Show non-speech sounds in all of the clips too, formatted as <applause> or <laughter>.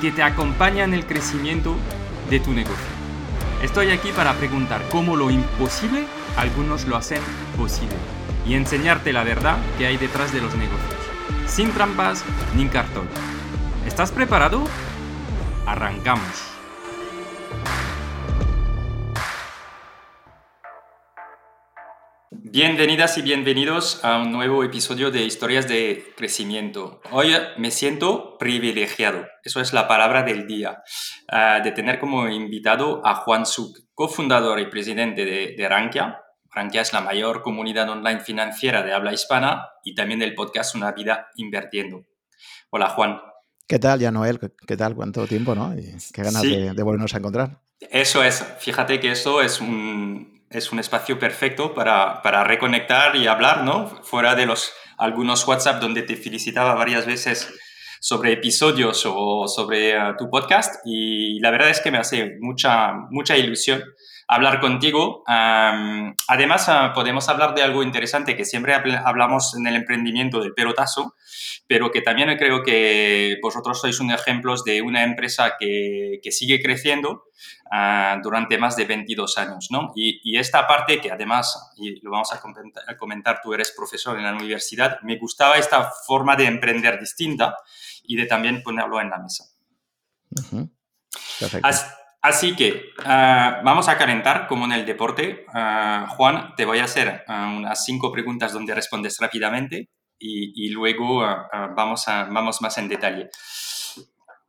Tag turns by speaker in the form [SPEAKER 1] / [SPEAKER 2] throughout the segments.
[SPEAKER 1] que te acompaña en el crecimiento de tu negocio. Estoy aquí para preguntar cómo lo imposible algunos lo hacen posible y enseñarte la verdad que hay detrás de los negocios, sin trampas ni cartón. ¿Estás preparado? Arrancamos. Bienvenidas y bienvenidos a un nuevo episodio de Historias de Crecimiento. Hoy me siento privilegiado, eso es la palabra del día, ah, de tener como invitado a Juan Suk, cofundador y presidente de, de Rankia. Rankia es la mayor comunidad online financiera de habla hispana y también del podcast Una vida invirtiendo. Hola Juan.
[SPEAKER 2] ¿Qué tal, ya Noel? ¿Qué tal? ¿Cuánto tiempo, no? Y qué ganas de, de volvernos a encontrar.
[SPEAKER 1] Eso es. Fíjate que eso es un, es un espacio perfecto para, para, reconectar y hablar, ¿no? Fuera de los algunos WhatsApp donde te felicitaba varias veces sobre episodios o sobre uh, tu podcast y la verdad es que me hace mucha, mucha ilusión hablar contigo. Además, uh, podemos hablar de algo interesante que siempre hablamos en el emprendimiento del pelotazo, pero que también creo que vosotros sois un ejemplo de una empresa que, que sigue creciendo uh, durante más de 22 años. ¿no? Y, y, esta parte que además, y lo vamos a comentar, a comentar, tú eres profesor en la universidad, me gustaba esta forma de emprender distinta y de también ponerlo en la mesa. Uh -huh. Perfecto. Así, Así que uh, vamos a calentar como en el deporte. Uh, Juan, te voy a hacer uh, unas cinco preguntas donde respondes rápidamente y, luego vamos, a, vamos más en detalle.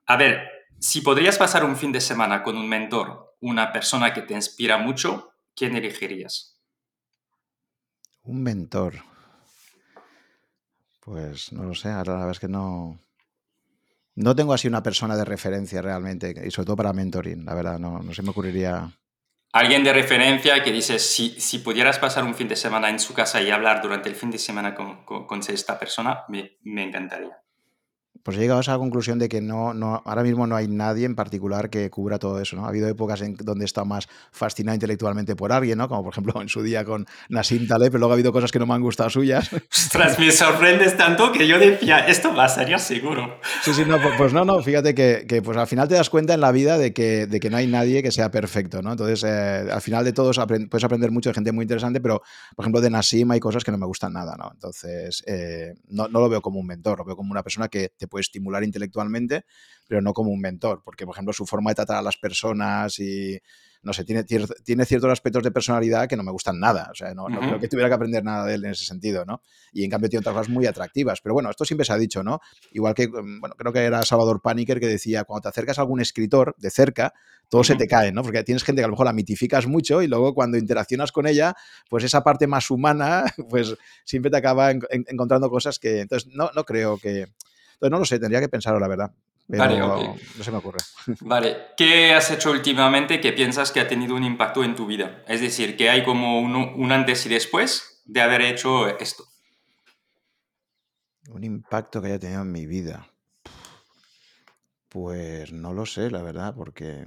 [SPEAKER 1] A ver, si podrías pasar un fin de semana con un mentor, una persona que te inspira mucho, ¿quién elegirías?
[SPEAKER 2] Un mentor. Pues no lo sé, ahora la verdad es que no, no tengo así una persona de referencia realmente, y sobre todo para mentoring, la verdad, no, no se me ocurriría.
[SPEAKER 1] Alguien de referencia que dices, si, si pudieras pasar un fin de semana en su casa y hablar durante el fin de semana con, con, con esta persona, me, me encantaría
[SPEAKER 2] pues he llegado a esa conclusión de que no, no, ahora mismo no hay nadie en particular que cubra todo eso. ¿no? Ha habido épocas en donde he estado más fascinado intelectualmente por alguien, ¿no? como por ejemplo en su día con Nassim Taleb, pero luego ha habido cosas que no me han gustado suyas. <laughs>
[SPEAKER 1] Ostras, me sorprendes tanto que yo decía, esto va a ser seguro.
[SPEAKER 2] Sí, sí, no, pues, pues no, no, fíjate que, que, pues al final te das cuenta en la vida de que, de que no hay nadie que sea perfecto. ¿no? Entonces, eh, al final de todos aprend puedes aprender mucho de gente muy interesante, pero por ejemplo de Nassim hay cosas que no me gustan nada. ¿no? Entonces, eh, no, no lo veo como un mentor, lo veo como una persona que te puede estimular intelectualmente pero no como un mentor, porque por ejemplo su forma de tratar a las personas y no sé, tiene, tiene ciertos aspectos de personalidad que no me gustan nada, o sea, no, no uh -huh. creo que tuviera que aprender nada de él en ese sentido, ¿no? Y en cambio tiene otras cosas muy atractivas, pero bueno, esto siempre se ha dicho, ¿no? Igual que, bueno, creo que era Salvador Paniker que decía, cuando te acercas a algún escritor de cerca, todo uh -huh. se te cae, ¿no? Porque tienes gente que a lo mejor la mitificas mucho y luego cuando interaccionas con ella, pues esa parte más humana, <laughs> pues siempre te acaba en, en, encontrando cosas que, entonces, no, no creo que entonces, no lo sé, tendría que pensarlo, la verdad. Pero vale, okay. no se me ocurre. <laughs>
[SPEAKER 1] Vale, ¿qué has hecho últimamente que piensas que ha tenido un impacto en tu vida? Es decir, que hay como un, un antes y después de haber hecho esto.
[SPEAKER 2] Un impacto que haya tenido en mi vida. Pues no lo sé, la verdad, porque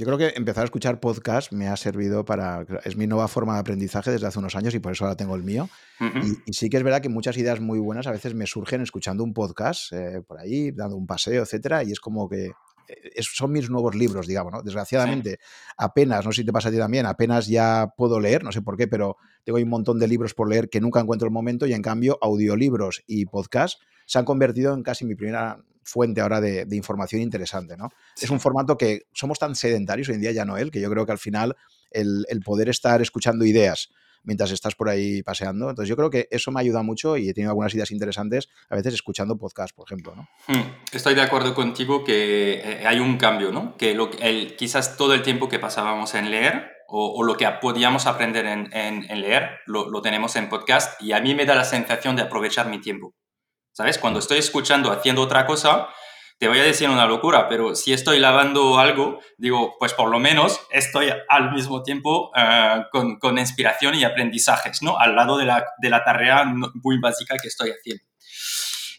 [SPEAKER 2] yo creo que empezar a escuchar podcast me ha servido para. Es mi nueva forma de aprendizaje desde hace unos años y por eso ahora tengo el mío. Uh -huh. y, y, sí que es verdad que muchas ideas muy buenas a veces me surgen escuchando un podcast eh, por ahí, dando un paseo, etcétera, y es como que. Eh, es, son mis nuevos libros, digamos, ¿no? Desgraciadamente, sí. apenas, no sé si te pasa a ti también, apenas ya puedo leer, no sé por qué, pero tengo un montón de libros por leer que nunca encuentro el momento y en cambio audiolibros y podcast se han convertido en casi mi primera fuente ahora de, información interesante, ¿no? Es un formato que somos tan sedentarios hoy en día, ya no él, que yo creo que al final el, poder estar escuchando ideas mientras estás por ahí paseando. Entonces yo creo que eso me ayuda mucho y he tenido algunas ideas interesantes a veces escuchando podcast, por ejemplo. ¿no?
[SPEAKER 1] Hmm, estoy de acuerdo contigo que eh, hay un cambio, ¿no? Que lo, el, quizás todo el tiempo que pasábamos en leer o, lo que podíamos aprender en, en, leer lo, lo, tenemos en podcast y a mí me da la sensación de aprovechar mi tiempo. ¿Sabes? Cuando estoy escuchando, haciendo otra cosa, te voy a decir una locura, pero si estoy lavando algo, digo, pues por lo menos estoy al mismo tiempo eh, con, con, inspiración y aprendizajes, ¿no? Al lado de la, de la tarea muy básica que estoy haciendo.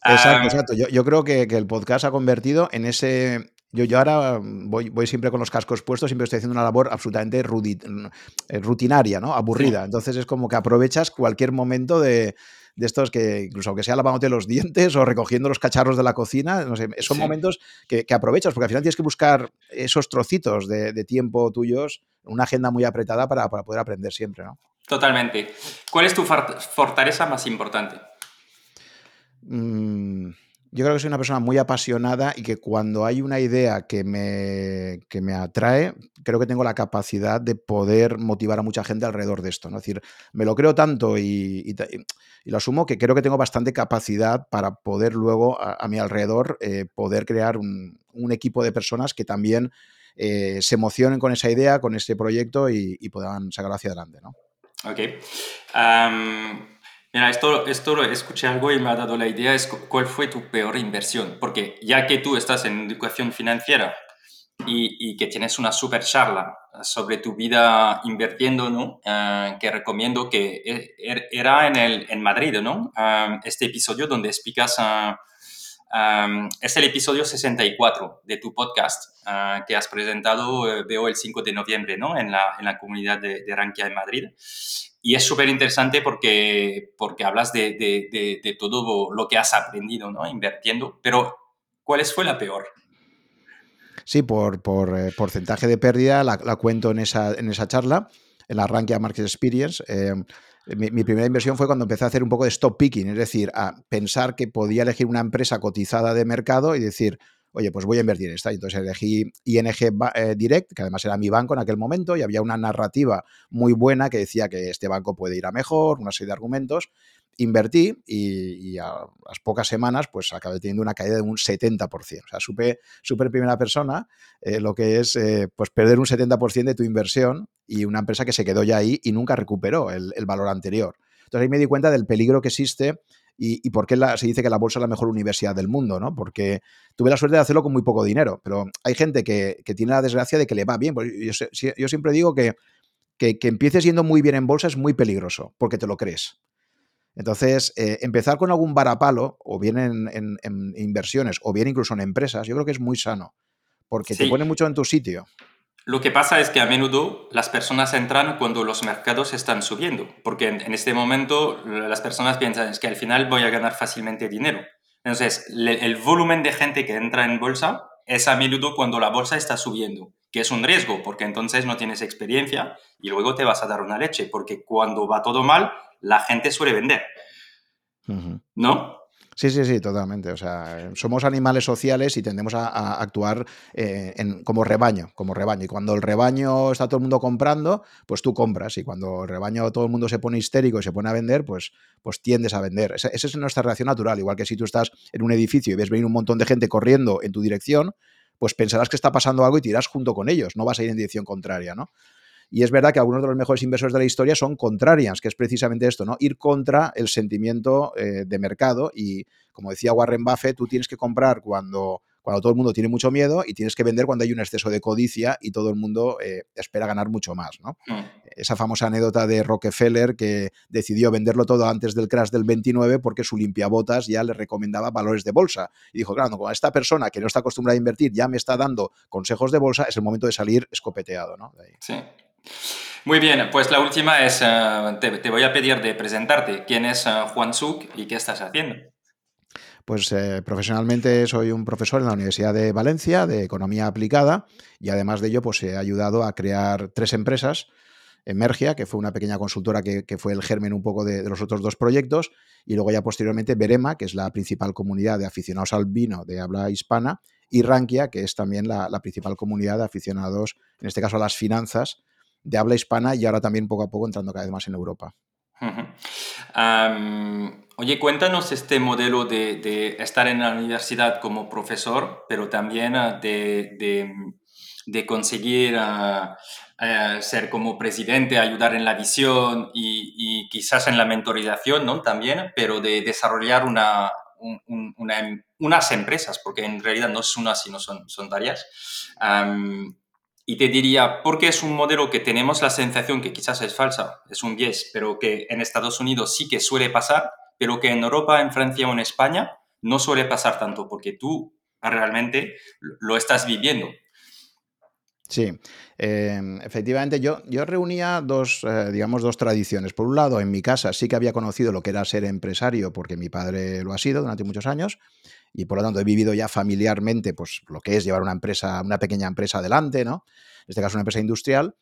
[SPEAKER 2] Exacto, ah, exacto. Yo, yo creo que, que, el podcast ha convertido en ese, yo, yo ahora voy, voy, siempre con los cascos puestos, siempre estoy haciendo una labor absolutamente eh, rutinaria, ¿no? Aburrida. Entonces es como que aprovechas cualquier momento de, de estos que, incluso aunque sea lavándote los dientes o recogiendo los cacharros de la cocina, no sé, son momentos que, aprovechas, porque al final tienes que buscar esos trocitos de, tiempo tuyos, una agenda muy apretada para, poder aprender siempre, ¿no?
[SPEAKER 1] Totalmente. ¿Cuál es tu fortaleza más importante?
[SPEAKER 2] Mm, yo creo que soy una persona muy apasionada y que cuando hay una idea que me, que me atrae, creo que tengo la capacidad de poder motivar a mucha gente alrededor de esto. ¿no? Es decir, me lo creo tanto y, lo asumo que creo que tengo bastante capacidad para poder luego a, mi alrededor eh, poder crear un, equipo de personas que también eh, se emocionen con esa idea, con ese proyecto y, puedan sacarlo hacia adelante. ¿no?
[SPEAKER 1] Ok. Mira, esto, esto escuché algo y me ha dado la idea, es cuál fue tu peor inversión, porque ya que tú estás en educación financiera y, y que tienes una super charla sobre tu vida invirtiendo, ¿no? Ah, que recomiendo que e, er, era en, el, en Madrid, ¿no? Ah, este episodio donde explicas... Uh, es el episodio 64 de tu podcast que has presentado, eh, veo, el 5 de noviembre ¿no? en, la, en la comunidad de, de Rankia en Madrid. Y es súper interesante porque, porque hablas de, de, todo lo que has aprendido ¿no? invirtiendo, pero ¿cuál fue la peor?
[SPEAKER 2] Sí, por, por eh, porcentaje de pérdida la, cuento en esa, en esa charla, en la Rankia Market Experience. Eh, mi, primera inversión fue cuando empecé a hacer un poco de stop picking, es decir, a pensar que podía elegir una empresa cotizada de mercado y decir, oye, pues voy a invertir en esta. Entonces elegí ING eh, Direct, que además era mi banco en aquel momento, y había una narrativa muy buena que decía que este banco puede ir a mejor, una serie de argumentos. Invertí y, a las pocas semanas pues acabé teniendo una caída de un 70%. O sea, supe, super primera persona eh, lo que es eh, pues perder un 70% de tu inversión y una empresa que se quedó ya ahí y nunca recuperó el, el valor anterior. Entonces ahí me di cuenta del peligro que existe y, por qué se dice que la bolsa es la mejor universidad del mundo, ¿no? Porque tuve la suerte de hacerlo con muy poco dinero, pero hay gente que, tiene la desgracia de que le va bien. Pues yo, siempre digo que, que, empieces yendo muy bien en bolsa es muy peligroso, porque te lo crees. Entonces, eh, empezar con algún varapalo, o bien en, inversiones, o bien incluso en empresas, yo creo que es muy sano, porque te pone mucho en tu sitio.
[SPEAKER 1] Lo que pasa es que a menudo las personas entran cuando los mercados están subiendo, porque en, este momento las personas piensan es que al final voy a ganar fácilmente dinero. Entonces, el volumen de gente que entra en bolsa es a menudo cuando la bolsa está subiendo, que es un riesgo, porque entonces no tienes experiencia y luego te vas a dar una leche, porque cuando va todo mal, la gente suele vender. ¿No?
[SPEAKER 2] Sí, sí, sí, totalmente. O sea, somos animales sociales y tendemos a, actuar eh, en, como rebaño, como rebaño. Y cuando el rebaño está todo el mundo comprando, pues tú compras. Y cuando el rebaño todo el mundo se pone histérico y se pone a vender, pues, pues tiendes a vender. Esa, es nuestra reacción natural. Igual que si tú estás en un edificio y ves venir un montón de gente corriendo en tu dirección, pues pensarás que está pasando algo y tirás junto con ellos. No vas a ir en dirección contraria, ¿no? Y es verdad que algunos de los mejores inversores de la historia son contrarians, que es precisamente esto, ¿no? Ir contra el sentimiento eh, de mercado y, como decía Warren Buffett, tú tienes que comprar cuando, cuando todo el mundo tiene mucho miedo y tienes que vender cuando hay un exceso de codicia y todo el mundo eh, espera ganar mucho más, ¿no? Mm. Esa famosa anécdota de Rockefeller que decidió venderlo todo antes del crash del 29 porque su limpiabotas ya le recomendaba valores de bolsa. Y dijo, claro, como esta persona que no está acostumbrada a invertir ya me está dando consejos de bolsa, es el momento de salir escopeteado, ¿no?
[SPEAKER 1] Sí. Muy bien, pues la última es, eh, te, voy a pedir de presentarte. ¿Quién es eh, Juan Suk y qué estás haciendo?
[SPEAKER 2] Pues eh, profesionalmente soy un profesor en la Universidad de Valencia de Economía Aplicada y además de ello pues he ayudado a crear tres empresas Emergia, que fue una pequeña consultora que, fue el germen un poco de, los otros dos proyectos, y luego ya posteriormente Berema, que es la principal comunidad de aficionados al vino de habla hispana, y Rankia, que es también la, principal comunidad de aficionados, en este caso a las finanzas, de habla hispana y ahora también poco a poco entrando cada vez más en Europa.
[SPEAKER 1] oye, cuéntanos este modelo de, estar en la universidad como profesor, pero también ah, de, conseguir ah, eh, ser como presidente, ayudar en la visión y, quizás en la mentorización ¿no? también, pero de desarrollar una, unas empresas, porque en realidad no es una, sino son varias. Y te diría, porque es un modelo que tenemos la sensación que quizás es falsa, es un yes, pero que en Estados Unidos sí que suele pasar, pero que en Europa, en Francia o en España no suele pasar tanto, porque tú realmente lo estás viviendo.
[SPEAKER 2] Sí, em, efectivamente yo, yo reunía dos, eh, digamos, dos tradiciones. Por un lado, en mi casa sí que había conocido lo que era ser empresario, porque mi padre lo ha sido durante muchos años, y por lo tanto he vivido ya familiarmente pues, lo que es llevar una empresa, una pequeña empresa adelante, ¿no? En este caso una empresa industrial.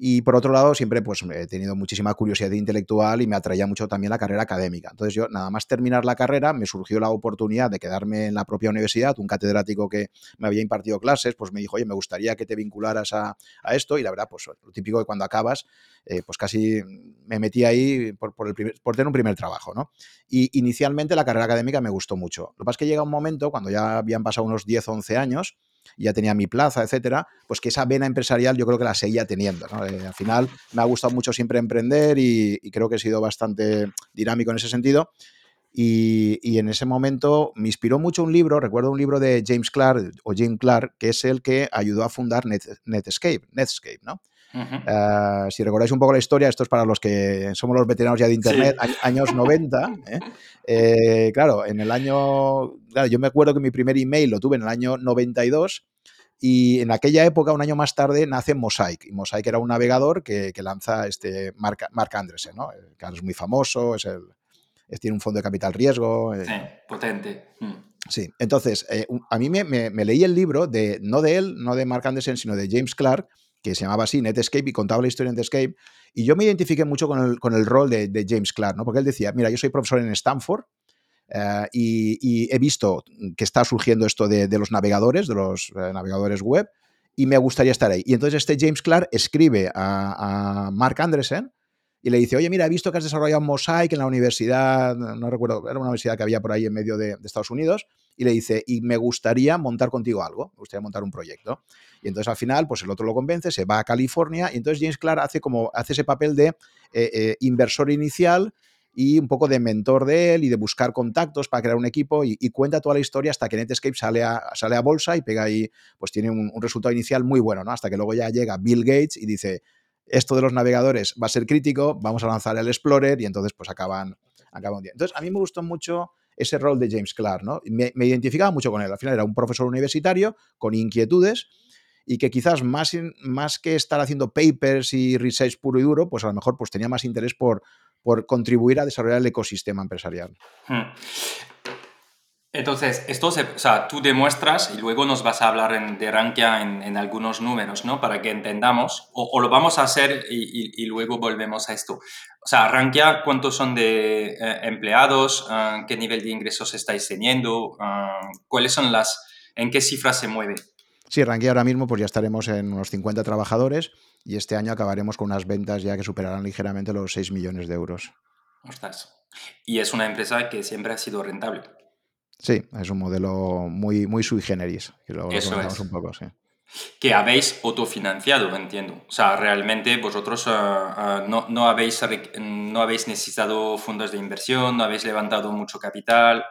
[SPEAKER 2] Y por otro lado, siempre pues, he tenido muchísima curiosidad intelectual y me atraía mucho también la carrera académica. Entonces yo, nada más terminar la carrera, me surgió la oportunidad de quedarme en la propia universidad. Un catedrático que me había impartido clases, pues me dijo, oye, me gustaría que te vincularas a, esto. Y la verdad, pues lo típico que cuando acabas, eh, pues casi me metí ahí por, por, el por tener un primer trabajo, ¿no? Y inicialmente la carrera académica me gustó mucho. Lo que pasa es que llega un momento, cuando ya habían pasado unos 10 o 11 años, ya tenía mi plaza, etcétera, pues que esa vena empresarial yo creo que la seguía teniendo. Eh, al final me ha gustado mucho siempre emprender y, creo que he sido bastante dinámico en ese sentido. Y, en ese momento me inspiró mucho un libro, recuerdo un libro de James Clark o Jim Clark, que es el que ayudó a fundar Netscape, Netscape, ¿no? Ah, si recordáis un poco la historia, esto es para los que somos los veteranos ya de Internet, años 90. ¿eh? Eh, claro, en el año. Claro, yo me acuerdo que mi primer email lo tuve en el año 92. Y en aquella época, un año más tarde, nace Mosaic. Y Mosaic era un navegador que, lanza este Mark, Mark Andresen, ¿no? que es muy famoso, es el, tiene un fondo de capital riesgo.
[SPEAKER 1] Eh. Sí, potente. Mm.
[SPEAKER 2] Sí, entonces, a mí me, me, leí el libro, de, no de él, no de Mark Andresen, sino de James Clark, que se llamaba así, Netscape, y contaba la historia de Netscape. Y yo me identifiqué mucho con el, con el rol de, James Clark, ¿no? Porque él decía, mira, yo soy profesor en Stanford eh, y, he visto que está surgiendo esto de, los navegadores, de los eh, navegadores web, y me gustaría estar ahí. Y entonces este James Clark escribe a, Mark Andresen y le dice, oye, mira, he visto que has desarrollado Mosaic en la universidad, no recuerdo, era una universidad que había por ahí en medio de, de Estados Unidos, y le dice, y me gustaría montar contigo algo, me gustaría montar un proyecto. Y entonces al final, pues el otro lo convence, se va a California y entonces James Clark hace como hace ese papel de eh, eh, inversor inicial y un poco de mentor de él y de buscar contactos para crear un equipo y, cuenta toda la historia hasta que Netscape sale a, sale a bolsa y pega ahí, pues tiene un, resultado inicial muy bueno, ¿no? Hasta que luego ya llega Bill Gates y dice, esto de los navegadores va a ser crítico, vamos a lanzar el Explorer y entonces pues acaban, acaban un día. Entonces a mí me gustó mucho ese rol de James Clark, ¿no? Me, me identificaba mucho con él. Al final era un profesor universitario con inquietudes y que quizás más, más que estar haciendo papers y research puro y duro, pues a lo mejor pues tenía más interés por, por contribuir a desarrollar el ecosistema empresarial. Hmm.
[SPEAKER 1] Entonces, esto se, o sea, tú demuestras y luego nos vas a hablar de Rankia en, algunos números, ¿no? Para que entendamos, o, lo vamos a hacer y, luego volvemos a esto. O sea, Rankia, ¿cuántos son de eh, empleados? Ah, ¿Qué nivel de ingresos estáis teniendo? Ah, ¿Cuáles son las, en qué cifras se mueve?
[SPEAKER 2] Sí, Rankia ahora mismo pues ya estaremos en unos 50 trabajadores y este año acabaremos con unas ventas ya que superarán ligeramente los 6 millones de euros.
[SPEAKER 1] Ostras. Y es una empresa que siempre ha sido rentable.
[SPEAKER 2] Sí, es un modelo muy, muy sui generis, que lo, Eso es. un poco, sí.
[SPEAKER 1] Que habéis autofinanciado, entiendo. O sea, realmente vosotros eh, eh, no, no, habéis, no habéis necesitado fondos de inversión, no habéis levantado mucho capital.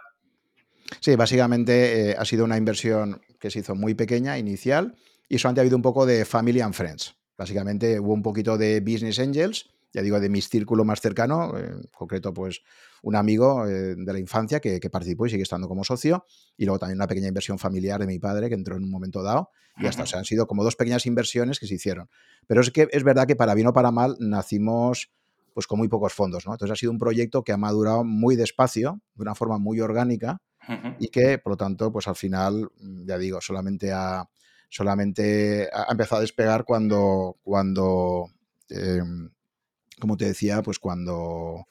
[SPEAKER 2] Sí, básicamente eh, ha sido una inversión que se hizo muy pequeña, inicial, y solamente ha habido un poco de family and friends. Básicamente hubo un poquito de business angels, ya digo, de mi círculo más cercano, en concreto, pues un amigo eh, de la infancia que, participó y sigue estando como socio, y luego también una pequeña inversión familiar de mi padre que entró en un momento dado, y hasta, o sea, han sido como dos pequeñas inversiones que se hicieron. Pero es que es verdad que para bien o para mal nacimos pues con muy pocos fondos, ¿no? Entonces ha sido un proyecto que ha madurado muy despacio, de una forma muy orgánica, y que, por lo tanto, pues al final, mm, ya digo, solamente ha, solamente ha empezado a despegar cuando, cuando em, como te decía, pues cuando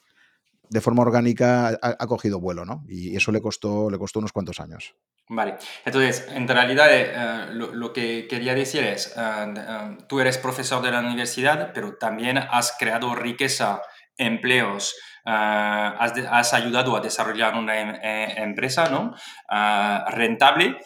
[SPEAKER 2] de forma orgánica ha, cogido vuelo, ¿no? Y eso le costó, le costó unos cuantos años.
[SPEAKER 1] Vale, entonces, en realidad eh, lo, que quería decir es, eh, eh, tú eres profesor de la universidad, pero también has creado riqueza, empleos, has, ayudado a desarrollar una em, empresa ¿no? rentable.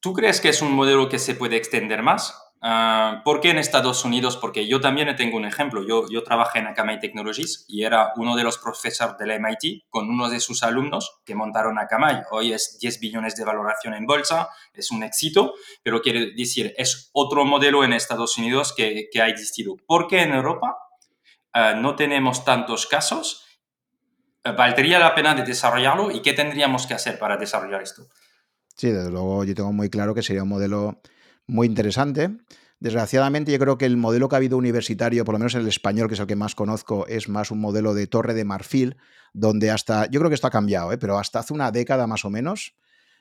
[SPEAKER 1] ¿Tú crees que es un modelo que se puede extender más? Uh, ¿Por qué en Estados Unidos? Porque yo también tengo un ejemplo. Yo, trabajé en Akamai Technologies y era uno de los profesores del MIT con uno de sus alumnos que montaron Akamai. Hoy es 10 billones de valoración en bolsa, es un éxito, pero quiere decir, es otro modelo en Estados Unidos que, que ha existido. ¿Por qué en Europa uh, no tenemos tantos casos? Uh, ¿Valdría la pena de desarrollarlo y qué tendríamos que hacer para desarrollar esto?
[SPEAKER 2] Sí, desde luego yo tengo muy claro que sería un modelo muy interesante. Desgraciadamente, yo creo que el modelo que ha habido universitario, por lo menos el español, que es el que más conozco, es más un modelo de torre de marfil, donde hasta, yo creo que esto ha cambiado, ¿eh? pero hasta hace una década más o menos,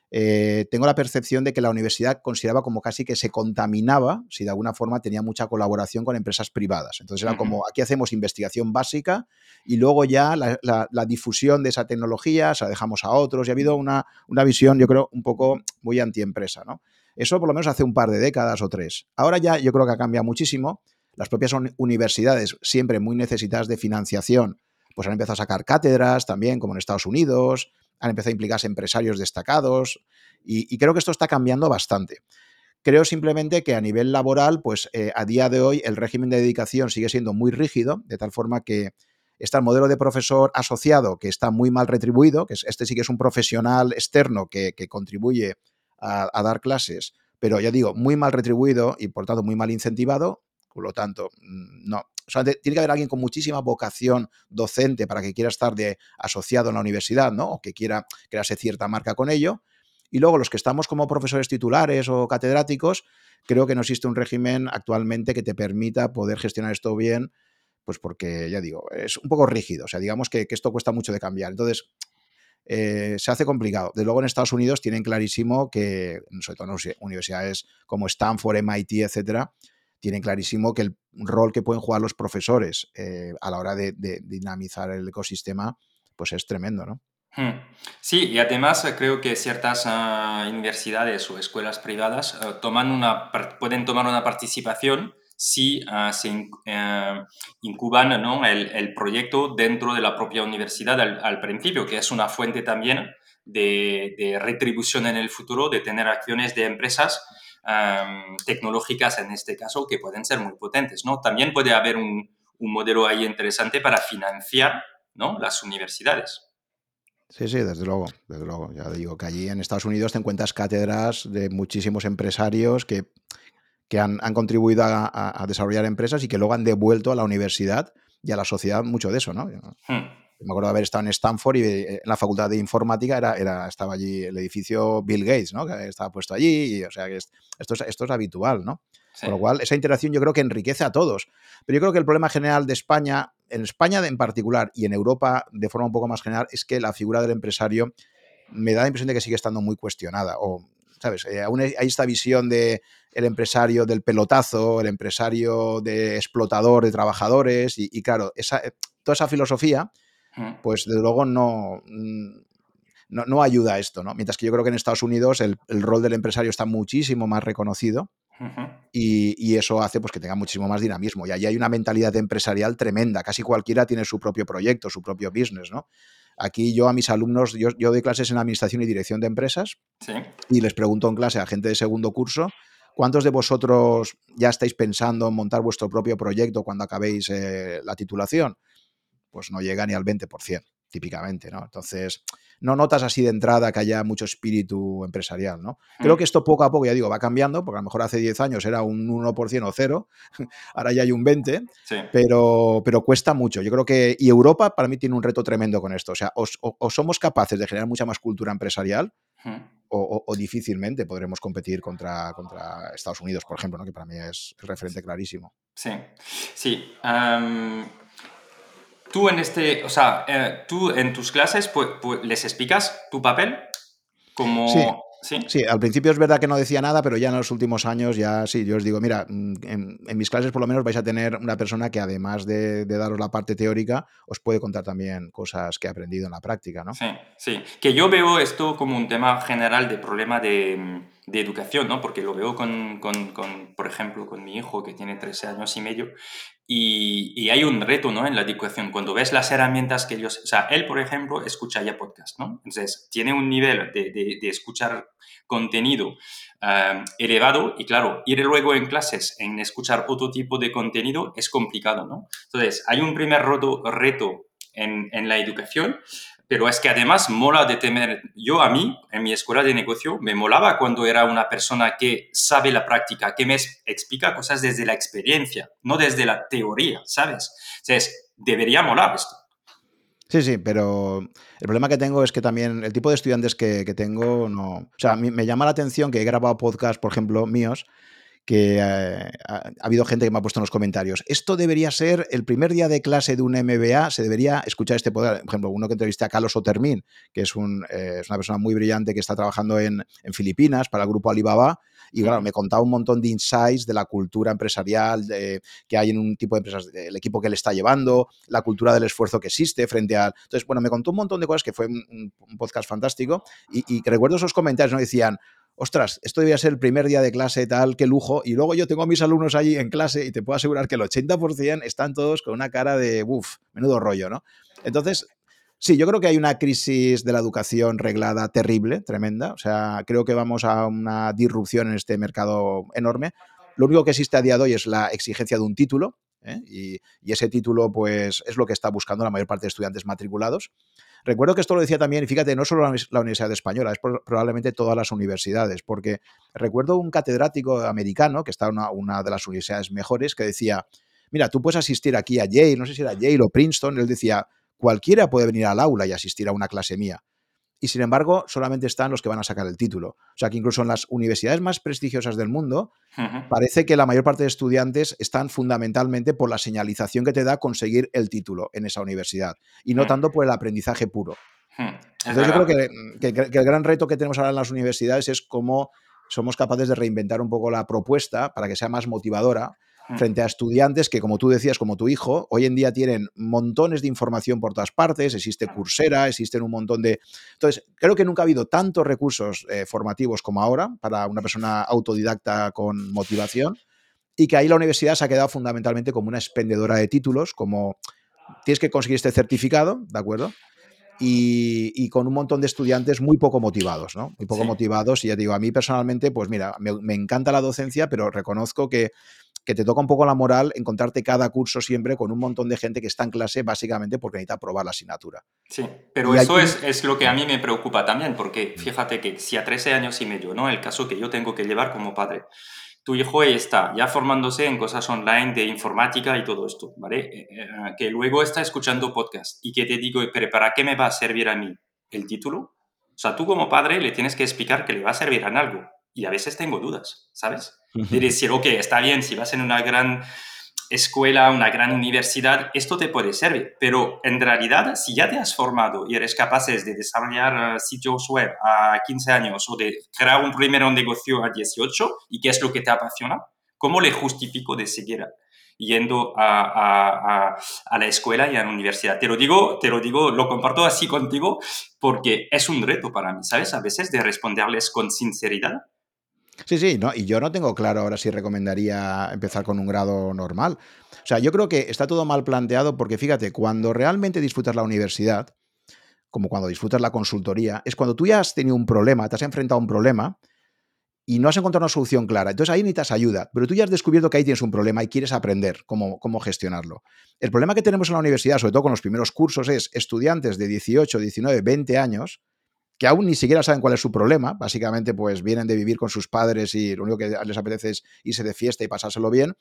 [SPEAKER 2] eh, tengo la percepción de que la universidad consideraba como casi que se contaminaba si de alguna forma tenía mucha colaboración con empresas privadas. Entonces era como, aquí hacemos investigación básica y luego ya la, difusión de esa tecnología se la dejamos a otros y ha habido una, una visión, yo creo, un poco muy antiempresa, ¿no? Eso por lo menos hace un par de décadas o tres. Ahora ya yo creo que ha cambiado muchísimo. Las propias universidades, siempre muy necesitadas de financiación, pues han empezado a sacar cátedras también, como en Estados Unidos, han empezado a implicarse empresarios destacados y, creo que esto está cambiando bastante. Creo simplemente que a nivel laboral, pues eh, a día de hoy el régimen de dedicación sigue siendo muy rígido, de tal forma que está el modelo de profesor asociado que está muy mal retribuido, que este sí que es un profesional externo que, que contribuye a, dar clases, pero ya digo, muy mal retribuido y por tanto muy mal incentivado, por lo tanto, mm, no. O sea, tiene que haber alguien con muchísima vocación docente para que quiera estar de asociado en la universidad, ¿no? O que quiera crearse cierta marca con ello. Y luego los que estamos como profesores titulares o catedráticos, creo que no existe un régimen actualmente que te permita poder gestionar esto bien, pues porque, ya digo, es un poco rígido. O sea, digamos que, que esto cuesta mucho de cambiar. Entonces, eh, se hace complicado. De luego en Estados Unidos tienen clarísimo que, sobre todo en universidades como Stanford, MIT, etcétera, tienen clarísimo que el rol que pueden jugar los profesores eh, a la hora de, dinamizar el ecosistema, pues es tremendo, ¿no?
[SPEAKER 1] Hmm. Sí, y además eh, creo que ciertas ah, universidades o escuelas privadas una, pueden tomar una participación si ah, se eh, incuban el, proyecto dentro de la propia universidad al, principio, que es una fuente también de, retribución en el futuro, de tener acciones de empresas tecnológicas en este caso que pueden ser muy potentes. ¿no? También puede haber un, modelo ahí interesante para financiar ¿no? las universidades.
[SPEAKER 2] Sí, sí, desde luego, desde luego. Ya digo que allí en Estados Unidos te encuentras cátedras de muchísimos empresarios que que han, contribuido a, desarrollar empresas y que luego han devuelto a la universidad y a la sociedad mucho de eso, ¿no? Hmm. Me acuerdo de haber estado en Stanford y eh, en la facultad de informática era, era, estaba allí el edificio Bill Gates, ¿no? Que estaba puesto allí, y, o sea que esto es, esto es habitual, ¿no? Con lo cual, esa interacción yo creo que enriquece a todos. Pero yo creo que el problema general de España, en España en particular y en Europa de forma un poco más general, es que la figura del empresario me da la impresión de que sigue estando muy cuestionada. O ¿sabes? Eh, aún hay esta visión de el empresario del pelotazo, el empresario de explotador de trabajadores y, claro, esa, eh, toda esa filosofía, pues desde luego no, mm, no, no, ayuda a esto, ¿no? Mientras que yo creo que en Estados Unidos el, rol del empresario está muchísimo más reconocido y, y, eso hace pues, que tenga muchísimo más dinamismo. Y allí hay una mentalidad empresarial tremenda. Casi cualquiera tiene su propio proyecto, su propio business, ¿no? Aquí yo a mis alumnos, yo, doy clases en Administración y Dirección de Empresas y les pregunto en clase a gente de segundo curso, ¿cuántos de vosotros ya estáis pensando en montar vuestro propio proyecto cuando acabéis eh, la titulación? Pues no llega ni al 20%, típicamente, ¿no? Entonces, no notas así de entrada que haya mucho espíritu empresarial, ¿no? Creo mm. que esto poco a poco, ya digo, va cambiando, porque a lo mejor hace 10 años era un 1% o cero, <laughs> ahora ya hay un 20%, pero, pero cuesta mucho. Yo creo que, y Europa para mí tiene un reto tremendo con esto, o sea, o, somos capaces de generar mucha más cultura empresarial, o, difícilmente podremos competir contra, contra Estados Unidos, por ejemplo, ¿no? que para mí es referente clarísimo.
[SPEAKER 1] Sí, sí. Tú en este, o sea, eh, tú en tus clases pues, les explicas tu papel como...
[SPEAKER 2] Sí. ¿Sí? al principio es verdad que no decía nada, pero ya en los últimos años ya sí, yo os digo, mira, mm, en, mis clases por lo menos vais a tener una persona que además de, daros la parte teórica, os puede contar también cosas que ha aprendido en la práctica, ¿no?
[SPEAKER 1] Sí, sí. Que yo veo esto como un tema general de problema de, de educación, ¿no? Porque lo veo con, con, con, por ejemplo, con mi hijo que tiene 13 años y medio y, hay un reto ¿no? en la educación. Cuando ves las herramientas que ellos... O sea, él, por ejemplo, escucha ya podcast, ¿no? Entonces, tiene un nivel de, de, escuchar contenido eh, elevado y, claro, ir luego en clases en escuchar otro tipo de contenido es complicado, ¿no? Entonces, hay un primer reto, reto en, en la educación pero es que además mola de tener, yo a mí, en mi escuela de negocio, me molaba cuando era una persona que sabe la práctica, que me explica cosas desde la experiencia, no desde la teoría, ¿sabes? Entonces, debería molar esto.
[SPEAKER 2] Sí, sí, pero el problema que tengo es que también el tipo de estudiantes que, que tengo no... O sea, me llama la atención que he grabado podcasts, por ejemplo, míos, que eh, ha, habido gente que me ha puesto en los comentarios. Esto debería ser el primer día de clase de un MBA, se debería escuchar este poder. Por ejemplo, uno que entrevisté a Carlos Otermin, que es, un, eh, es una persona muy brillante que está trabajando en, en, Filipinas para el grupo Alibaba. Y claro, me contaba un montón de insights de la cultura empresarial de, que hay en un tipo de empresas, el equipo que le está llevando, la cultura del esfuerzo que existe frente al... Entonces, bueno, me contó un montón de cosas que fue un, un podcast fantástico y, y recuerdo esos comentarios, ¿no? Decían, ostras, esto debía ser el primer día de clase, tal, qué lujo. Y luego yo tengo a mis alumnos allí en clase y te puedo asegurar que el 80% están todos con una cara de, uff, menudo rollo, ¿no? Entonces, sí, yo creo que hay una crisis de la educación reglada terrible, tremenda. O sea, creo que vamos a una disrupción en este mercado enorme. Lo único que existe a día de hoy es la exigencia de un título. ¿eh? Y, y, ese título, pues, es lo que está buscando la mayor parte de estudiantes matriculados. Recuerdo que esto lo decía también, y fíjate, no solo la Universidad Española, es probablemente todas las universidades, porque recuerdo un catedrático americano, que está en una, una de las universidades mejores, que decía, mira, tú puedes asistir aquí a Yale, no sé si era Yale o Princeton, él decía, cualquiera puede venir al aula y asistir a una clase mía y sin embargo solamente están los que van a sacar el título. O sea que incluso en las universidades más prestigiosas del mundo parece que la mayor parte de estudiantes están fundamentalmente por la señalización que te da conseguir el título en esa universidad y no tanto por el aprendizaje puro. Entonces yo creo que, que, el gran reto que tenemos ahora en las universidades es cómo somos capaces de reinventar un poco la propuesta para que sea más motivadora. Frente a estudiantes que, como tú decías, como tu hijo, hoy en día tienen montones de información por todas partes, existe Coursera, existen un montón de... Entonces, creo que nunca ha habido tantos recursos eh, formativos como ahora para una persona autodidacta con motivación y que ahí la universidad se ha quedado fundamentalmente como una expendedora de títulos, como tienes que conseguir este certificado, ¿de acuerdo? Y, con un montón de estudiantes muy poco motivados, ¿no? Muy poco motivados. Y ya digo, a mí personalmente, pues mira, me, encanta la docencia, pero reconozco que que te toca un poco la moral encontrarte cada curso siempre con un montón de gente que está en clase básicamente porque necesita probar la asignatura.
[SPEAKER 1] Sí, pero eso es, es, lo que a mí me preocupa también, porque fíjate que si a 13 años y medio, ¿no? El caso que yo tengo que llevar como padre, tu hijo está ya formándose en cosas online de informática y todo esto, ¿vale? Eh, eh, que luego está escuchando podcast y que te digo, pero ¿para qué me va a servir a mí el título? O sea, tú como padre le tienes que explicar que le va a servir en algo. Y a veces tengo dudas, ¿sabes? de decir, ok, está bien, si vas en una gran escuela, una gran universidad, esto te puede servir, pero en realidad, si ya te has formado y eres capaz de desarrollar eh, sitios web a 15 años o de crear un primer negocio a 18, ¿y qué es lo que te apasiona? ¿Cómo le justifico de seguir yendo a, a, a, la escuela y a la universidad? Te lo digo, te lo digo, lo comparto así contigo porque es un reto para mí, ¿sabes? A veces de responderles con sinceridad
[SPEAKER 2] Sí, sí, no, y yo no tengo claro ahora si recomendaría empezar con un grado normal. O sea, yo creo que está todo mal planteado porque fíjate, cuando realmente disfrutas la universidad, como cuando disfrutas la consultoría, es cuando tú ya has tenido un problema, te has enfrentado a un problema y no has encontrado una solución clara. Entonces ahí necesitas ayuda, pero tú ya has descubierto que ahí tienes un problema y quieres aprender cómo, cómo gestionarlo. El problema que tenemos en la universidad, sobre todo con los primeros cursos, es estudiantes de 18, 19, 20 años que aún ni siquiera saben cuál es su problema, básicamente pues vienen de vivir con sus padres y lo único que les apetece es irse de fiesta y pasárselo bien,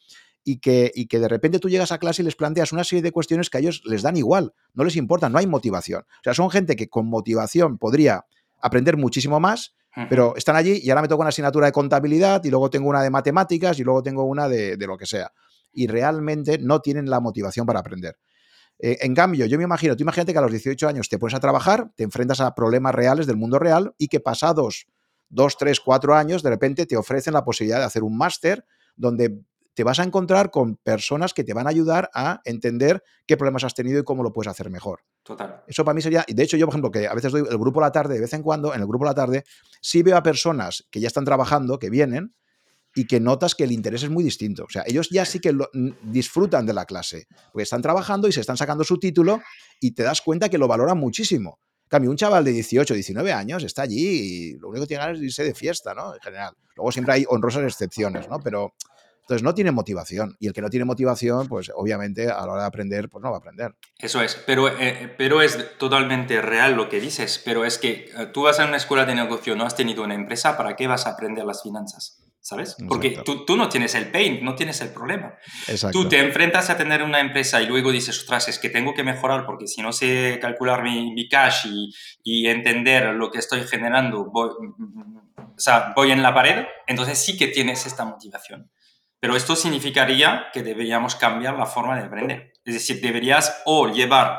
[SPEAKER 2] y que, y que de repente tú llegas a clase y les planteas una serie de cuestiones que a ellos les dan igual, no les importa, no hay motivación. O sea, son gente que con motivación podría aprender muchísimo más, pero están allí y ahora me toca una asignatura de contabilidad y luego tengo una de matemáticas y luego tengo una de, de lo que sea. Y realmente no tienen la motivación para aprender. Eh, en cambio, yo me imagino, tú imagínate que a los 18 años te pones a trabajar, te enfrentas a problemas reales del mundo real y que pasados dos, tres, cuatro años, de repente te ofrecen la posibilidad de hacer un máster donde te vas a encontrar con personas que te van a ayudar a entender qué problemas has tenido y cómo lo puedes hacer mejor.
[SPEAKER 1] Total.
[SPEAKER 2] Eso para mí sería, y de hecho yo, por ejemplo, que a veces doy el grupo a la tarde, de vez en cuando, en el grupo a la tarde, sí veo a personas que ya están trabajando, que vienen, y que notas que el interés es muy distinto. O sea, ellos ya sí que disfrutan de la clase, porque están trabajando y se están sacando su título y te das cuenta que lo valoran muchísimo. Cambio, un chaval de 18, 19 años está allí y lo único que tiene ganas es irse de fiesta, ¿no? En general. Luego siempre hay honrosas excepciones, ¿no? Pero entonces no tiene motivación. Y el que no tiene motivación, pues obviamente a la hora de aprender, pues no va a aprender.
[SPEAKER 1] Eso es, pero, eh, pero es totalmente real lo que dices, pero es que eh, tú vas a una escuela de negocio, no has tenido una empresa, ¿para qué vas a aprender las finanzas? ¿Sabes? Porque tú, tú, no tienes el pain, no tienes el problema. Exacto. Tú te enfrentas a tener una empresa y luego dices, ostras, es que tengo que mejorar porque si no sé calcular mi, mi cash y, y, entender lo que estoy generando, voy, o sea, voy en la pared, entonces sí que tienes esta motivación. Pero esto significaría que deberíamos cambiar la forma de aprender. Es decir, deberías o llevar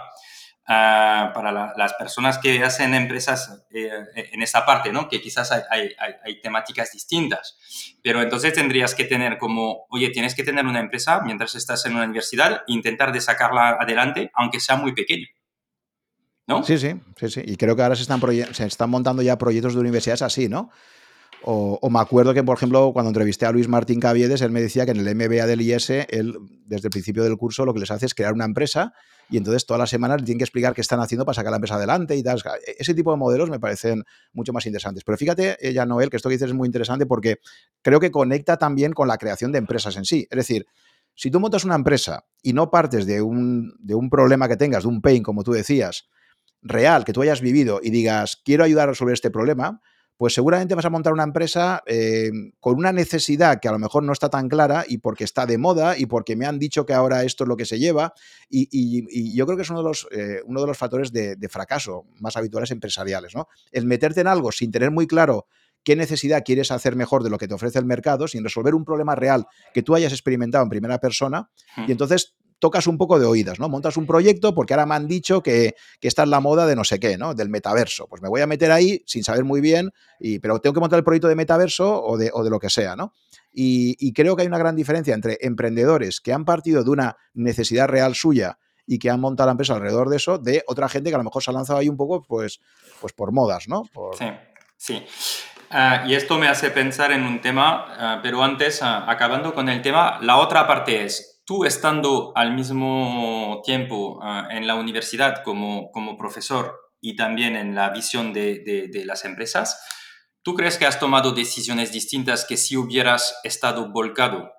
[SPEAKER 1] uh, para la, las personas que hacen empresas eh, en esta parte, ¿no? que quizás hay, hay, hay, temáticas distintas, pero entonces tendrías que tener como, oye, tienes que tener una empresa mientras estás en una universidad e intentar de sacarla adelante, aunque sea muy pequeño. ¿No?
[SPEAKER 2] Sí, sí, sí, sí. Y creo que ahora se están, se están montando ya proyectos de universidades así, ¿no? O, me acuerdo que, por ejemplo, cuando entrevisté a Luis Martín Caviedes, él me decía que en el MBA del IS, él, desde el principio del curso, lo que les hace es crear una empresa y entonces todas las semanas le tienen que explicar qué están haciendo para sacar la empresa adelante y tal. E, ese tipo de modelos me parecen mucho más interesantes. Pero fíjate, ya Noel, que esto que dices es muy interesante porque creo que conecta también con la creación de empresas en sí. Es decir, si tú montas una empresa y no partes de un, de un problema que tengas, de un pain, como tú decías, real, que tú hayas vivido y digas, quiero ayudar a resolver este problema, pues seguramente vas a montar una empresa eh, con una necesidad que a lo mejor no está tan clara y porque está de moda y porque me han dicho que ahora esto es lo que se lleva. Y, yo creo que es uno de los, eh, uno de los factores de, fracaso más habituales empresariales, ¿no? El meterte en algo sin tener muy claro qué necesidad quieres hacer mejor de lo que te ofrece el mercado, sin resolver un problema real que tú hayas experimentado en primera persona, y entonces tocas un poco de oídas, ¿no? Montas un proyecto porque ahora me han dicho que, que esta es la moda de no sé qué, ¿no? Del metaverso. Pues me voy a meter ahí sin saber muy bien, y, pero tengo que montar el proyecto de metaverso o de, o de lo que sea, ¿no? Y, y, creo que hay una gran diferencia entre emprendedores que han partido de una necesidad real suya y que han montado la empresa alrededor de eso, de otra gente que a lo mejor se ha lanzado ahí un poco, pues, pues por modas, ¿no?
[SPEAKER 1] Sí, sí. Uh, y esto me hace pensar en un tema, uh, pero antes, uh, acabando con el tema, la otra parte es, tú estando al mismo tiempo ah, en la universidad como, como profesor y también en la visión de, de, las empresas, ¿tú crees que has tomado decisiones distintas que si hubieras estado volcado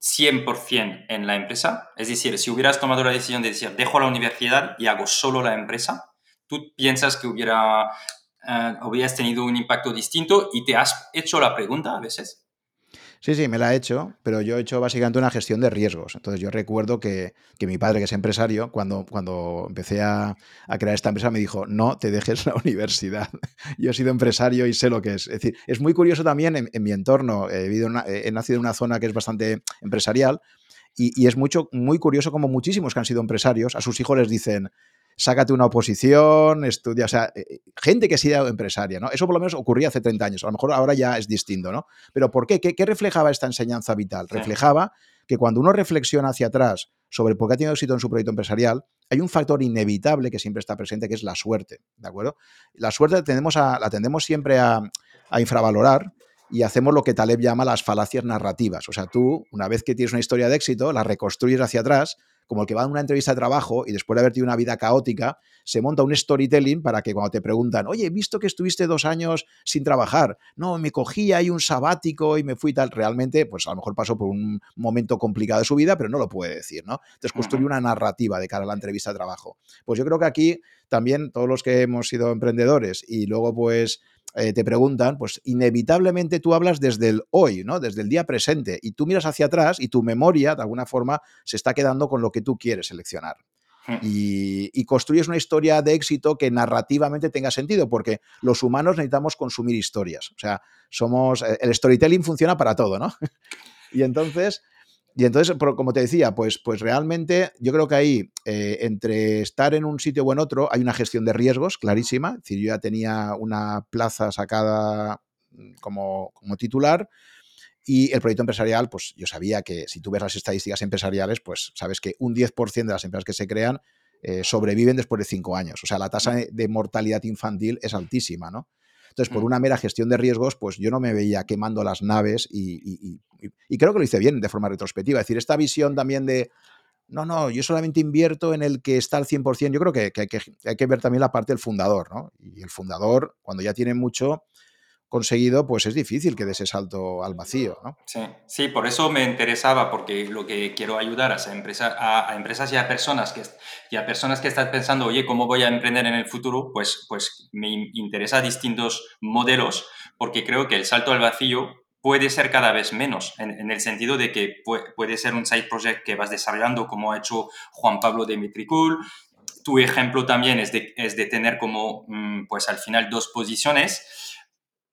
[SPEAKER 1] 100% en la empresa? Es decir, si hubieras tomado la decisión de decir, dejo la universidad y hago solo la empresa, ¿tú piensas que hubiera, uh, hubieras tenido un impacto distinto y te has hecho la pregunta a veces?
[SPEAKER 2] Sí, sí, me la he hecho, pero yo he hecho básicamente una gestión de riesgos. Entonces yo recuerdo que, que mi padre, que es empresario, cuando, cuando empecé a, a, crear esta empresa me dijo, no te dejes la <laughs> universidad. yo he sido empresario y sé lo que es. Es decir, es muy curioso también en, mi entorno. He, vivido una, he nacido en una zona que es bastante empresarial y, y es mucho, muy curioso como muchísimos que han sido empresarios, a sus hijos les dicen, sácate una oposición, estudia, o sea, eh, gente que ha sido empresaria, ¿no? Eso por lo menos ocurría hace 30 años, a lo mejor ahora ya es distinto, ¿no? Pero ¿por qué? ¿Qué, reflejaba esta enseñanza vital? Reflejaba que cuando uno reflexiona hacia atrás sobre por qué ha tenido éxito en su proyecto empresarial, hay un factor inevitable que siempre está presente, que es la suerte, ¿de acuerdo? La suerte tendemos a, la tendemos siempre a, a infravalorar, y hacemos lo que Taleb llama las falacias narrativas. O sea, tú, una vez que tienes una historia de éxito, la reconstruyes hacia atrás como el que va a una entrevista de trabajo y después de haber tenido una vida caótica, se monta un storytelling para que cuando te preguntan, oye, he visto que estuviste dos años sin trabajar, no, me cogí ahí un sabático y me fui tal, realmente, pues a lo mejor pasó por un momento complicado de su vida, pero no lo puede decir, ¿no? Entonces construye una narrativa de cara a la entrevista de trabajo. Pues yo creo que aquí también todos los que hemos sido emprendedores y luego pues eh, te preguntan, pues inevitablemente tú hablas desde el hoy, ¿no? Desde el día presente y tú miras hacia atrás y tu memoria de alguna forma se está quedando con lo que tú quieres seleccionar. Hmm. Y, y, construyes una historia de éxito que narrativamente tenga sentido, porque los humanos necesitamos consumir historias. O sea, somos. Eh, el storytelling funciona para todo, ¿no? <laughs> y entonces, y entonces, como te decía, pues, pues realmente yo creo que ahí, eh, entre estar en un sitio o en otro, hay una gestión de riesgos clarísima. Es decir, yo ya tenía una plaza sacada como, como titular. Y el proyecto empresarial, pues yo sabía que si tú ves las estadísticas empresariales, pues sabes que un 10% de las empresas que se crean eh, sobreviven después de cinco años. O sea, la tasa de mortalidad infantil es altísima, ¿no? Entonces, por mm. una mera gestión de riesgos, pues yo no me veía quemando las naves y, creo que lo hice bien de forma retrospectiva. Es decir, esta visión también de, no, no, yo solamente invierto en el que está al 100%, yo creo que, que, hay, que hay que ver también la parte del fundador, ¿no? Y el fundador, cuando ya tiene mucho, conseguido, pues es difícil que dé ese salto al vacío.
[SPEAKER 1] Sí, sí, por eso me interesaba, porque lo que quiero ayudar a, empresa, a, empresas y a personas que, y a personas que están pensando, oye, ¿cómo voy a emprender en el futuro? Pues, pues me interesa distintos modelos, porque creo que el salto al vacío puede ser cada vez menos, en, el sentido de que puede, ser un side project que vas desarrollando, como ha hecho Juan Pablo de Metricool. Tu ejemplo también es de, es de tener como, mm, pues al final, dos posiciones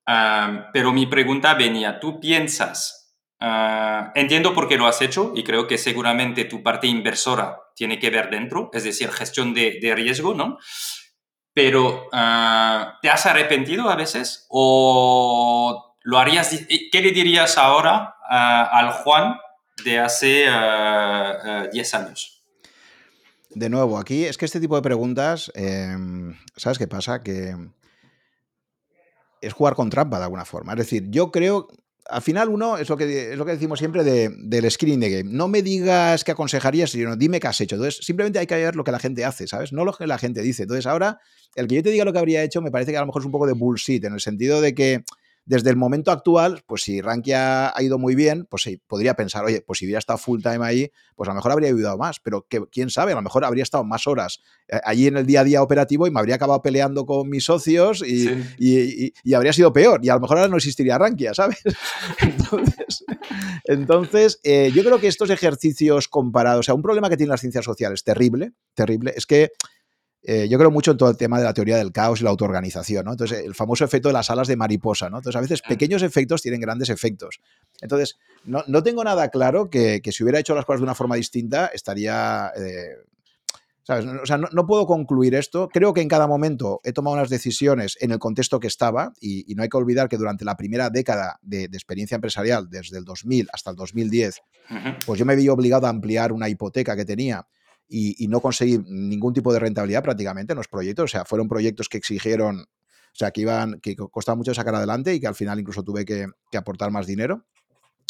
[SPEAKER 1] pero mi pregunta venía, ¿tú piensas, ah, entiendo por qué lo has hecho y creo que seguramente tu parte inversora tiene que ver dentro, es decir, gestión de, riesgo, ¿no? Pero, ah, ¿te has arrepentido a veces o lo harías? ¿Qué le dirías ahora ah, al Juan de hace 10 años?
[SPEAKER 2] De nuevo, aquí es que este tipo de preguntas, em, ¿sabes qué pasa? Que es jugar con trampa de alguna forma. Es decir, yo creo, al final uno, es lo que, es lo que decimos siempre del screen de game, no me digas qué aconsejarías, sino dime qué has hecho. Entonces, simplemente hay que ver lo que la gente hace, ¿sabes? No lo que la gente dice. Entonces, ahora, el que yo te diga lo que habría hecho me parece que a lo mejor es un poco de bullshit, en el sentido de que desde el momento actual, pues si Rankia ha ido muy bien, pues sí, podría pensar, oye, pues si hubiera estado full time ahí, pues a lo mejor habría ayudado más, pero que, quién sabe, a lo mejor habría estado más horas eh, allí en el día a día operativo y me habría acabado peleando con mis socios y, y, habría sido peor. Y a lo mejor ahora no existiría Rankia, ¿sabes? <laughs> entonces, eh, yo creo que estos ejercicios comparados, o sea, un problema que tienen las ciencias sociales terrible, terrible, es que eh, yo creo mucho en todo el tema de la teoría del caos y la autoorganización, ¿no? Entonces, el famoso efecto de las alas de mariposa, ¿no? Entonces, a veces pequeños efectos tienen grandes efectos. Entonces, no, tengo nada claro que, si hubiera hecho las cosas de una forma distinta, estaría... Eh, ¿sabes? O sea, no, puedo concluir esto. Creo que en cada momento he tomado unas decisiones en el contexto que estaba y, no hay que olvidar que durante la primera década de, experiencia empresarial, desde el 2000 hasta el 2010, pues yo me vi obligado a ampliar una hipoteca que tenía y, no conseguí ningún tipo de rentabilidad prácticamente en los proyectos. O sea, fueron proyectos que exigieron, o sea, que iban, que costaba mucho sacar adelante y que al final incluso tuve que, aportar más dinero.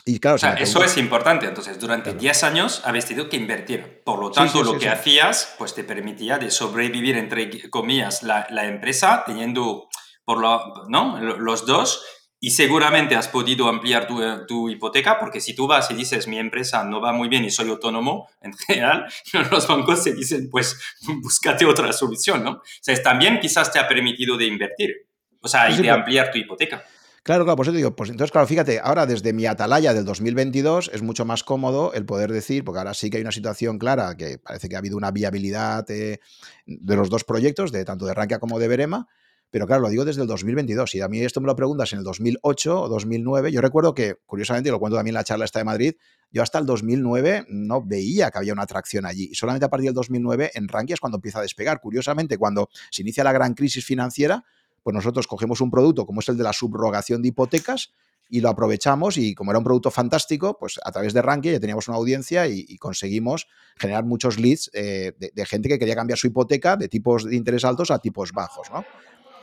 [SPEAKER 1] Y claro, o sea, eso es importante. Entonces, durante 10 años habéis tenido que invertir. Por lo tanto, lo que hacías, pues te permitía de sobrevivir, entre comillas, la, la empresa, teniendo por lo, ¿no? los dos y seguramente has podido ampliar tu, hipoteca, porque si tú vas y dices, mi empresa no va muy bien y soy autónomo, en <laughs> general, los bancos se dicen, pues búscate otra solución, ¿no? O sea, también quizás te ha permitido de invertir, o sea, y de ampliar tu hipoteca.
[SPEAKER 2] Claro, claro, por eso te digo, pues entonces, claro, fíjate, ahora desde mi atalaya del 2022 es mucho más cómodo el poder decir, porque ahora sí que hay una situación clara, que parece que ha habido una viabilidad eh, de los dos proyectos, de tanto de Rankia como de Berema, pero claro, lo digo desde el 2022. Y a mí esto me lo preguntas en el 2008 o 2009. Yo recuerdo que, curiosamente, y lo cuento también en la charla esta de Madrid, yo hasta el 2009 no veía que había una atracción allí. Y solamente a partir del 2009 en Rankia es cuando empieza a despegar. Curiosamente, cuando se inicia la gran crisis financiera, pues nosotros cogemos un producto como es el de la subrogación de hipotecas y lo aprovechamos y como era un producto fantástico, pues a través de Rankia ya teníamos una audiencia y, conseguimos generar muchos leads eh, de, de, gente que quería cambiar su hipoteca de tipos de interés altos a tipos bajos, ¿no?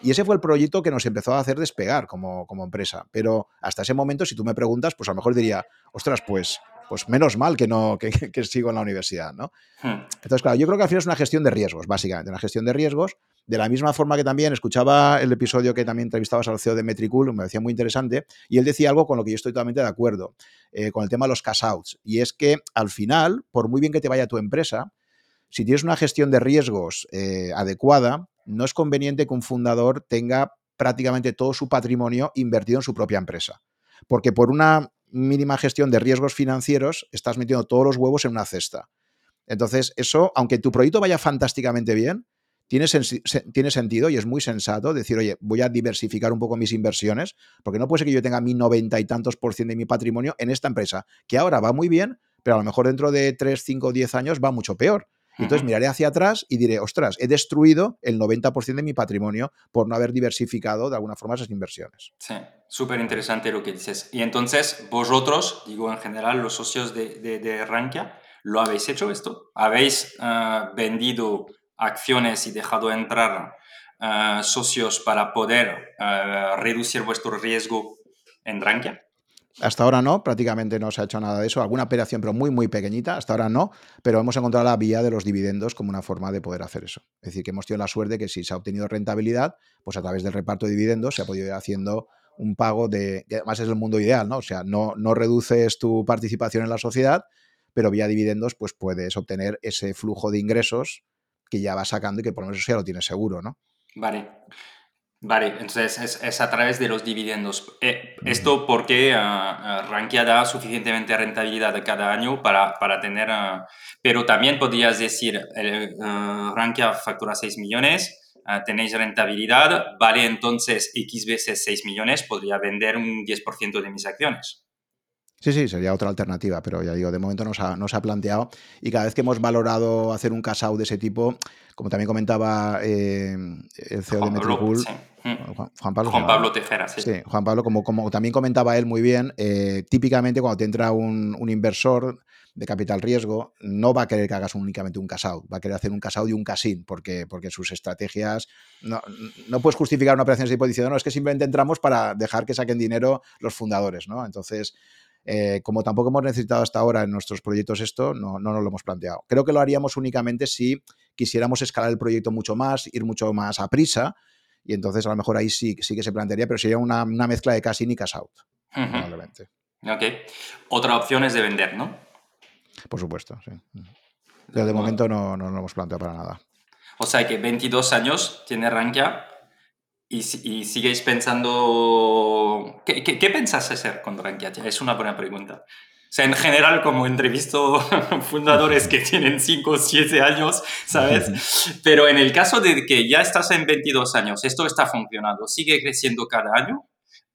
[SPEAKER 2] Y ese fue el proyecto que nos empezó a hacer despegar como, como empresa. Pero hasta ese momento, si tú me preguntas, pues a lo mejor diría, ostras, pues, pues menos mal que no que, que sigo en la universidad, ¿no? Hmm. Entonces, claro, yo creo que al final es una gestión de riesgos, básicamente, una gestión de riesgos. De la misma forma que también escuchaba el episodio que también entrevistabas al CEO de Metricool, me decía muy interesante, y él decía algo con lo que yo estoy totalmente de acuerdo, eh, con el tema de los cash outs. Y es que al final, por muy bien que te vaya tu empresa, si tienes una gestión de riesgos eh, adecuada, no es conveniente que un fundador tenga prácticamente todo su patrimonio invertido en su propia empresa. Porque por una mínima gestión de riesgos financieros estás metiendo todos los huevos en una cesta. Entonces, eso, aunque tu proyecto vaya fantásticamente bien, tiene, sentido y es muy sensato decir, oye, voy a diversificar un poco mis inversiones, porque no puede ser que yo tenga mi noventa y tantos por ciento de mi patrimonio en esta empresa, que ahora va muy bien, pero a lo mejor dentro de 3, 5, 10 años va mucho peor. Y entonces miraré hacia atrás y diré, ostras, he destruido el 90% de mi patrimonio por no haber diversificado de alguna forma esas inversiones.
[SPEAKER 1] Sí, súper interesante lo que dices. Y entonces, vosotros, digo en general, los socios de, de, Rankia, ¿lo habéis hecho esto? ¿Habéis eh, vendido acciones y dejado entrar eh, socios para poder eh, reducir vuestro riesgo en Rankia?
[SPEAKER 2] Hasta ahora no, prácticamente no se ha hecho nada de eso. Alguna operación, pero muy, muy pequeñita. Hasta ahora no, pero hemos encontrado la vía de los dividendos como una forma de poder hacer eso. Es decir, que hemos tenido la suerte que si se ha obtenido rentabilidad, pues a través del reparto de dividendos se ha podido ir haciendo un pago de. además es el mundo ideal, ¿no? O sea, no, no reduces tu participación en la sociedad, pero vía dividendos, pues puedes obtener ese flujo de ingresos que ya vas sacando y que por lo menos ya lo tienes seguro, ¿no?
[SPEAKER 1] Vale. Vale, entonces es, a través de los dividendos. Eh, esto porque uh, Rankia da suficientemente rentabilidad cada año para, para tener, pero también podrías decir, Rankia factura 6 millones, tenéis rentabilidad, vale entonces X veces 6 millones, podría vender un 10% de mis acciones.
[SPEAKER 2] Sí, sí, sería otra alternativa, pero ya digo, de momento no se ha, ha planteado y cada vez que hemos valorado hacer un cash out de ese tipo, como también comentaba eh, el CEO de Metripool,
[SPEAKER 1] Juan, Pablo, Juan Pablo Tejera, sí.
[SPEAKER 2] sí. Juan Pablo, como, como también comentaba él muy bien, eh, típicamente cuando te entra un, un, inversor de capital riesgo, no va a querer que hagas únicamente un cash out, va a querer hacer un cash out y un cash in, porque, porque sus estrategias, no, no puedes justificar una operación de ese tipo diciendo, no, es que simplemente entramos para dejar que saquen dinero los fundadores, ¿no? Entonces, eh, como tampoco hemos necesitado hasta ahora en nuestros proyectos esto, no, no nos lo hemos planteado. Creo que lo haríamos únicamente si quisiéramos escalar el proyecto mucho más, ir mucho más a prisa, y entonces a lo mejor ahí sí, sí que se plantearía, pero sería una, una mezcla de cash in y cash out, probablemente.
[SPEAKER 1] Ok. Otra opción es de vender, ¿no?
[SPEAKER 2] Por supuesto, sí. Pero de momento no, no, lo hemos planteado para nada.
[SPEAKER 1] O sea que 22 años tiene Rankia y, sigues pensando... ¿Qué, qué, pensás hacer con Rankia? Es una buena pregunta. O sea, en general, como entrevisto <laughs> fundadores que tienen 5 o 7 años, ¿sabes? Pero en el caso de que ya estás en 22 años, esto está funcionando, sigue creciendo cada año.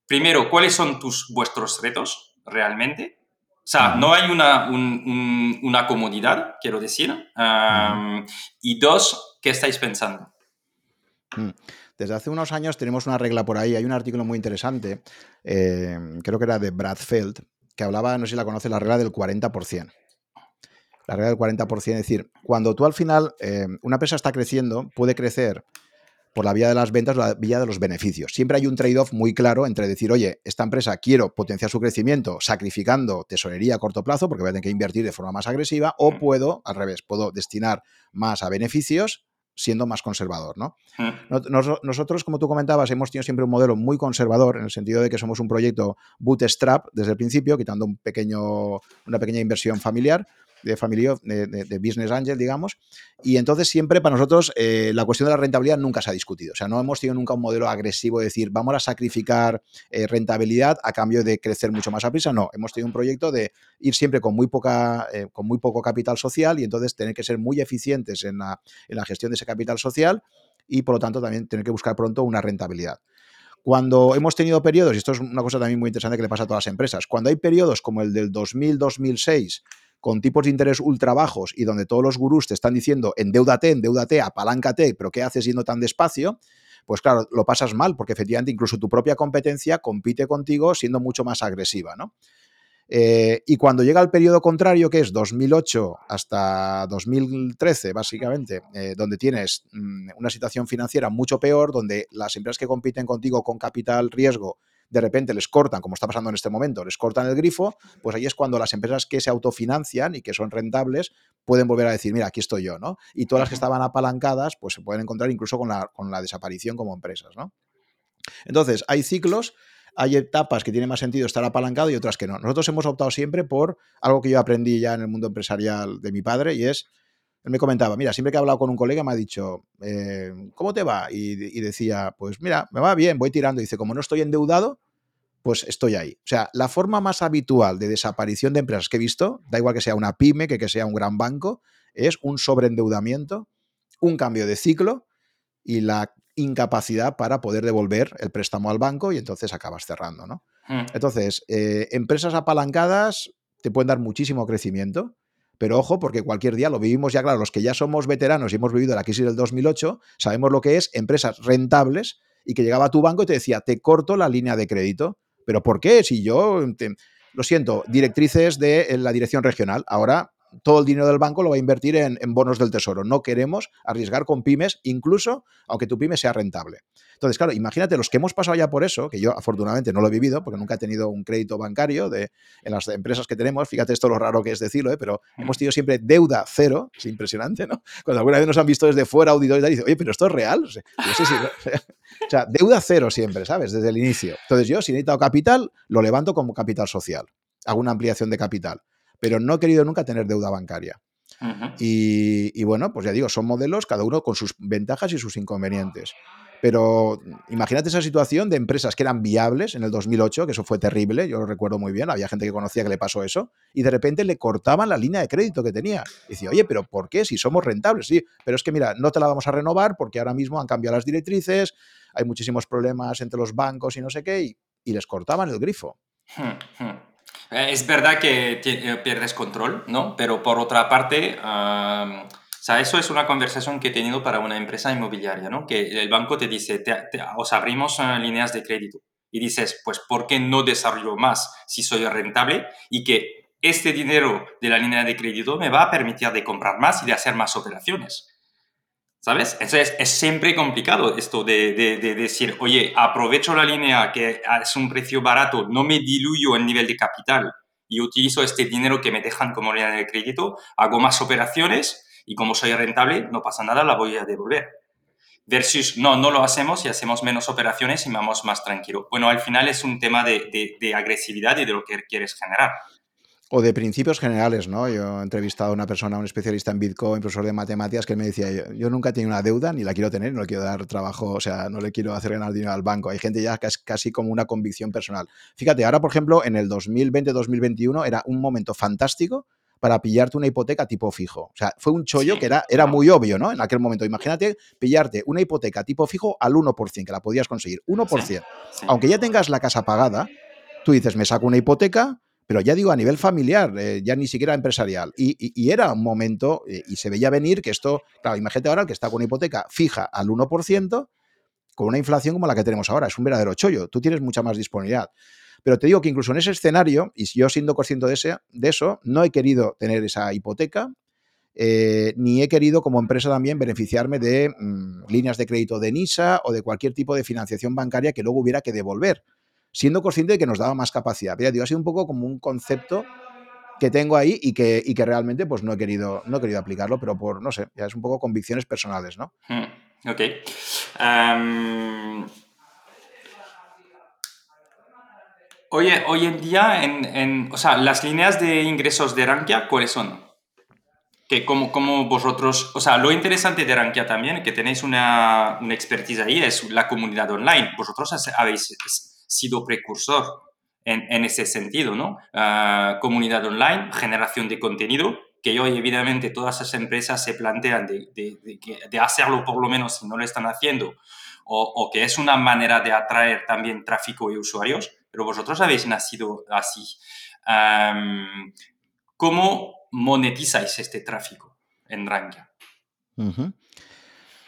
[SPEAKER 1] Primero, ¿cuáles son tus, vuestros retos realmente? O sea, no hay una, una comodidad, quiero decir. y dos, ¿qué estáis pensando?
[SPEAKER 2] Mm. Desde hace unos años tenemos una regla por ahí. Hay un artículo muy interesante, eh, creo que era de Brad Feld, que hablaba, no sé si la conoce, la regla del 40%. La regla del 40%, es decir, cuando tú al final, eh, una empresa está creciendo, puede crecer por la vía de las ventas o la vía de los beneficios. Siempre hay un trade-off muy claro entre decir, oye, esta empresa quiero potenciar su crecimiento sacrificando tesorería a corto plazo porque voy a tener que invertir de forma más agresiva, o puedo, al revés, puedo destinar más a beneficios siendo más conservador. ¿no? nosotros, como tú comentabas, hemos tenido siempre un modelo muy conservador en el sentido de que somos un proyecto bootstrap desde el principio, quitando un pequeño, una pequeña inversión familiar, de familia, de, business angel, digamos. Y entonces siempre para nosotros eh, la cuestión de la rentabilidad nunca se ha discutido. O sea, no hemos tenido nunca un modelo agresivo de decir, vamos a sacrificar eh, rentabilidad a cambio de crecer mucho más a prisa. No, hemos tenido un proyecto de ir siempre con muy, poca, eh, con muy poco capital social y entonces tener que ser muy eficientes en la, en la gestión de ese capital social y por lo tanto también tener que buscar pronto una rentabilidad. Cuando hemos tenido periodos, y esto es una cosa también muy interesante que le pasa a todas las empresas, cuando hay periodos como el del 2000-2006, con tipos de interés ultra bajos y donde todos los gurús te están diciendo endeudate, endeudate, apaláncate, pero ¿qué haces yendo tan despacio? Pues claro, lo pasas mal, porque efectivamente incluso tu propia competencia compite contigo siendo mucho más agresiva, ¿no? Eh, y cuando llega el periodo contrario, que es 2008 hasta 2013, básicamente, eh, donde tienes mm, una situación financiera mucho peor, donde las empresas que compiten contigo con capital riesgo de repente les cortan, como está pasando en este momento, les cortan el grifo, pues ahí es cuando las empresas que se autofinancian y que son rentables pueden volver a decir, mira, aquí estoy yo, ¿no? Y todas las que estaban apalancadas, pues se pueden encontrar incluso con la, con la desaparición como empresas, ¿no? Entonces, hay ciclos hay etapas que tiene más sentido estar apalancado y otras que no. Nosotros hemos optado siempre por algo que yo aprendí ya en el mundo empresarial de mi padre y es, él me comentaba, mira, siempre que he hablado con un colega me ha dicho, eh, ¿cómo te va? Y, y, decía, pues mira, me va bien, voy tirando. dice, como no estoy endeudado, pues estoy ahí. O sea, la forma más habitual de desaparición de empresas que he visto, da igual que sea una pyme, que, que sea un gran banco, es un sobreendeudamiento, un cambio de ciclo y la incapacidad para poder devolver el préstamo al banco y entonces acabas cerrando, ¿no? Hmm. Entonces, eh, empresas apalancadas te pueden dar muchísimo crecimiento, Pero ojo, porque cualquier día lo vivimos ya, claro, los que ya somos veteranos y hemos vivido la crisis del 2008, sabemos lo que es empresas rentables y que llegaba a tu banco y te decía, te corto la línea de crédito. ¿Pero por qué? Si yo, lo siento, directrices de la dirección regional. Ahora todo el dinero del banco lo va a invertir en, bonos del tesoro. No queremos arriesgar con pymes, incluso aunque tu pyme sea rentable. Entonces, claro, imagínate los que hemos pasado ya por eso, que yo afortunadamente no lo he vivido porque nunca he tenido un crédito bancario de, en las empresas que tenemos. Fíjate esto lo raro que es decirlo, ¿eh? pero hemos tenido siempre deuda cero. Es impresionante, ¿no? Cuando alguna vez nos han visto desde fuera auditores y dicen, oye, pero esto es real. <laughs> O sea, deuda cero siempre, ¿sabes? Desde el inicio. Entonces yo, si necesito capital, lo levanto como capital social. Hago una ampliación de capital pero no he querido nunca tener deuda bancaria. y, bueno, pues ya digo, son modelos, cada uno con sus ventajas y sus inconvenientes. Pero imagínate esa situación de empresas que eran viables en el 2008, que eso fue terrible, yo lo recuerdo muy bien, había gente que conocía que le pasó eso, y de repente le cortaban la línea de crédito que tenía. Y decía, oye, pero ¿por qué? Si somos rentables, sí, pero es que mira, no te la vamos a renovar porque ahora mismo han cambiado las directrices, hay muchísimos problemas entre los bancos y no sé qué, y, y les cortaban el grifo.
[SPEAKER 1] Eh, es verdad que eh, pierdes control, ¿no? Pero por otra parte, o sea, eso es una conversación que he tenido para una empresa inmobiliaria, ¿no? Que el banco te dice, os abrimos eh, líneas de crédito. Y dices, pues, ¿por qué no desarrollo más si soy rentable? Y que este dinero de la línea de crédito me va a permitir de comprar más y de hacer más operaciones. ¿Sabes? Es siempre complicado esto de, decir, oye, aprovecho la línea que es un precio barato, no me diluyo en nivel de capital y utilizo este dinero que me dejan como línea de crédito, hago más operaciones y como soy rentable, no pasa nada, la voy a devolver. Versus, no, no lo hacemos y hacemos menos operaciones y vamos más tranquilo. Bueno, al final es un tema de agresividad y de lo que quieres generar.
[SPEAKER 2] O de principios generales, ¿no? Yo he entrevistado a una persona, un especialista en Bitcoin, profesor de matemáticas, que me decía, yo, nunca he tenido una deuda, ni la quiero tener, no le quiero dar trabajo, o sea, no le quiero hacer ganar dinero al banco. Hay gente ya que es casi como una convicción personal. Fíjate, ahora, por ejemplo, en el 2020-2021 era un momento fantástico para pillarte una hipoteca tipo fijo. O sea, fue un chollo que era, era muy obvio, ¿no? En aquel momento. Imagínate pillarte una hipoteca tipo fijo al 1%, que la podías conseguir. 1%. Aunque ya tengas la casa pagada, tú dices, me saco una hipoteca, pero ya digo a nivel familiar, eh, ya ni siquiera empresarial. Y, era un momento, eh, y se veía venir que esto, claro, imagínate ahora que está con una hipoteca fija al 1%, con una inflación como la que tenemos ahora, es un verdadero chollo, tú tienes mucha más disponibilidad. Pero te digo que incluso en ese escenario, y yo siendo consciente de, eso, no he querido tener esa hipoteca, eh, ni he querido como empresa también beneficiarme de mm, líneas de crédito de NISA o de cualquier tipo de financiación bancaria que luego hubiera que devolver siendo consciente de que nos daba más capacidad. Pero digo, ha sido un poco como un concepto que tengo ahí y que, y que realmente pues no he, querido, no he querido aplicarlo, pero por, no sé, ya es un poco convicciones personales, ¿no?
[SPEAKER 1] Hmm, ok. hoy en día, en, o sea, las líneas de ingresos de Rankia, ¿cuáles son? Que como, como vosotros, o sea, lo interesante de Rankia también, que tenéis una, una expertise ahí, es la comunidad online. Vosotros habéis sido precursor en, ese sentido, ¿no? Ah, comunidad online, generación de contenido, que hoy evidentemente todas esas empresas se plantean de, hacerlo por lo menos si no lo están haciendo, o, que es una manera de atraer también tráfico y usuarios, pero vosotros habéis nacido así. ¿Cómo monetizáis este tráfico en Rankia?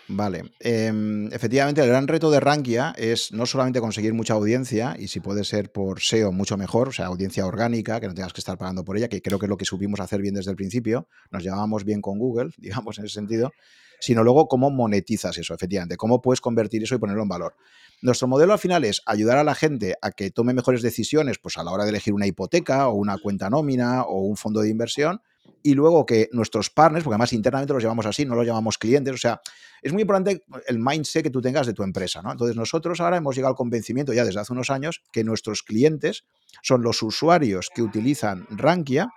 [SPEAKER 2] Vale. Em, efectivamente, el gran reto de Rankia es no solamente conseguir mucha audiencia, y si puede ser por SEO, mucho mejor, o sea, audiencia orgánica, que no tengas que estar pagando por ella, que creo que es lo que supimos hacer bien desde el principio, nos llevábamos bien con Google, <laughs> digamos, en ese sentido, sino luego cómo monetizas eso, efectivamente, cómo puedes convertir eso y ponerlo en valor. Nuestro modelo al final es ayudar a la gente a que tome mejores decisiones pues, a la hora de elegir una hipoteca o una cuenta nómina o un fondo de inversión, y luego que nuestros partners, porque además internamente los llamamos así, no los llamamos clientes, o sea, es muy importante el mindset que tú tengas de tu empresa, ¿no? Entonces nosotros ahora hemos llegado al convencimiento ya desde hace unos años que nuestros clientes son los usuarios que utilizan Rankia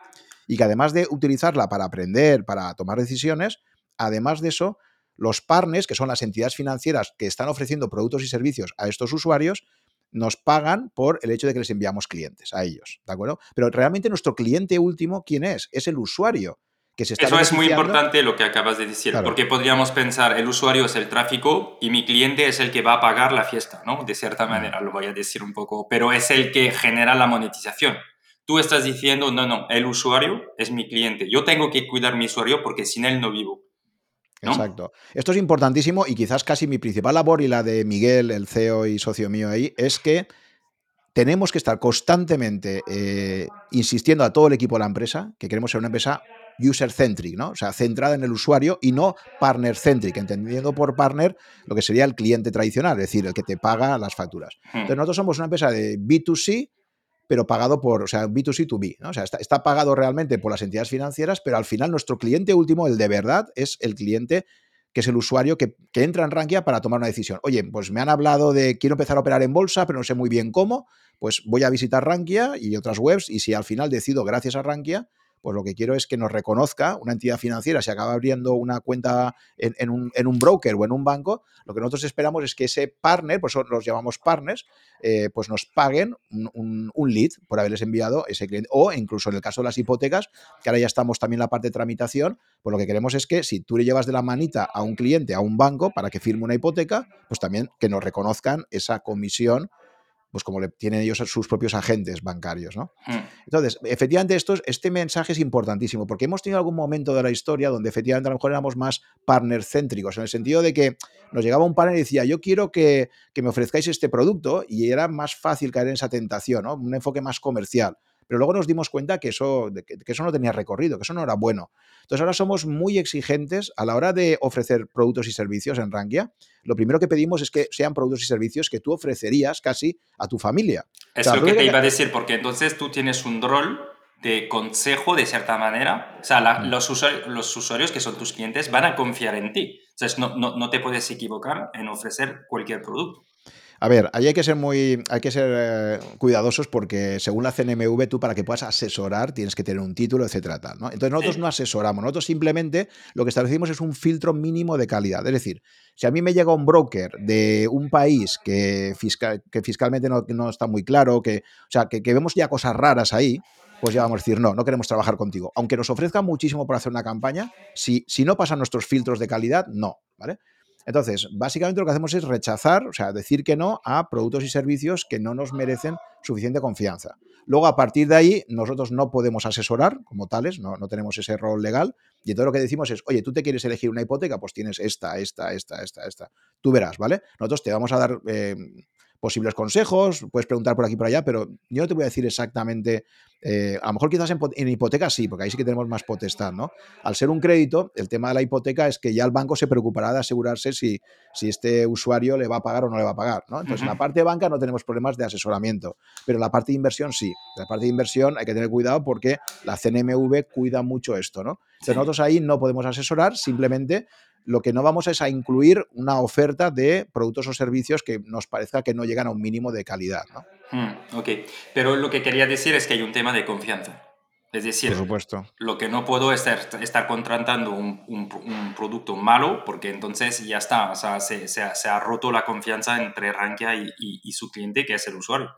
[SPEAKER 2] y que además de utilizarla para aprender, para tomar decisiones, además de eso, los partners, que son las entidades financieras que están ofreciendo productos y servicios a estos usuarios, nos pagan por el hecho de que les enviamos clientes a ellos, ¿de acuerdo? Pero realmente nuestro cliente último, ¿quién es? Es el usuario. Que se está
[SPEAKER 1] Eso es muy importante lo que acabas de decir, porque podríamos pensar, el usuario es el tráfico y mi cliente es el que va a pagar la fiesta, ¿no? De cierta manera, lo voy a decir un poco, pero es el que genera la monetización. tú estás diciendo, no, no, el usuario es mi cliente. Yo tengo que cuidar mi usuario porque sin él no vivo.
[SPEAKER 2] Exacto. Esto es importantísimo y quizás casi mi principal labor y la de Miguel, el CEO y socio mío ahí, es que tenemos que estar constantemente eh, insistiendo a todo el equipo de la empresa que queremos ser una empresa user-centric, ¿no? O sea, centrada en el usuario y no partner-centric, entendiendo por partner lo que sería el cliente tradicional, es decir, el que te paga las facturas. Hmm. Entonces, nosotros somos una empresa de B2C, pero pagado por, o sea, B2C2B, ¿no? O sea, está, está, pagado realmente por las entidades financieras, pero al final nuestro cliente último, el de verdad, es el cliente que es el usuario que, entra en Rankia para tomar una decisión. Oye, pues me han hablado de quiero empezar a operar en bolsa, pero no sé muy bien cómo, pues voy a visitar Rankia y otras webs y si al final decido, gracias a Rankia, pues lo que quiero es que nos reconozca una entidad financiera, si acaba abriendo una cuenta en, un, broker o en un banco, lo que nosotros esperamos es que ese partner, pues los llamamos partners, eh, pues nos paguen un, lead por haberles enviado ese cliente. O incluso en el caso de las hipotecas, que ahora ya estamos también en la parte de tramitación, pues lo que queremos es que si tú le llevas de la manita a un cliente, a un banco, para que firme una hipoteca, pues también que nos reconozcan esa comisión pues como le tienen ellos sus propios agentes bancarios, ¿no? Hmm. Entonces, efectivamente, esto, este mensaje es importantísimo, porque hemos tenido algún momento de la historia donde efectivamente a lo mejor éramos más partner céntricos, en el sentido de que nos llegaba un partner y decía, yo quiero que, que me ofrezcáis este producto, y era más fácil caer en esa tentación, ¿no? Un enfoque más comercial pero luego nos dimos cuenta que eso, que, eso no tenía recorrido, que eso no era bueno. Entonces ahora somos muy exigentes a la hora de ofrecer productos y servicios en Rankia. Lo primero que pedimos es que sean productos y servicios que tú ofrecerías casi a tu familia.
[SPEAKER 1] Es lo que te iba a decir, porque entonces tú tienes un rol de consejo de cierta manera. O sea, mm. los, usuarios, los, usuarios, que son tus clientes van a confiar en ti. Entonces no, no, no te puedes equivocar en ofrecer cualquier producto.
[SPEAKER 2] A ver, ahí hay que ser muy, hay que ser eh, cuidadosos porque según la CNMV tú para que puedas asesorar tienes que tener un título, etcétera, tal, ¿no? Entonces nosotros no asesoramos, nosotros simplemente lo que establecimos es un filtro mínimo de calidad. Es decir, si a mí me llega un broker de un país que, que fiscalmente no, está muy claro, que, o sea, que, que vemos ya cosas raras ahí, pues ya vamos a decir, no, no queremos trabajar contigo. Aunque nos ofrezca muchísimo por hacer una campaña, si, si no pasan nuestros filtros de calidad, no, ¿vale? Entonces, básicamente lo que hacemos es rechazar, o sea, decir que no a productos y servicios que no nos merecen suficiente confianza. Luego, a partir de ahí, nosotros no podemos asesorar como tales, no, tenemos ese rol legal. Y todo lo que decimos es, oye, tú te quieres elegir una hipoteca, pues tienes esta, esta, esta, esta, esta. Tú verás, ¿vale? Nosotros te vamos a dar eh, posibles consejos, puedes preguntar por aquí y por allá, pero yo no te voy a decir exactamente, eh, a lo mejor quizás en, hipoteca sí, porque ahí sí que tenemos más potestad, ¿no? Al ser un crédito, el tema de la hipoteca es que ya el banco se preocupará de asegurarse si, si este usuario le va a pagar o no le va a pagar, ¿no? Entonces, en la parte de banca no tenemos problemas de asesoramiento, pero en la parte de inversión sí. En la parte de inversión hay que tener cuidado porque la CNMV cuida mucho esto, ¿no? Entonces, nosotros ahí no podemos asesorar, simplemente lo que no vamos es a incluir una oferta de productos o servicios que nos parezca que no llegan a un mínimo de calidad. ¿no?
[SPEAKER 1] Hmm, ok, pero lo que quería decir es que hay un tema de confianza. Es decir,
[SPEAKER 2] Por supuesto.
[SPEAKER 1] lo que no puedo es estar, estar contratando un, un, producto malo porque entonces ya está, o sea, se, se, ha, roto la confianza entre Rankia y, y su cliente, que es el usuario.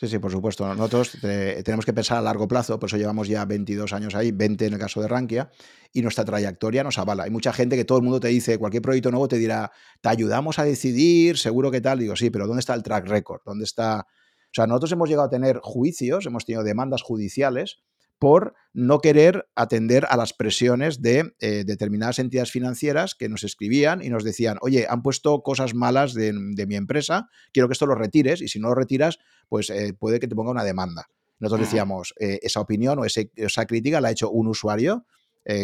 [SPEAKER 2] Sí, sí, por supuesto. Nosotros eh, tenemos que pensar a largo plazo, por eso llevamos ya 22 años ahí, 20 en el caso de Rankia, y nuestra trayectoria nos avala. Hay mucha gente que todo el mundo te dice, cualquier proyecto nuevo te dirá, te ayudamos a decidir, seguro que tal. Digo, sí, pero ¿dónde está el track record? ¿Dónde está...? O sea, nosotros hemos llegado a tener juicios, hemos tenido demandas judiciales por no querer atender a las presiones de eh, determinadas entidades financieras que nos escribían y nos decían, oye, han puesto cosas malas de, mi empresa, quiero que esto lo retires y si no lo retiras, pues eh, puede que te ponga una demanda. Nosotros decíamos, eh, esa opinión o esa crítica la ha hecho un usuario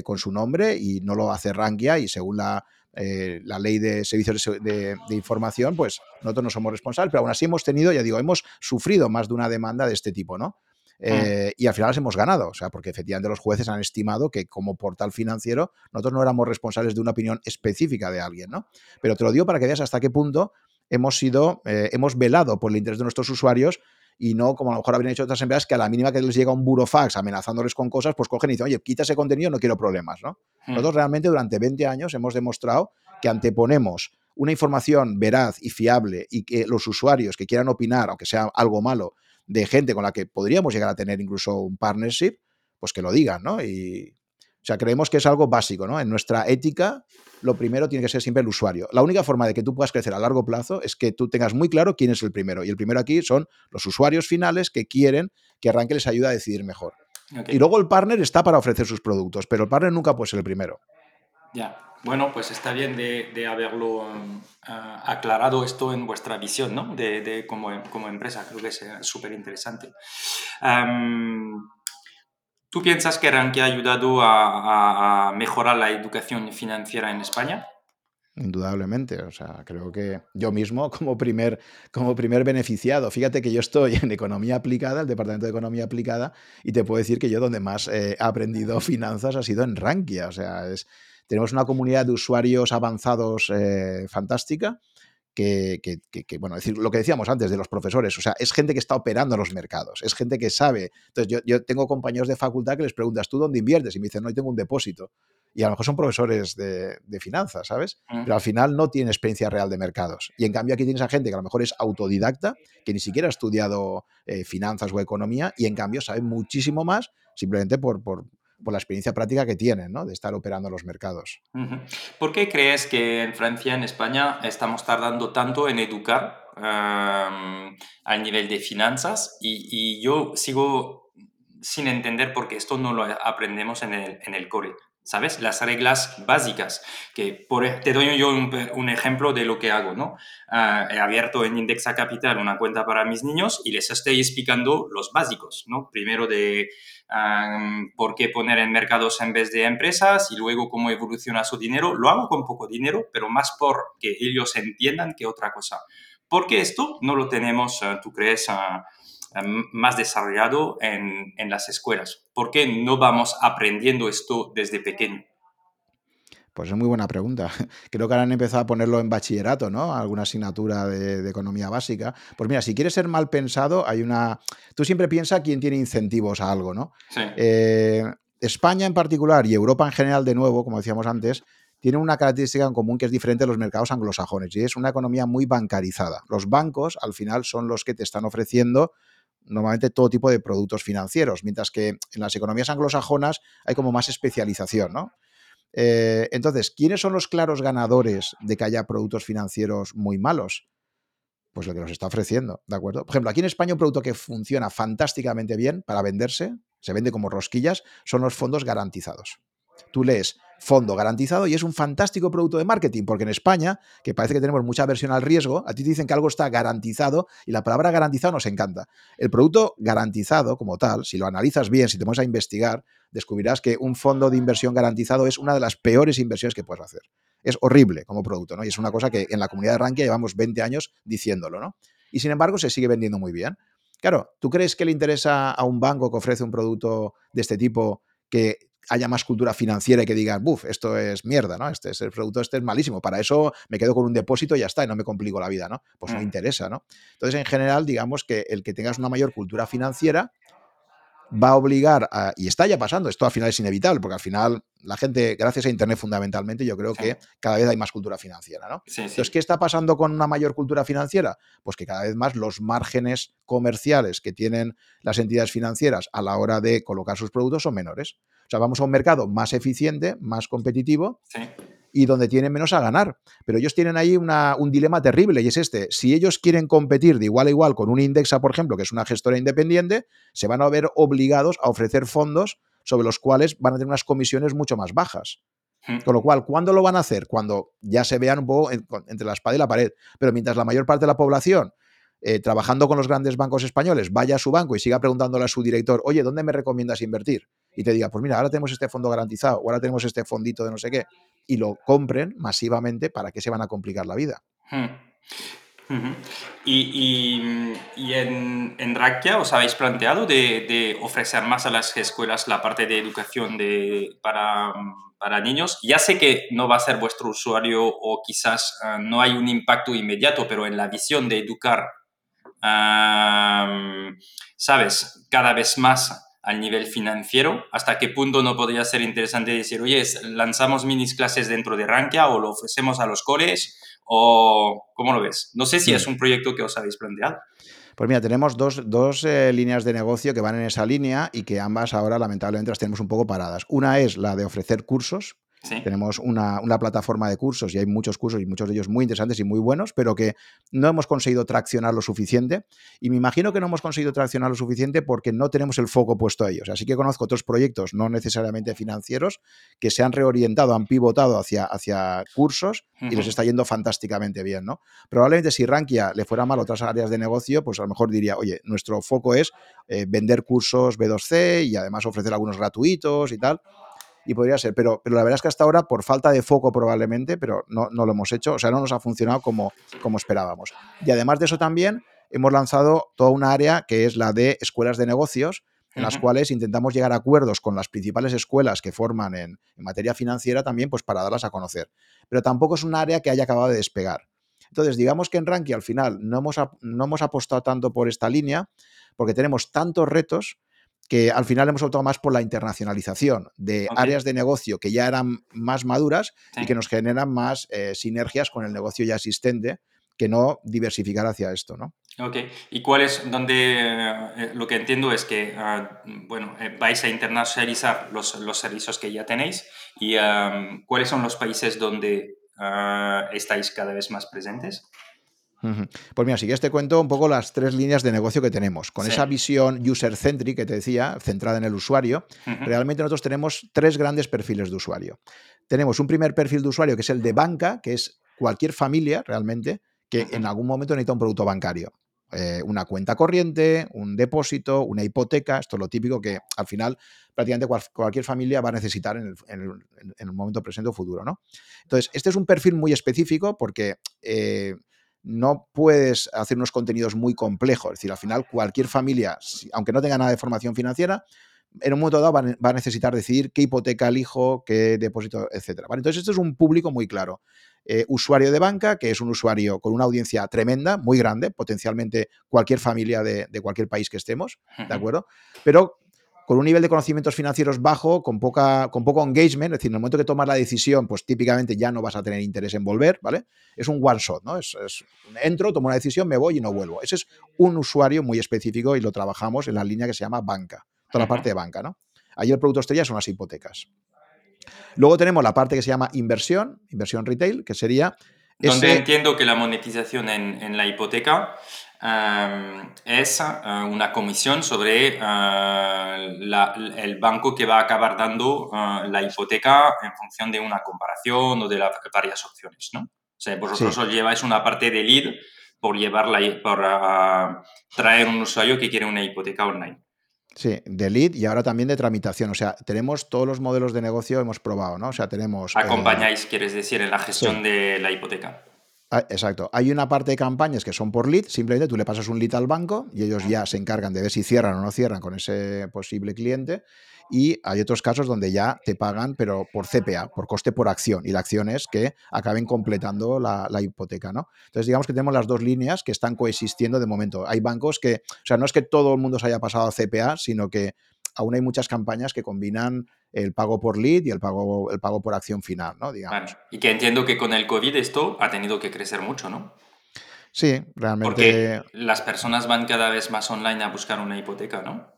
[SPEAKER 2] con su nombre y no lo hace Rankia y según la, la ley de servicios de, de, información, pues nosotros no somos responsables, pero aún así hemos tenido, ya digo, hemos sufrido más de una demanda de este tipo, ¿no? Mm. Eh, y al final las hemos ganado, o sea, porque efectivamente los jueces han estimado que como portal financiero nosotros no éramos responsables de una opinión específica de alguien, ¿no? Pero te lo digo para que veas hasta qué punto hemos sido, eh, hemos velado por el interés de nuestros usuarios y no como a lo mejor habrían hecho otras empresas que a la mínima que les llega un burofax amenazándoles con cosas, pues cogen y dicen, oye, quita ese contenido, no quiero problemas, ¿no? Mm. Nosotros realmente durante 20 años hemos demostrado que anteponemos una información veraz y fiable y que los usuarios que quieran opinar, aunque sea algo malo, de gente con la que podríamos llegar a tener incluso un partnership, pues que lo digan, ¿no? Y, o sea, creemos que es algo básico, ¿no? En nuestra ética, lo primero tiene que ser siempre el usuario. La única forma de que tú puedas crecer a largo plazo es que tú tengas muy claro quién es el primero. Y el primero aquí son los usuarios finales que quieren que Arranque les ayude a decidir mejor. Y luego el partner está para ofrecer sus productos, pero el partner nunca puede ser el primero.
[SPEAKER 1] Ya, bueno, pues está bien de, haberlo um, uh, aclarado esto en vuestra visión, ¿no? De, como, empresa, creo que es eh, súper interesante. Um, ¿Tú piensas que Rankia ha ayudado a, mejorar la educación financiera en España?
[SPEAKER 2] Indudablemente, o sea, creo que yo mismo como primer, como primer beneficiado, fíjate que yo estoy en economía aplicada, el departamento de economía aplicada, y te puedo decir que yo donde más he aprendido <laughs> finanzas ha sido en Rankia, o sea, es, tenemos una comunidad de usuarios avanzados eh, fantástica que, bueno, decir, lo que decíamos antes de los profesores, o sea, es gente que está operando los mercados, es gente que sabe. Entonces, yo, tengo compañeros de facultad que les preguntas, ¿tú dónde inviertes? Y me dicen, no, yo tengo un depósito. Y a lo mejor son profesores de, finanzas, ¿sabes? Mm. Pero al final no tienen experiencia real de mercados. Y en cambio aquí tienes a gente que a lo mejor es autodidacta, que ni siquiera ha estudiado eh, finanzas o economía, y en cambio sabe muchísimo más simplemente por, por, por la experiencia práctica que tienen, ¿no? De estar operando los mercados.
[SPEAKER 1] ¿Por qué crees que en Francia, en España, estamos tardando tanto en educar al nivel de finanzas? Y, yo sigo sin entender por qué esto no lo aprendemos en el, en el core. ¿Sabes? Las reglas básicas, que por, te doy yo un, ejemplo de lo que hago, ¿no? Ah, he abierto en Indexa Capital una cuenta para mis niños y les estoy explicando los básicos, ¿no? Primero de por qué poner en mercados en vez de empresas y luego cómo evoluciona su dinero. Lo hago con poco dinero, pero más por que ellos entiendan que otra cosa. Porque esto no lo tenemos, ah, tú crees, ah, más desarrollado en, en, las escuelas? ¿Por qué no vamos aprendiendo esto desde pequeño?
[SPEAKER 2] Pues es muy buena pregunta. <laughs> Creo que ahora han empezado a ponerlo en bachillerato, ¿no? Alguna asignatura de, economía básica. Pues mira, si quieres ser mal pensado, hay una. Tú siempre piensas quién tiene incentivos a algo, ¿no?
[SPEAKER 1] Sí.
[SPEAKER 2] Eh, España en particular y Europa en general, de nuevo, como decíamos antes, tienen una característica en común que es diferente de los mercados anglosajones y es una economía muy bancarizada. Los bancos, al final, son los que te están ofreciendo normalmente todo tipo de productos financieros, mientras que en las economías anglosajonas hay como más especialización, ¿no? Eh, entonces, ¿quiénes son los claros ganadores de que haya productos financieros muy malos? Pues lo que nos está ofreciendo, ¿de acuerdo? Por ejemplo, aquí en España un producto que funciona fantásticamente bien para venderse, se vende como rosquillas, son los fondos garantizados. Tú lees fondo garantizado y es un fantástico producto de marketing, porque en España, que parece que tenemos mucha aversión al riesgo, a ti te dicen que algo está garantizado y la palabra garantizado nos encanta. El producto garantizado como tal, si lo analizas bien, si te pones a investigar, descubrirás que un fondo de inversión garantizado es una de las peores inversiones que puedes hacer. Es horrible como producto, ¿no? Y es una cosa que en la comunidad de Rankia llevamos 20 años diciéndolo, ¿no? Y sin embargo se sigue vendiendo muy bien. Claro, ¿tú crees que le interesa a un banco que ofrece un producto de este tipo que haya más cultura financiera y que digan, buf, esto es mierda, ¿no? Este es el producto, este es malísimo. Para eso me quedo con un depósito y ya está, y no me complico la vida, ¿no? Pues no mm. interesa, ¿no? Entonces, en general, digamos que el que tengas una mayor cultura financiera va a obligar a, y está ya pasando, esto al final es inevitable, porque al final la gente, gracias a Internet fundamentalmente, yo creo que cada vez hay más cultura financiera, ¿no? Entonces, ¿qué está pasando con una mayor cultura financiera? Pues que cada vez más los márgenes comerciales que tienen las entidades financieras a la hora de colocar sus productos son menores. O sea, vamos a un mercado más eficiente, más competitivo. y donde tienen menos a ganar. Pero ellos tienen ahí un dilema terrible y es este. Si ellos quieren competir de igual a igual con un Indexa, por ejemplo, que es una gestora independiente, se van a ver obligados a ofrecer fondos sobre los cuales van a tener unas comisiones mucho más bajas. Hmm. Con lo cual, ¿cuándo lo van a hacer? Cuando ya se vean un poco entre la espada y la pared. Pero mientras la mayor parte de la población eh, trabajando con los grandes bancos españoles, vaya a su banco y siga preguntándole a su director, oye, ¿dónde me recomiendas invertir? Y te diga, pues mira, ahora tenemos este fondo garantizado, o ahora tenemos este fondito de no sé qué, y lo compren masivamente, ¿para qué se van a complicar la vida?
[SPEAKER 1] Hmm. Y, en, en Rakia os habéis planteado de, ofrecer más a las escuelas la parte de educación de, para, para, niños. Ya sé que no va a ser vuestro usuario o quizás eh, no hay un impacto inmediato, pero en la visión de educar ¿sabes? Cada vez más al nivel financiero, hasta qué punto no podría ser interesante decir, oye, lanzamos minis clases dentro de Rankia o lo ofrecemos a los coles o cómo lo ves. No sé si es un proyecto que os habéis planteado.
[SPEAKER 2] Pues mira, tenemos dos, dos eh, líneas de negocio que van en esa línea y que ambas ahora lamentablemente las tenemos un poco paradas. Una es la de ofrecer cursos, tenemos una, plataforma de cursos y hay muchos cursos y muchos de ellos muy interesantes y muy buenos, pero que no hemos conseguido traccionar lo suficiente. Y me imagino que no hemos conseguido traccionar lo suficiente porque no tenemos el foco puesto a ellos. Así que conozco otros proyectos, no necesariamente financieros, que se han reorientado, han pivotado hacia, hacia cursos y les está yendo fantásticamente bien. ¿no? Probablemente si Rankia le fuera mal a otras áreas de negocio, pues a lo mejor diría, oye, nuestro foco es eh, vender cursos B2C y además ofrecer algunos gratuitos y tal y podría ser, pero, pero la verdad es que hasta ahora, por falta de foco probablemente, pero no, no lo hemos hecho, o sea, no nos ha funcionado como, como esperábamos. Y además de eso también hemos lanzado toda una área que es la de escuelas de negocios, en las cuales intentamos llegar a acuerdos con las principales escuelas que forman en, materia financiera también, pues para darlas a conocer. Pero tampoco es un área que haya acabado de despegar. Entonces, digamos que en Ranky al final no hemos, no hemos apostado tanto por esta línea porque tenemos tantos retos que al final hemos optado más por la internacionalización de áreas de negocio que ya eran más maduras y que nos generan más eh, sinergias con el negocio ya existente que no diversificar hacia esto, ¿no?
[SPEAKER 1] Ok, ¿y cuál es, donde, eh, lo que entiendo es que, ah, bueno, eh, vais a internacionalizar los, los, servicios que ya tenéis y cuáles son los países donde ah, estáis cada vez más presentes?
[SPEAKER 2] Pues mira, si quieres te cuento un poco las tres líneas de negocio que tenemos. Con esa visión user-centric que te decía, centrada en el usuario, realmente nosotros tenemos tres grandes perfiles de usuario. Tenemos un primer perfil de usuario que es el de banca, que es cualquier familia realmente que en algún momento necesita un producto bancario. Eh, una cuenta corriente, un depósito, una hipoteca, esto es lo típico que al final prácticamente cualquier familia va a necesitar en el, momento presente o futuro. ¿no? Entonces, este es un perfil muy específico porque eh, no puedes hacer unos contenidos muy complejos. Es decir, al final cualquier familia, aunque no tenga nada de formación financiera, en un momento dado va a necesitar decidir qué hipoteca elijo, qué depósito, etc. Entonces, este es un público muy claro. Eh, usuario de banca, que es un usuario con una audiencia tremenda, muy grande, potencialmente cualquier familia de, de cualquier país que estemos, ¿de acuerdo? Pero con un nivel de conocimientos financieros bajo, con, poca, con poco engagement, es decir, en el momento que tomas la decisión, pues típicamente ya no vas a tener interés en volver, ¿vale? Es un one shot, ¿no? Es, entro, tomo una decisión, me voy y no vuelvo. Ese es un usuario muy específico y lo trabajamos en la línea que se llama banca, toda la parte de banca, ¿no? Ahí el producto estrella son las hipotecas. Luego tenemos la parte que se llama inversión, inversión retail, que sería...
[SPEAKER 1] Donde entiendo que la monetización en, en la hipoteca Es eh, una comisión sobre eh, el banco que va a acabar dando eh, la hipoteca en función de una comparación o de las varias opciones, ¿no? O sea, vosotros os lleváis una parte de lead por llevarla, por traer un usuario que quiere una hipoteca online.
[SPEAKER 2] Sí, de lead y ahora también de tramitación. O sea, tenemos todos los modelos de negocio, hemos probado, ¿no? O sea, tenemos...
[SPEAKER 1] Acompañáis, quieres decir, en la gestión de la hipoteca.
[SPEAKER 2] Ah, exacto. Hay una parte de campañas que son por lead, simplemente tú le pasas un lead al banco y ellos ya se encargan de ver si cierran o no cierran con ese posible cliente. Y hay otros casos donde ya te pagan, pero por CPA, por coste por acción. Y la acción es que acaben completando la, hipoteca, ¿no? Entonces, digamos que tenemos las dos líneas que están coexistiendo de momento. Hay bancos que, o sea, no es que todo el mundo se haya pasado a CPA, sino que aún hay muchas campañas que combinan el pago por lead y el pago, el pago por acción final, ¿no? Digamos.
[SPEAKER 1] Y que entiendo que con el COVID esto ha tenido que crecer mucho, ¿no?
[SPEAKER 2] Sí, realmente.
[SPEAKER 1] Porque las personas van cada vez más online a buscar una hipoteca, ¿no?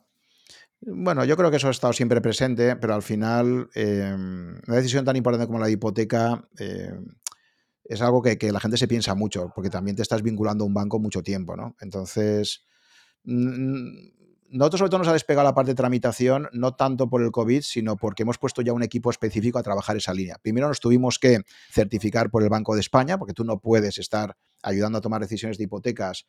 [SPEAKER 2] Bueno, yo creo que eso ha estado siempre presente, pero al final em, una decisión tan importante como la hipoteca em, es algo que, que, la gente se piensa mucho, porque también te estás vinculando a un banco mucho tiempo, ¿no? Entonces, nosotros sobre todo nos ha despegado la parte de tramitación, no tanto por el COVID, sino porque hemos puesto ya un equipo específico a trabajar esa línea. Primero nos tuvimos que certificar por el Banco de España, porque tú no puedes estar ayudando a tomar decisiones de hipotecas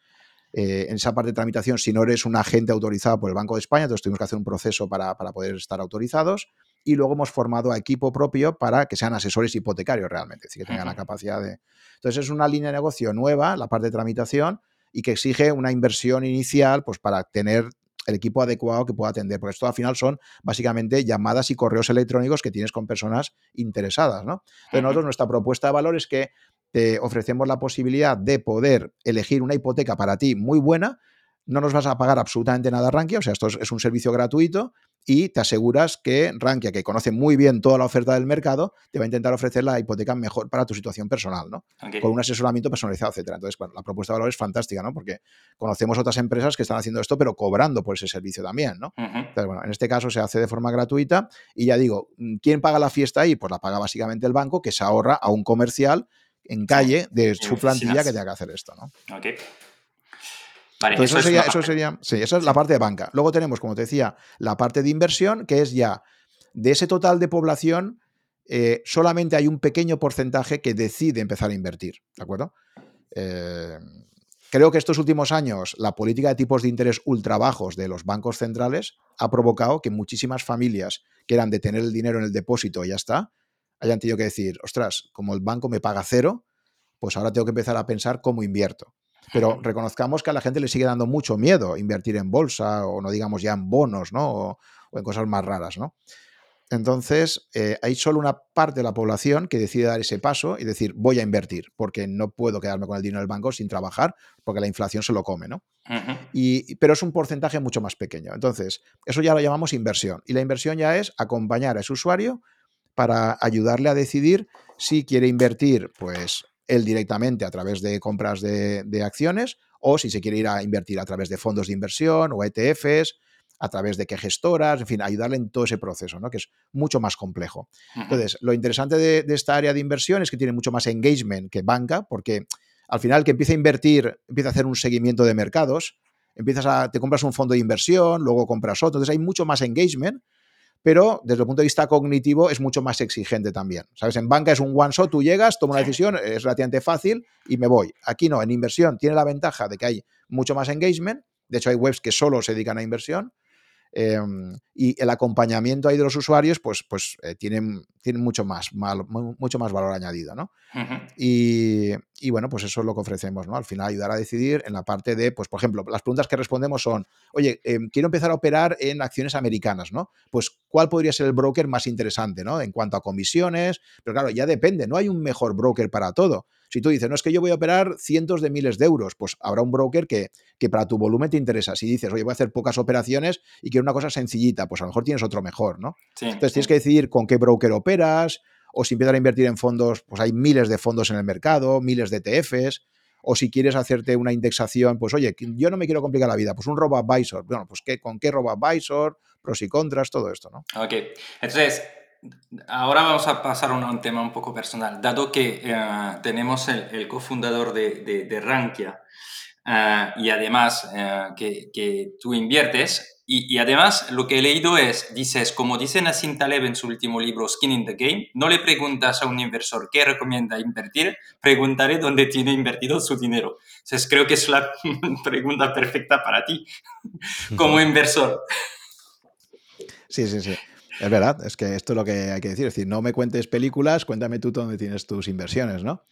[SPEAKER 2] eh, en esa parte de tramitación si no eres un agente autorizado por el Banco de España, entonces tuvimos que hacer un proceso para, poder estar autorizados. Y luego hemos formado a equipo propio para que sean asesores hipotecarios realmente, es decir, que tengan la capacidad de... Entonces es una línea de negocio nueva, la parte de tramitación, y que exige una inversión inicial pues, para tener el equipo adecuado que pueda atender, porque esto al final son básicamente llamadas y correos electrónicos que tienes con personas interesadas, ¿no? Entonces nosotros nuestra propuesta de valor es que te ofrecemos la posibilidad de poder elegir una hipoteca para ti muy buena, no nos vas a pagar absolutamente nada Rankia, o sea, esto es, un servicio gratuito y te aseguras que Rankia, que conoce muy bien toda la oferta del mercado, te va a intentar ofrecer la hipoteca mejor para tu situación personal, ¿no? Con un asesoramiento personalizado, etcétera. Entonces, bueno, la propuesta de valor es fantástica, ¿no? Porque conocemos otras empresas que están haciendo esto, pero cobrando por ese servicio también, ¿no? Entonces, bueno, en este caso se hace de forma gratuita y ya digo, ¿quién paga la fiesta ahí? Pues la paga básicamente el banco que se ahorra a un comercial en calle de su plantilla que tenga que hacer esto, ¿no? Eso, sería, eso sería, sí, esa es la parte de banca. Luego tenemos, como te decía, la parte de inversión, que es ya de ese total de población, eh, solamente hay un pequeño porcentaje que decide empezar a invertir, ¿de acuerdo? Eh, creo que estos últimos años la política de tipos de interés ultra bajos de los bancos centrales ha provocado que muchísimas familias que eran de tener el dinero en el depósito y ya está, hayan tenido que decir, ostras, como el banco me paga cero, pues ahora tengo que empezar a pensar cómo invierto. Pero reconozcamos que a la gente le sigue dando mucho miedo invertir en bolsa o no digamos ya en bonos, ¿no? O, en cosas más raras, ¿no? Entonces, eh, hay solo una parte de la población que decide dar ese paso y decir, voy a invertir, porque no puedo quedarme con el dinero del banco sin trabajar, porque la inflación se lo come, ¿no? y, pero es un porcentaje mucho más pequeño. Entonces, eso ya lo llamamos inversión. Y la inversión ya es acompañar a ese usuario para ayudarle a decidir si quiere invertir, pues, él directamente a través de compras de, acciones o si se quiere ir a invertir a través de fondos de inversión o ETFs, a través de qué gestoras, en fin, ayudarle en todo ese proceso, ¿no? que es mucho más complejo. Entonces, lo interesante de, esta área de inversión es que tiene mucho más engagement que banca, porque al final que empieza a invertir, empieza a hacer un seguimiento de mercados, empiezas a, te compras un fondo de inversión, luego compras otro, entonces hay mucho más engagement pero desde el punto de vista cognitivo es mucho más exigente también. ¿Sabes? En banca es un one shot, tú llegas, tomo una decisión, es relativamente fácil y me voy. Aquí no, en inversión tiene la ventaja de que hay mucho más engagement. De hecho, hay webs que solo se dedican a inversión Em, y el acompañamiento ahí de los usuarios, pues, pues eh, tienen, mucho, más, mucho más valor añadido, ¿no? y, bueno, pues eso es lo que ofrecemos, ¿no? Al final ayudar a decidir en la parte de, pues por ejemplo, las preguntas que respondemos son, oye, em, quiero empezar a operar en acciones americanas, ¿no? Pues cuál podría ser el broker más interesante, ¿no? En cuanto a comisiones, pero claro, ya depende, no hay un mejor broker para todo. Si tú dices, no es que yo voy a operar cientos de miles de euros, pues habrá un broker que, que para tu volumen te interesa. Si dices, oye, voy a hacer pocas operaciones y quiero una cosa sencillita, pues a lo mejor tienes otro mejor, ¿no? Entonces tienes que decidir con qué broker operas, o si empiezas a invertir en fondos, pues hay miles de fondos en el mercado, miles de ETFs, o si quieres hacerte una indexación, pues oye, yo no me quiero complicar la vida, pues un robo-advisor, bueno, pues ¿qué, ¿con qué robo-advisor? Pros y contras, todo esto, ¿no?
[SPEAKER 1] Ok, entonces Ahora vamos a pasar a un, tema un poco personal. Dado que eh, tenemos el, cofundador de, de, Rankia eh, y además eh, que, que, tú inviertes, y, y, además lo que he leído es, dices, como dice Nassim Taleb en su último libro, Skin in the Game, no le preguntas a un inversor qué recomienda invertir, preguntaré dónde tiene invertido su dinero. Entonces creo que es la <laughs> pregunta perfecta para ti <laughs> como inversor.
[SPEAKER 2] Sí, sí, sí. Es verdad, es que esto es lo que hay que decir. Es decir, no me cuentes películas, cuéntame tú dónde tienes tus inversiones, ¿no?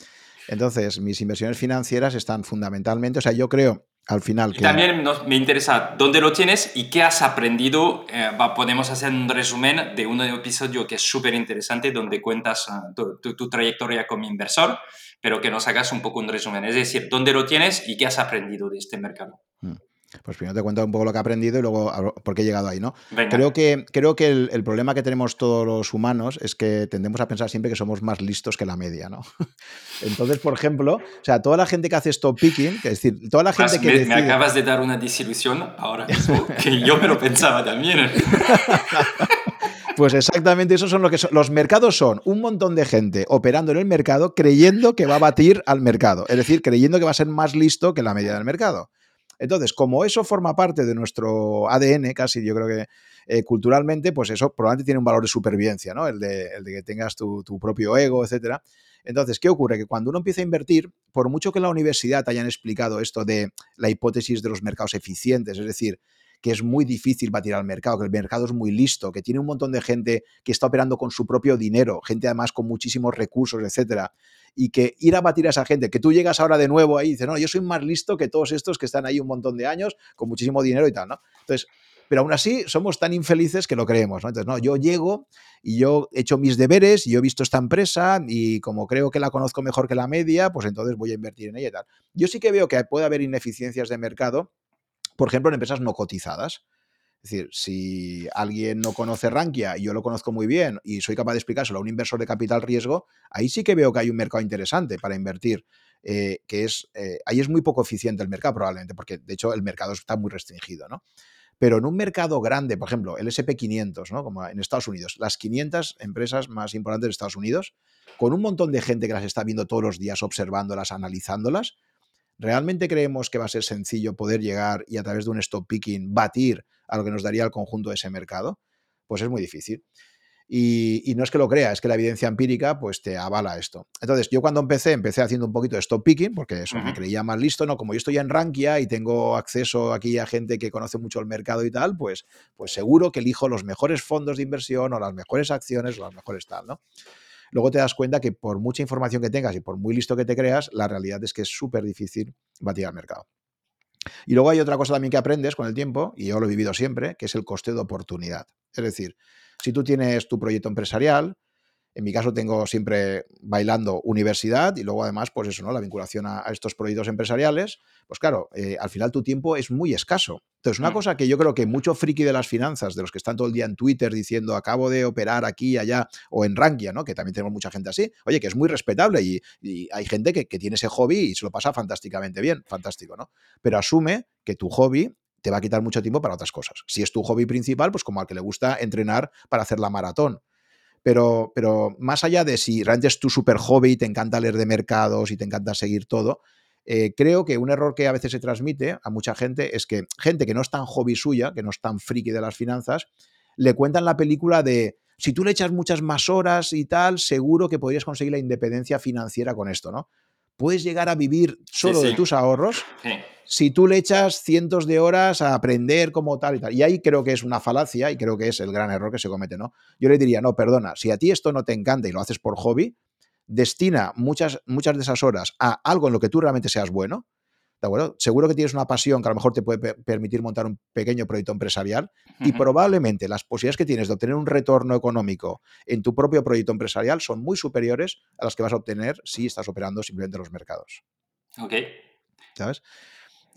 [SPEAKER 2] Entonces, mis inversiones financieras están fundamentalmente, o sea, yo creo al final
[SPEAKER 1] que... también me interesa dónde lo tienes y qué has aprendido. Eh, podemos hacer un resumen de un episodio que es súper interesante donde cuentas ah, tu, trayectoria como inversor, pero que nos hagas un poco un resumen. Es decir, dónde lo tienes y qué has aprendido de este mercado. Mm.
[SPEAKER 2] Pues primero te cuento un poco lo que he aprendido y luego por qué he llegado ahí, ¿no? Creo que, creo que el, problema que tenemos todos los humanos es que tendemos a pensar siempre que somos más listos que la media, ¿no? <laughs> Entonces, por ejemplo, o sea, toda la gente que hace stop picking, es decir, toda la gente que.
[SPEAKER 1] Me, acabas de dar una desilusión ahora mismo, <laughs> que yo me lo pensaba también.
[SPEAKER 2] Pues exactamente eso son lo que son. Los mercados son un montón de gente operando en el mercado creyendo que va a batir al mercado. Es decir, creyendo que va a ser más listo que la media del mercado. Entonces, como eso forma parte de nuestro ADN, casi yo creo que eh, culturalmente, pues eso probablemente tiene un valor de supervivencia, ¿no? El de, el de que tengas tu, propio ego, etcétera. Entonces, ¿qué ocurre? Que cuando uno empieza a invertir, por mucho que en la universidad te hayan explicado esto de la hipótesis de los mercados eficientes, es decir, que es muy difícil batir al mercado, que el mercado es muy listo, que tiene un montón de gente que está operando con su propio dinero, gente además con muchísimos recursos, etcétera, y que ir a batir a esa gente, que tú llegas ahora de nuevo ahí y dices, no, yo soy más listo que todos estos que están ahí un montón de años con muchísimo dinero y tal, ¿no? Entonces, pero aún así somos tan infelices que lo creemos, ¿no? Entonces, no, yo llego y yo he hecho mis deberes y yo he visto esta empresa y como creo que la conozco mejor que la media, pues entonces voy a invertir en ella y tal. Yo sí que veo que puede haber ineficiencias de mercado por ejemplo, en empresas no cotizadas. Es decir, si alguien no conoce Rankia y yo lo conozco muy bien y soy capaz de explicárselo a un inversor de capital riesgo, ahí sí que veo que hay un mercado interesante para invertir. Eh, que es, eh, ahí es muy poco eficiente el mercado probablemente, porque de hecho el mercado está muy restringido, ¿no? Pero en un mercado grande, por ejemplo, el SP500, ¿no? Como en Estados Unidos, las 500 empresas más importantes de Estados Unidos, con un montón de gente que las está viendo todos los días, observándolas, analizándolas, ¿realmente creemos que va a ser sencillo poder llegar y a través de un stop picking batir a lo que nos daría el conjunto de ese mercado? Pues es muy difícil. Y, no es que lo crea, es que la evidencia empírica pues te avala esto. Entonces, yo cuando empecé, empecé haciendo un poquito de stop picking, porque eso me creía más listo, ¿no? Como yo estoy en Rankia y tengo acceso aquí a gente que conoce mucho el mercado y tal, pues, pues seguro que elijo los mejores fondos de inversión o las mejores acciones o las mejores tal, ¿no? Luego te das cuenta que por mucha información que tengas y por muy listo que te creas, la realidad es que es súper difícil batir al mercado. Y luego hay otra cosa también que aprendes con el tiempo, y yo lo he vivido siempre, que es el coste de oportunidad. Es decir, si tú tienes tu proyecto empresarial, en mi caso tengo siempre bailando universidad y luego además, pues eso, ¿no? La vinculación a, estos proyectos empresariales, pues claro, eh, al final tu tiempo es muy escaso. Entonces, una mm. cosa que yo creo que mucho friki de las finanzas, de los que están todo el día en Twitter diciendo acabo de operar aquí y allá, o en Rankia, ¿no? Que también tenemos mucha gente así, oye, que es muy respetable y, hay gente que, que tiene ese hobby y se lo pasa fantásticamente bien, fantástico, ¿no? Pero asume que tu hobby te va a quitar mucho tiempo para otras cosas. Si es tu hobby principal, pues como al que le gusta entrenar para hacer la maratón. Pero, pero más allá de si realmente es tu super hobby, te encanta leer de mercados y te encanta seguir todo, eh, creo que un error que a veces se transmite a mucha gente es que gente que no es tan hobby suya, que no es tan friki de las finanzas, le cuentan la película de si tú le echas muchas más horas y tal, seguro que podrías conseguir la independencia financiera con esto, ¿no? Puedes llegar a vivir solo de tus ahorros. Sí si tú le echas cientos de horas a aprender como tal y tal. Y ahí creo que es una falacia y creo que es el gran error que se comete, ¿no? Yo le diría, no, perdona, si a ti esto no te encanta y lo haces por hobby, destina muchas, muchas de esas horas a algo en lo que tú realmente seas bueno. ¿De acuerdo? Seguro que tienes una pasión que a lo mejor te puede permitir montar un pequeño proyecto empresarial y probablemente las posibilidades que tienes de obtener un retorno económico en tu propio proyecto empresarial son muy superiores a las que vas a obtener si estás operando simplemente en los mercados.
[SPEAKER 1] Ok.
[SPEAKER 2] ¿Sabes?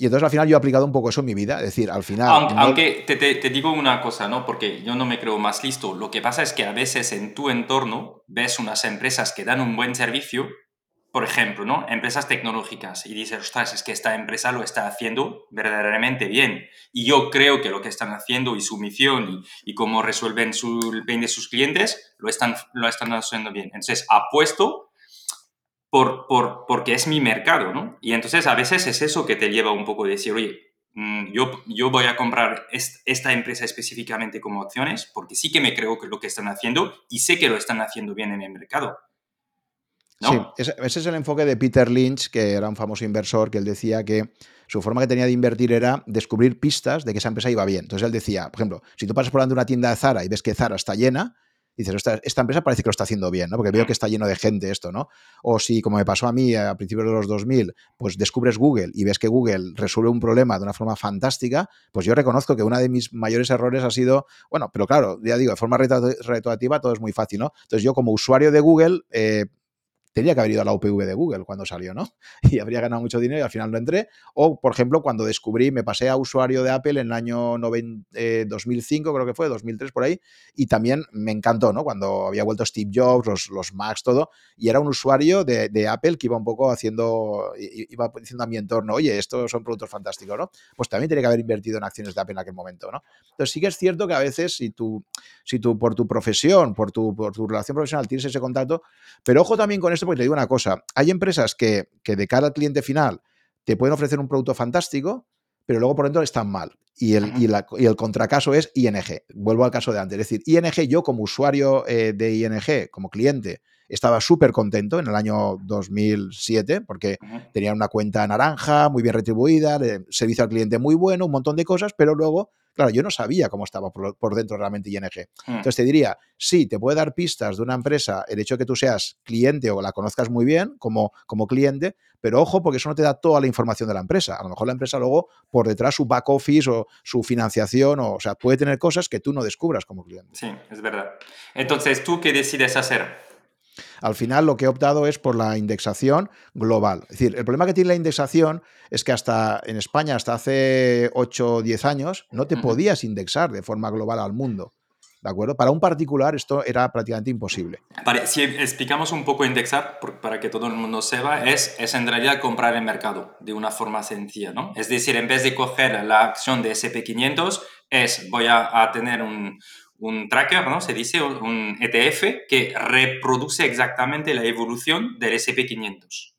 [SPEAKER 2] Y entonces al final yo he aplicado un poco eso en mi vida, es decir, al final...
[SPEAKER 1] Aunque, te, te, digo una cosa, ¿no? Porque yo no me creo más listo. Lo que pasa es que a veces en tu entorno ves unas empresas que dan un buen servicio, por ejemplo, ¿no? Empresas tecnológicas, y dices, ostras, es que esta empresa lo está haciendo verdaderamente bien. Y yo creo que lo que están haciendo y su misión y, cómo resuelven su, el bien de sus clientes, lo están, lo están haciendo bien. Entonces, apuesto por, por, porque es mi mercado, ¿no? Y entonces a veces es eso que te lleva un poco a decir, oye, mm, yo, yo voy a comprar esta empresa específicamente como acciones porque sí que me creo que lo que están haciendo y sé que lo están haciendo bien en el mercado.
[SPEAKER 2] Sí, ese, ese, es el enfoque de Peter Lynch, que era un famoso inversor, que él decía que su forma que tenía de invertir era descubrir pistas de que esa empresa iba bien. Entonces él decía, por ejemplo, si tú pasas por delante de una tienda de Zara y ves que Zara está llena, dices, esta, esta, empresa parece que lo está haciendo bien, ¿no? Porque veo que está lleno de gente esto, ¿no? O si, como me pasó a mí a principios de los 2000, pues descubres Google y ves que Google resuelve un problema de una forma fantástica, pues yo reconozco que uno de mis mayores errores ha sido, bueno, pero claro, ya digo, de forma retroactiva todo es muy fácil, ¿no? Entonces yo como usuario de Google, eh, tenía que haber ido a la UPV de Google cuando salió, ¿no? <laughs> Y habría ganado mucho dinero y al final no entré. O, por ejemplo, cuando descubrí, me pasé a usuario de Apple en el año 2005, eh, creo que fue, 2003 por ahí, y también me encantó, ¿no? Cuando había vuelto Steve Jobs, los, los Macs, todo, y era un usuario de, de, Apple que iba un poco haciendo, iba diciendo a mi entorno, oye, estos son productos fantásticos, ¿no? Pues también tenía que haber invertido en acciones de Apple en aquel momento, ¿no? Entonces sí que es cierto que a veces si tú, si tú por tu profesión, por tu, por tu relación profesional tienes ese contacto, pero ojo también con esto porque te digo una cosa, hay empresas que, de cara al cliente final te pueden ofrecer un producto fantástico, pero luego por dentro están mal. Y el, y, el, contracaso es ING. Vuelvo al caso de antes. Es decir, ING, yo como usuario eh, de ING, como cliente, estaba súper contento en el año 2007 porque tenía una cuenta naranja, muy bien retribuida, servicio al cliente muy bueno, un montón de cosas, pero luego Claro, yo no sabía cómo estaba por, dentro realmente ING. Hmm. Entonces te diría, sí, te puede dar pistas de una empresa el hecho de que tú seas cliente o la conozcas muy bien como, como cliente, pero ojo, porque eso no te da toda la información de la empresa. A lo mejor la empresa luego, por detrás, su back office o su financiación, o, o sea, puede tener cosas que tú no descubras como cliente.
[SPEAKER 1] Sí, es verdad. Entonces, ¿tú qué decides hacer?
[SPEAKER 2] Al final lo que he optado es por la indexación global. Es decir, el problema que tiene la indexación es que hasta en España, hasta hace 8 o 10 años, no te podías indexar de forma global al mundo. ¿De acuerdo? Para un particular esto era prácticamente imposible.
[SPEAKER 1] Vale, si explicamos un poco indexar, para que todo el mundo sepa, es, es en realidad comprar el mercado de una forma sencilla, ¿no? Es decir, en vez de coger la acción de SP500, es voy a, a tener un, un tracker, ¿no? Se dice un ETF que reproduce exactamente la evolución del SP500.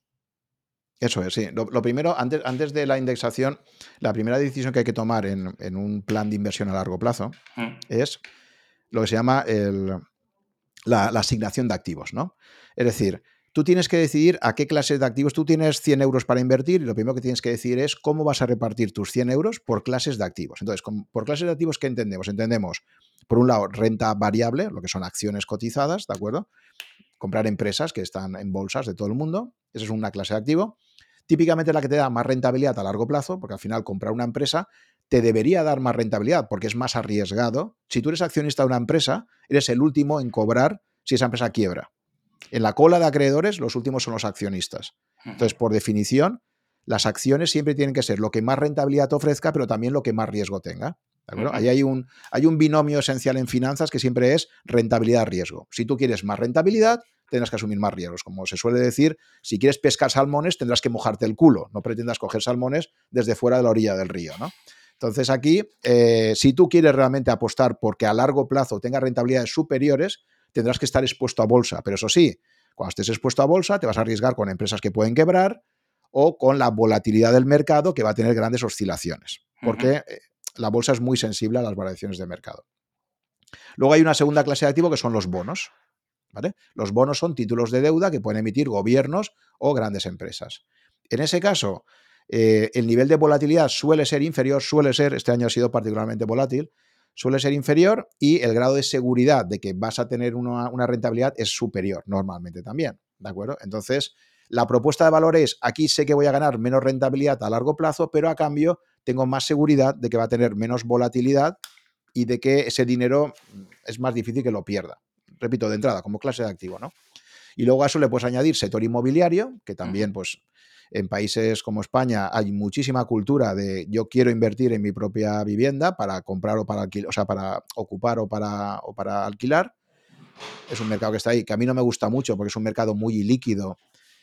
[SPEAKER 2] Eso es, sí. Lo, primero, antes, antes, de la indexación, la primera decisión que hay que tomar en, en un plan de inversión a largo plazo mm. es lo que se llama el, la, asignación de activos, ¿no? Es decir, tú tienes que decidir a qué clases de activos. Tú tienes 100 euros para invertir y lo primero que tienes que decir es cómo vas a repartir tus 100 euros por clases de activos. Entonces, por clases de activos, ¿qué entendemos? Entendemos por un lado, renta variable, lo que son acciones cotizadas, ¿de acuerdo? Comprar empresas que están en bolsas de todo el mundo, esa es una clase de activo. Típicamente la que te da más rentabilidad a largo plazo, porque al final comprar una empresa te debería dar más rentabilidad porque es más arriesgado. Si tú eres accionista de una empresa, eres el último en cobrar si esa empresa quiebra. En la cola de acreedores, los últimos son los accionistas. Entonces, por definición, las acciones siempre tienen que ser lo que más rentabilidad te ofrezca, pero también lo que más riesgo tenga. Ahí hay un, hay un binomio esencial en finanzas que siempre es rentabilidad-riesgo. Si tú quieres más rentabilidad, tendrás que asumir más riesgos. Como se suele decir, si quieres pescar salmones, tendrás que mojarte el culo. No pretendas coger salmones desde fuera de la orilla del río. ¿no? Entonces aquí, eh, si tú quieres realmente apostar porque a largo plazo tenga rentabilidades superiores, tendrás que estar expuesto a bolsa. Pero eso sí, cuando estés expuesto a bolsa, te vas a arriesgar con empresas que pueden quebrar o con la volatilidad del mercado que va a tener grandes oscilaciones. Porque la bolsa es muy sensible a las variaciones de mercado. Luego hay una segunda clase de activo que son los bonos. Los bonos son títulos de deuda que pueden emitir gobiernos o grandes empresas. En ese caso, eh, el nivel de volatilidad suele ser inferior, suele ser, este año ha sido particularmente volátil, suele ser inferior y el grado de seguridad de que vas a tener una, una rentabilidad es superior normalmente también. ¿De acuerdo? Entonces, la propuesta de valor es, aquí sé que voy a ganar menos rentabilidad a largo plazo, pero a cambio tengo más seguridad de que va a tener menos volatilidad y de que ese dinero es más difícil que lo pierda. Repito, de entrada, como clase de activo, ¿no? Y luego a eso le puedes añadir sector inmobiliario, que también, pues, en países como España hay muchísima cultura de yo quiero invertir en mi propia vivienda para comprar o para alquilar, o sea, para ocupar o para, o para alquilar. Es un mercado que está ahí, que a mí no me gusta mucho porque es un mercado muy líquido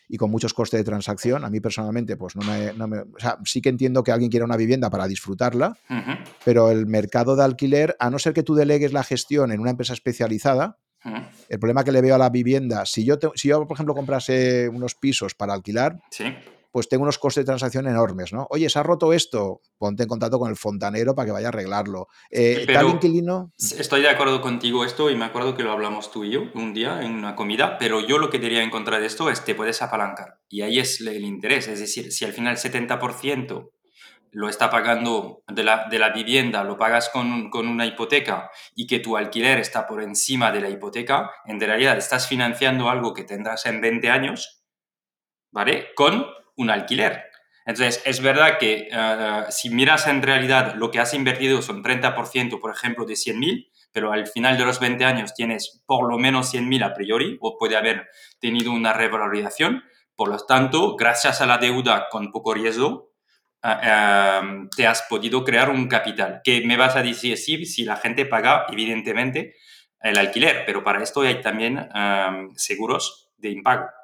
[SPEAKER 2] y con muchos costes de transacción. A mí personalmente, pues no me, o sea, sí que entiendo que alguien quiera una vivienda para disfrutarla, pero el mercado de alquiler, a no ser que tú delegues la gestión en una empresa especializada, el problema que le veo a la vivienda, si yo, si yo por ejemplo, comprase unos pisos para alquilar, ¿Sí? Pues tengo unos costes de transacción enormes, ¿no? Oye, se ha roto esto, ponte en contacto con el fontanero para que vaya a arreglarlo. Eh, tal inquilino.
[SPEAKER 1] Estoy de acuerdo contigo esto y me acuerdo que lo hablamos tú y yo un día en una comida, pero yo lo que diría en contra de esto es te puedes apalancar y ahí es el interés, es decir, si al final el 70% lo está pagando de la, de la vivienda, lo pagas con, con, una hipoteca y que tu alquiler está por encima de la hipoteca, en realidad estás financiando algo que tendrás en 20 años, ¿vale? Con un alquiler. Entonces, es verdad que eh, si miras en realidad lo que has invertido son 30%, por ejemplo, de 100.000, pero al final de los 20 años tienes por lo menos 100.000 a priori o puede haber tenido una revalorización. Por lo tanto, gracias a la deuda con poco riesgo, eh, eh, te has podido crear un capital. Que me vas a decir si la gente paga, evidentemente, el alquiler, pero para esto hay también seguros de impago.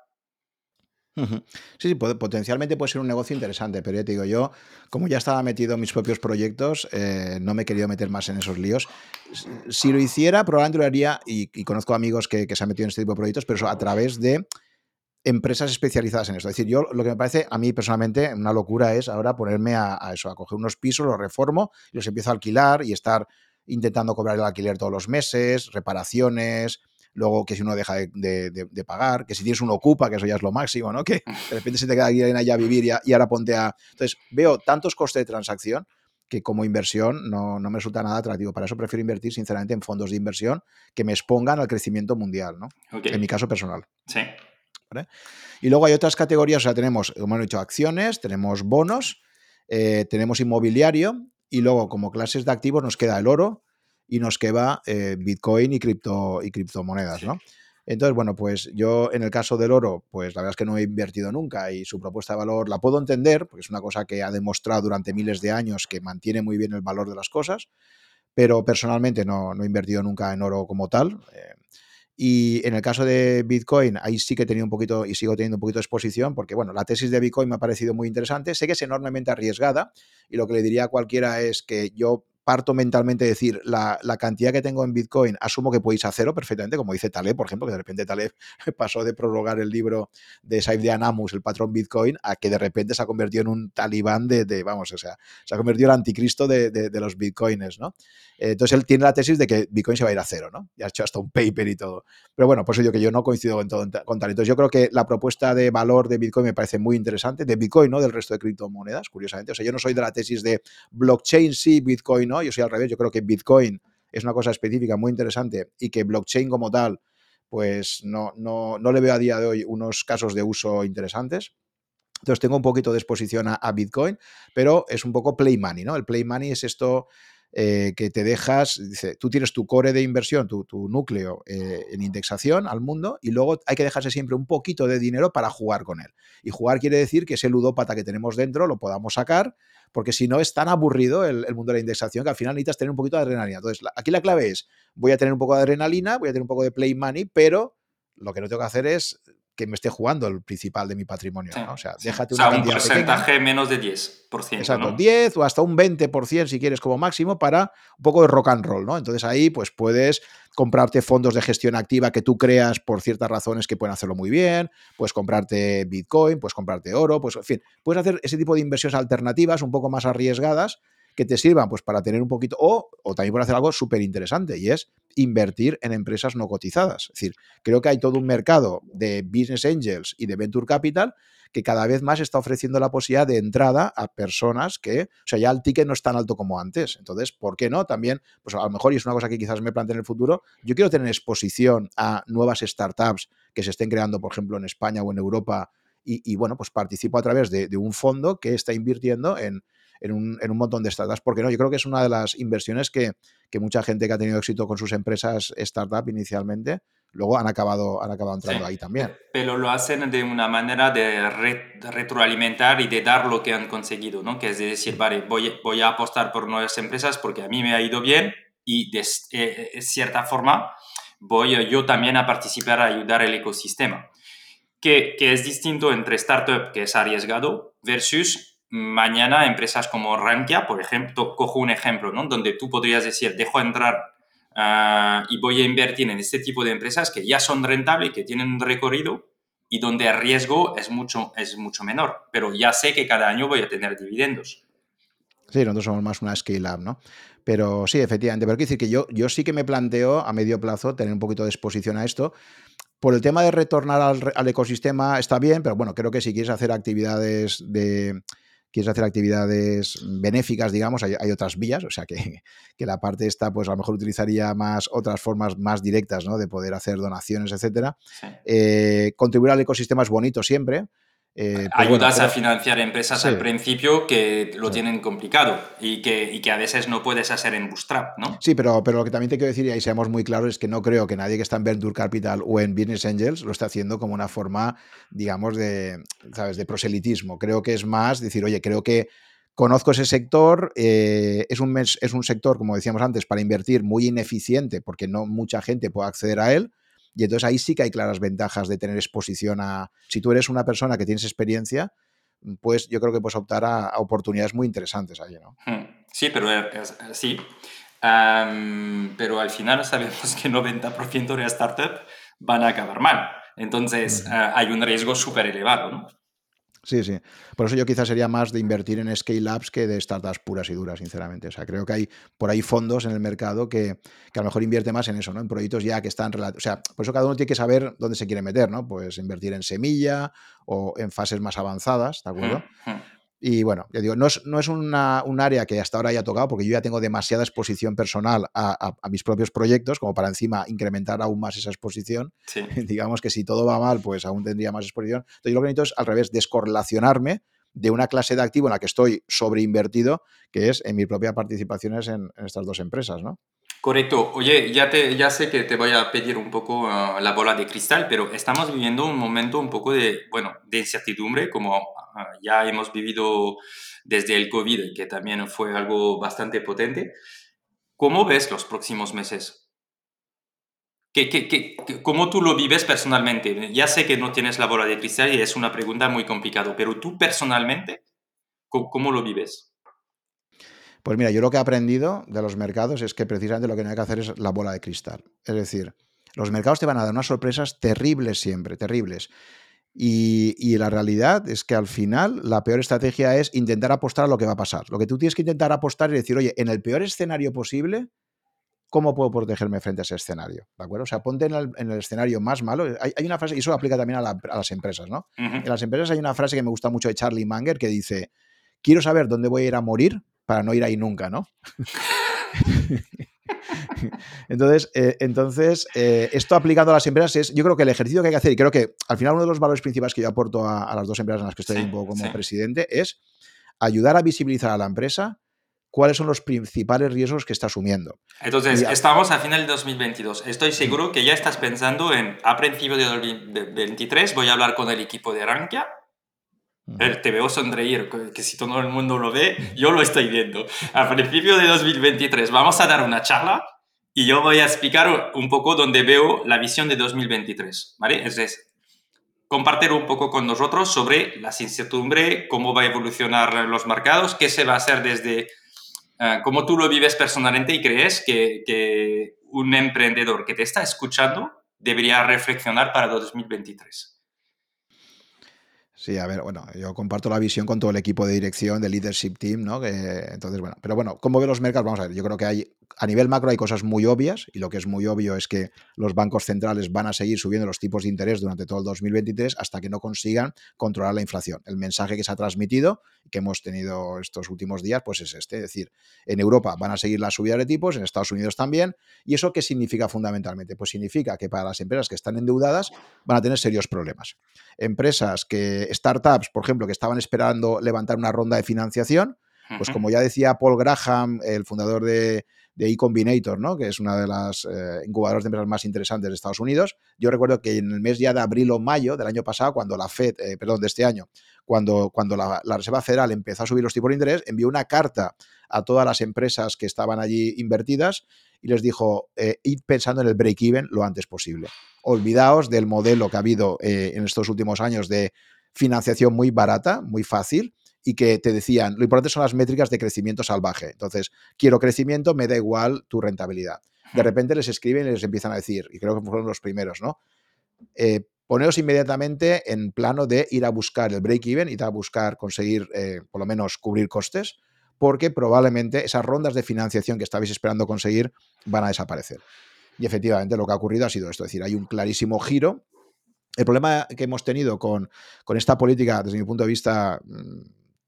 [SPEAKER 2] Sí, sí, potencialmente puede ser un negocio interesante, pero ya te digo, yo, como ya estaba metido en mis propios proyectos, eh, no me he querido meter más en esos líos. Si lo hiciera, probablemente lo haría, y, conozco amigos que, se han metido en este tipo de proyectos, pero eso a través de empresas especializadas en esto. Es decir, yo lo que me parece a mí personalmente una locura es ahora ponerme a, a eso, a coger unos pisos, los reformo y los empiezo a alquilar y estar intentando cobrar el alquiler todos los meses, reparaciones, luego que si uno deja de, pagar, que si tienes un ocupa, que eso ya es lo máximo, ¿no? <laughs> Que de repente se te queda alguien allá a vivir y, ahora ponte a... Entonces, veo tantos costes de transacción que como inversión no, me resulta nada atractivo. Para eso prefiero invertir, sinceramente, en fondos de inversión que me expongan al crecimiento mundial, ¿no? En mi caso personal.
[SPEAKER 1] Sí.
[SPEAKER 2] Y luego hay otras categorías, o sea, tenemos, como hemos dicho, acciones, tenemos bonos, eh, tenemos inmobiliario y luego como clases de activos nos queda el oro, y nos queda eh, Bitcoin y, cripto, y criptomonedas, ¿no? Entonces, bueno, pues yo en el caso del oro, pues la verdad es que no he invertido nunca y su propuesta de valor la puedo entender, porque es una cosa que ha demostrado durante miles de años que mantiene muy bien el valor de las cosas, pero personalmente no, he invertido nunca en oro como tal. Eh, y en el caso de Bitcoin, ahí sí que he tenido un poquito y sigo teniendo un poquito de exposición, porque bueno, la tesis de Bitcoin me ha parecido muy interesante. Sé que es enormemente arriesgada y lo que le diría a cualquiera es que yo parto mentalmente de decir, la, cantidad que tengo en Bitcoin, asumo que podéis hacerlo perfectamente, como dice Taleb, por ejemplo, que de repente Taleb <laughs> pasó de prorrogar el libro de Saif de Anamus, el patrón Bitcoin, a que de repente se ha convertido en un talibán de, vamos, o sea, se ha convertido en el anticristo de, los Bitcoins, ¿no? Entonces él tiene la tesis de que Bitcoin se va a ir a cero, ¿no? Y ha hecho hasta un paper y todo. Pero bueno, por eso que yo no coincido con, todo, con tal. Entonces yo creo que la propuesta de valor de Bitcoin me parece muy interesante, de Bitcoin, ¿no? Del resto de criptomonedas, curiosamente. O sea, yo no soy de la tesis de blockchain sí, Bitcoin no, yo soy al revés, yo creo que Bitcoin es una cosa específica muy interesante y que blockchain como tal, pues no, no, no le veo a día de hoy unos casos de uso interesantes. Entonces tengo un poquito de exposición a, Bitcoin, pero es un poco play money, ¿no? El play money es esto eh, que te dejas, dice, tú tienes tu core de inversión, tu, núcleo eh, en indexación al mundo y luego hay que dejarse siempre un poquito de dinero para jugar con él. Y jugar quiere decir que ese ludópata que tenemos dentro lo podamos sacar, porque si no es tan aburrido el, mundo de la indexación que al final necesitas tener un poquito de adrenalina. Entonces, aquí la clave es, voy a tener un poco de adrenalina, voy a tener un poco de play money, pero lo que no tengo que hacer es que me esté jugando el principal de mi patrimonio. O sea, déjate
[SPEAKER 1] un porcentaje menos de 10%.
[SPEAKER 2] Exacto, 10 o hasta un 20% si quieres como máximo para un poco de rock and roll, ¿no? Entonces ahí pues puedes comprarte fondos de gestión activa que tú creas por ciertas razones que pueden hacerlo muy bien, puedes comprarte Bitcoin, puedes comprarte oro, pues en fin, puedes hacer ese tipo de inversiones alternativas un poco más arriesgadas que te sirvan pues para tener un poquito, o, o también por hacer algo súper interesante y es invertir en empresas no cotizadas. Es decir, creo que hay todo un mercado de business angels y de venture capital que cada vez más está ofreciendo la posibilidad de entrada a personas que, o sea, ya el ticket no es tan alto como antes. Entonces, ¿por qué no? También, pues a lo mejor, y es una cosa que quizás me plantee en el futuro, yo quiero tener exposición a nuevas startups que se estén creando, por ejemplo, en España o en Europa. Y, bueno, pues participo a través de, de un fondo que está invirtiendo en, en un, en un montón de startups. Porque no, yo creo que es una de las inversiones que, que mucha gente que ha tenido éxito con sus empresas startup inicialmente, luego han acabado, han acabado entrando ahí también.
[SPEAKER 1] Pero lo hacen de una manera de, retroalimentar y de dar lo que han conseguido, ¿no? Que es decir, vale, voy, voy a apostar por nuevas empresas porque a mí me ha ido bien y de eh, eh, cierta forma voy yo también a participar a ayudar el ecosistema. Que, que es distinto entre startup, que es arriesgado, versus mañana empresas como Rankia, por ejemplo, cojo un ejemplo, ¿no? Donde tú podrías decir, dejo entrar ah, y voy a invertir en este tipo de empresas que ya son rentables, que tienen un recorrido y donde el riesgo es mucho, es mucho menor, pero ya sé que cada año voy a tener dividendos.
[SPEAKER 2] Sí, nosotros somos más una scale-up, ¿no? Pero sí, efectivamente. Pero quiero decir que yo, yo sí que me planteo a medio plazo tener un poquito de exposición a esto. Por el tema de retornar al, al ecosistema está bien, pero bueno, creo que si quieres hacer actividades de, quieres hacer actividades benéficas, digamos, hay, otras vías, o sea que, <laughs> que, la parte esta, pues a lo mejor utilizaría más otras formas más directas, ¿no? De poder hacer donaciones, etcétera. Eh, contribuir al ecosistema es bonito siempre,
[SPEAKER 1] eh, Ayudas a financiar empresas al principio que lo tienen complicado y que, y que, a veces no puedes hacer en Bootstrap, ¿no?
[SPEAKER 2] Sí, pero, pero lo que también te quiero decir, y ahí seamos muy claros, es que no creo que nadie que está en Venture Capital o en Business Angels lo esté haciendo como una forma, digamos, de, ¿sabes? de proselitismo. Creo que es más decir, oye, creo que conozco ese sector, eh, es, un, es un sector, como decíamos antes, para invertir muy ineficiente porque no mucha gente puede acceder a él y entonces ahí sí que hay claras ventajas de tener exposición a... Si tú eres una persona que tienes experiencia, pues yo creo que puedes optar a, oportunidades muy interesantes ahí, ¿no?
[SPEAKER 1] Hmm. Sí, pero sí. pero al final <laughs> sabemos que el 90% de las startups van a acabar mal. Entonces eh, hay un riesgo súper elevado, ¿no?
[SPEAKER 2] Sí, sí. Por eso yo quizás sería más de invertir en scale-ups que de startups puras y duras, sinceramente. O sea, creo que hay por ahí fondos en el mercado que, a lo mejor invierte más en eso, ¿no? En proyectos ya que están... O sea, por eso cada uno tiene que saber dónde se quiere meter, ¿no? Pues invertir en semilla o en fases más avanzadas, ¿de acuerdo? Y bueno, ya digo, no es, no es un área que hasta ahora haya tocado, porque yo ya tengo demasiada exposición personal a, mis propios proyectos, como para encima incrementar aún más esa exposición. <laughs> Digamos que si todo va mal, pues aún tendría más exposición. Entonces, yo lo que necesito es al revés, descorrelacionarme de una clase de activo en la que estoy sobreinvertido, que es en mis propias participaciones en, en estas dos empresas, ¿no?
[SPEAKER 1] Correcto. Oye, ya, te, ya sé que te voy a pedir un poco ah, la bola de cristal, pero estamos viviendo un momento un poco de, bueno, de incertidumbre, como ah, ya hemos vivido desde el COVID, que también fue algo bastante potente. ¿Cómo ves los próximos meses? ¿Qué, qué, qué, ¿Cómo tú lo vives personalmente? Ya sé que no tienes la bola de cristal y es una pregunta muy complicada, pero tú personalmente, ¿cómo, cómo lo vives?
[SPEAKER 2] Pues mira, yo lo que he aprendido de los mercados es que precisamente lo que no hay que hacer es la bola de cristal. Es decir, los mercados te van a dar unas sorpresas terribles siempre, terribles. Y, la realidad es que al final la peor estrategia es intentar apostar a lo que va a pasar. Lo que tú tienes que intentar apostar es decir, oye, en el peor escenario posible, ¿cómo puedo protegerme frente a ese escenario? ¿De acuerdo? O sea, ponte en el, escenario más malo. Hay, una frase, y eso aplica también a, las empresas, ¿no? En las empresas hay una frase que me gusta mucho de Charlie Munger que dice, quiero saber dónde voy a ir a morir para no ir ahí nunca, ¿no? <laughs> entonces, eh, entonces eh, esto aplicado a las empresas es, yo creo que el ejercicio que hay que hacer, y creo que al final uno de los valores principales que yo aporto a, las dos empresas en las que estoy un poco como presidente es ayudar a visibilizar a la empresa cuáles son los principales riesgos que está asumiendo.
[SPEAKER 1] Entonces, estamos a final de 2022. Estoy seguro que ya estás pensando en, a principio de 2023 voy a hablar con el equipo de Rankia te veo sonreír, que si todo el mundo lo ve, yo lo estoy viendo. A principio de 2023 vamos a dar una charla y yo voy a explicar un poco donde veo la visión de 2023, ¿vale? Es decir, compartir un poco con nosotros sobre la incertidumbre, cómo va a evolucionar los mercados, qué se va a hacer desde, uh, cómo tú lo vives personalmente y crees que, que un emprendedor que te está escuchando debería reflexionar para 2023.
[SPEAKER 2] Sí, a ver, bueno, yo comparto la visión con todo el equipo de dirección, del leadership team, ¿no? Que, entonces, bueno, pero bueno, ¿cómo ve los mercados? Vamos a ver, yo creo que hay, a nivel macro hay cosas muy obvias y lo que es muy obvio es que los bancos centrales van a seguir subiendo los tipos de interés durante todo el 2023 hasta que no consigan controlar la inflación. El mensaje que se ha transmitido, que hemos tenido estos últimos días, pues es este, es decir, en Europa van a seguir las subidas de tipos, en Estados Unidos también, ¿y eso qué significa fundamentalmente? Pues significa que para las empresas que están endeudadas van a tener serios problemas. Empresas que startups, por ejemplo, que estaban esperando levantar una ronda de financiación, pues como ya decía Paul Graham, el fundador de, de eCombinator, ¿no? que es una de las eh, incubadoras de empresas más interesantes de Estados Unidos. Yo recuerdo que en el mes ya de abril o mayo del año pasado, cuando la Fed, eh, perdón, de este año, cuando, cuando la, Reserva Federal empezó a subir los tipos de interés, envió una carta a todas las empresas que estaban allí invertidas y les dijo, eh, id pensando en el break-even lo antes posible. Olvidaos del modelo que ha habido en estos últimos años de financiación muy barata, muy fácil, y que te decían, lo importante son las métricas de crecimiento salvaje. Entonces, quiero crecimiento, me da igual tu rentabilidad. De repente les escriben y les empiezan a decir, y creo que fueron los primeros, ¿no? Eh, poneros inmediatamente en plano de ir a buscar el break-even, ir a buscar conseguir, eh, por lo menos, cubrir costes, porque probablemente esas rondas de financiación que estabais esperando conseguir van a desaparecer. Y efectivamente lo que ha ocurrido ha sido esto, es decir, hay un clarísimo giro el problema que hemos tenido con, esta política, desde mi punto de vista mm,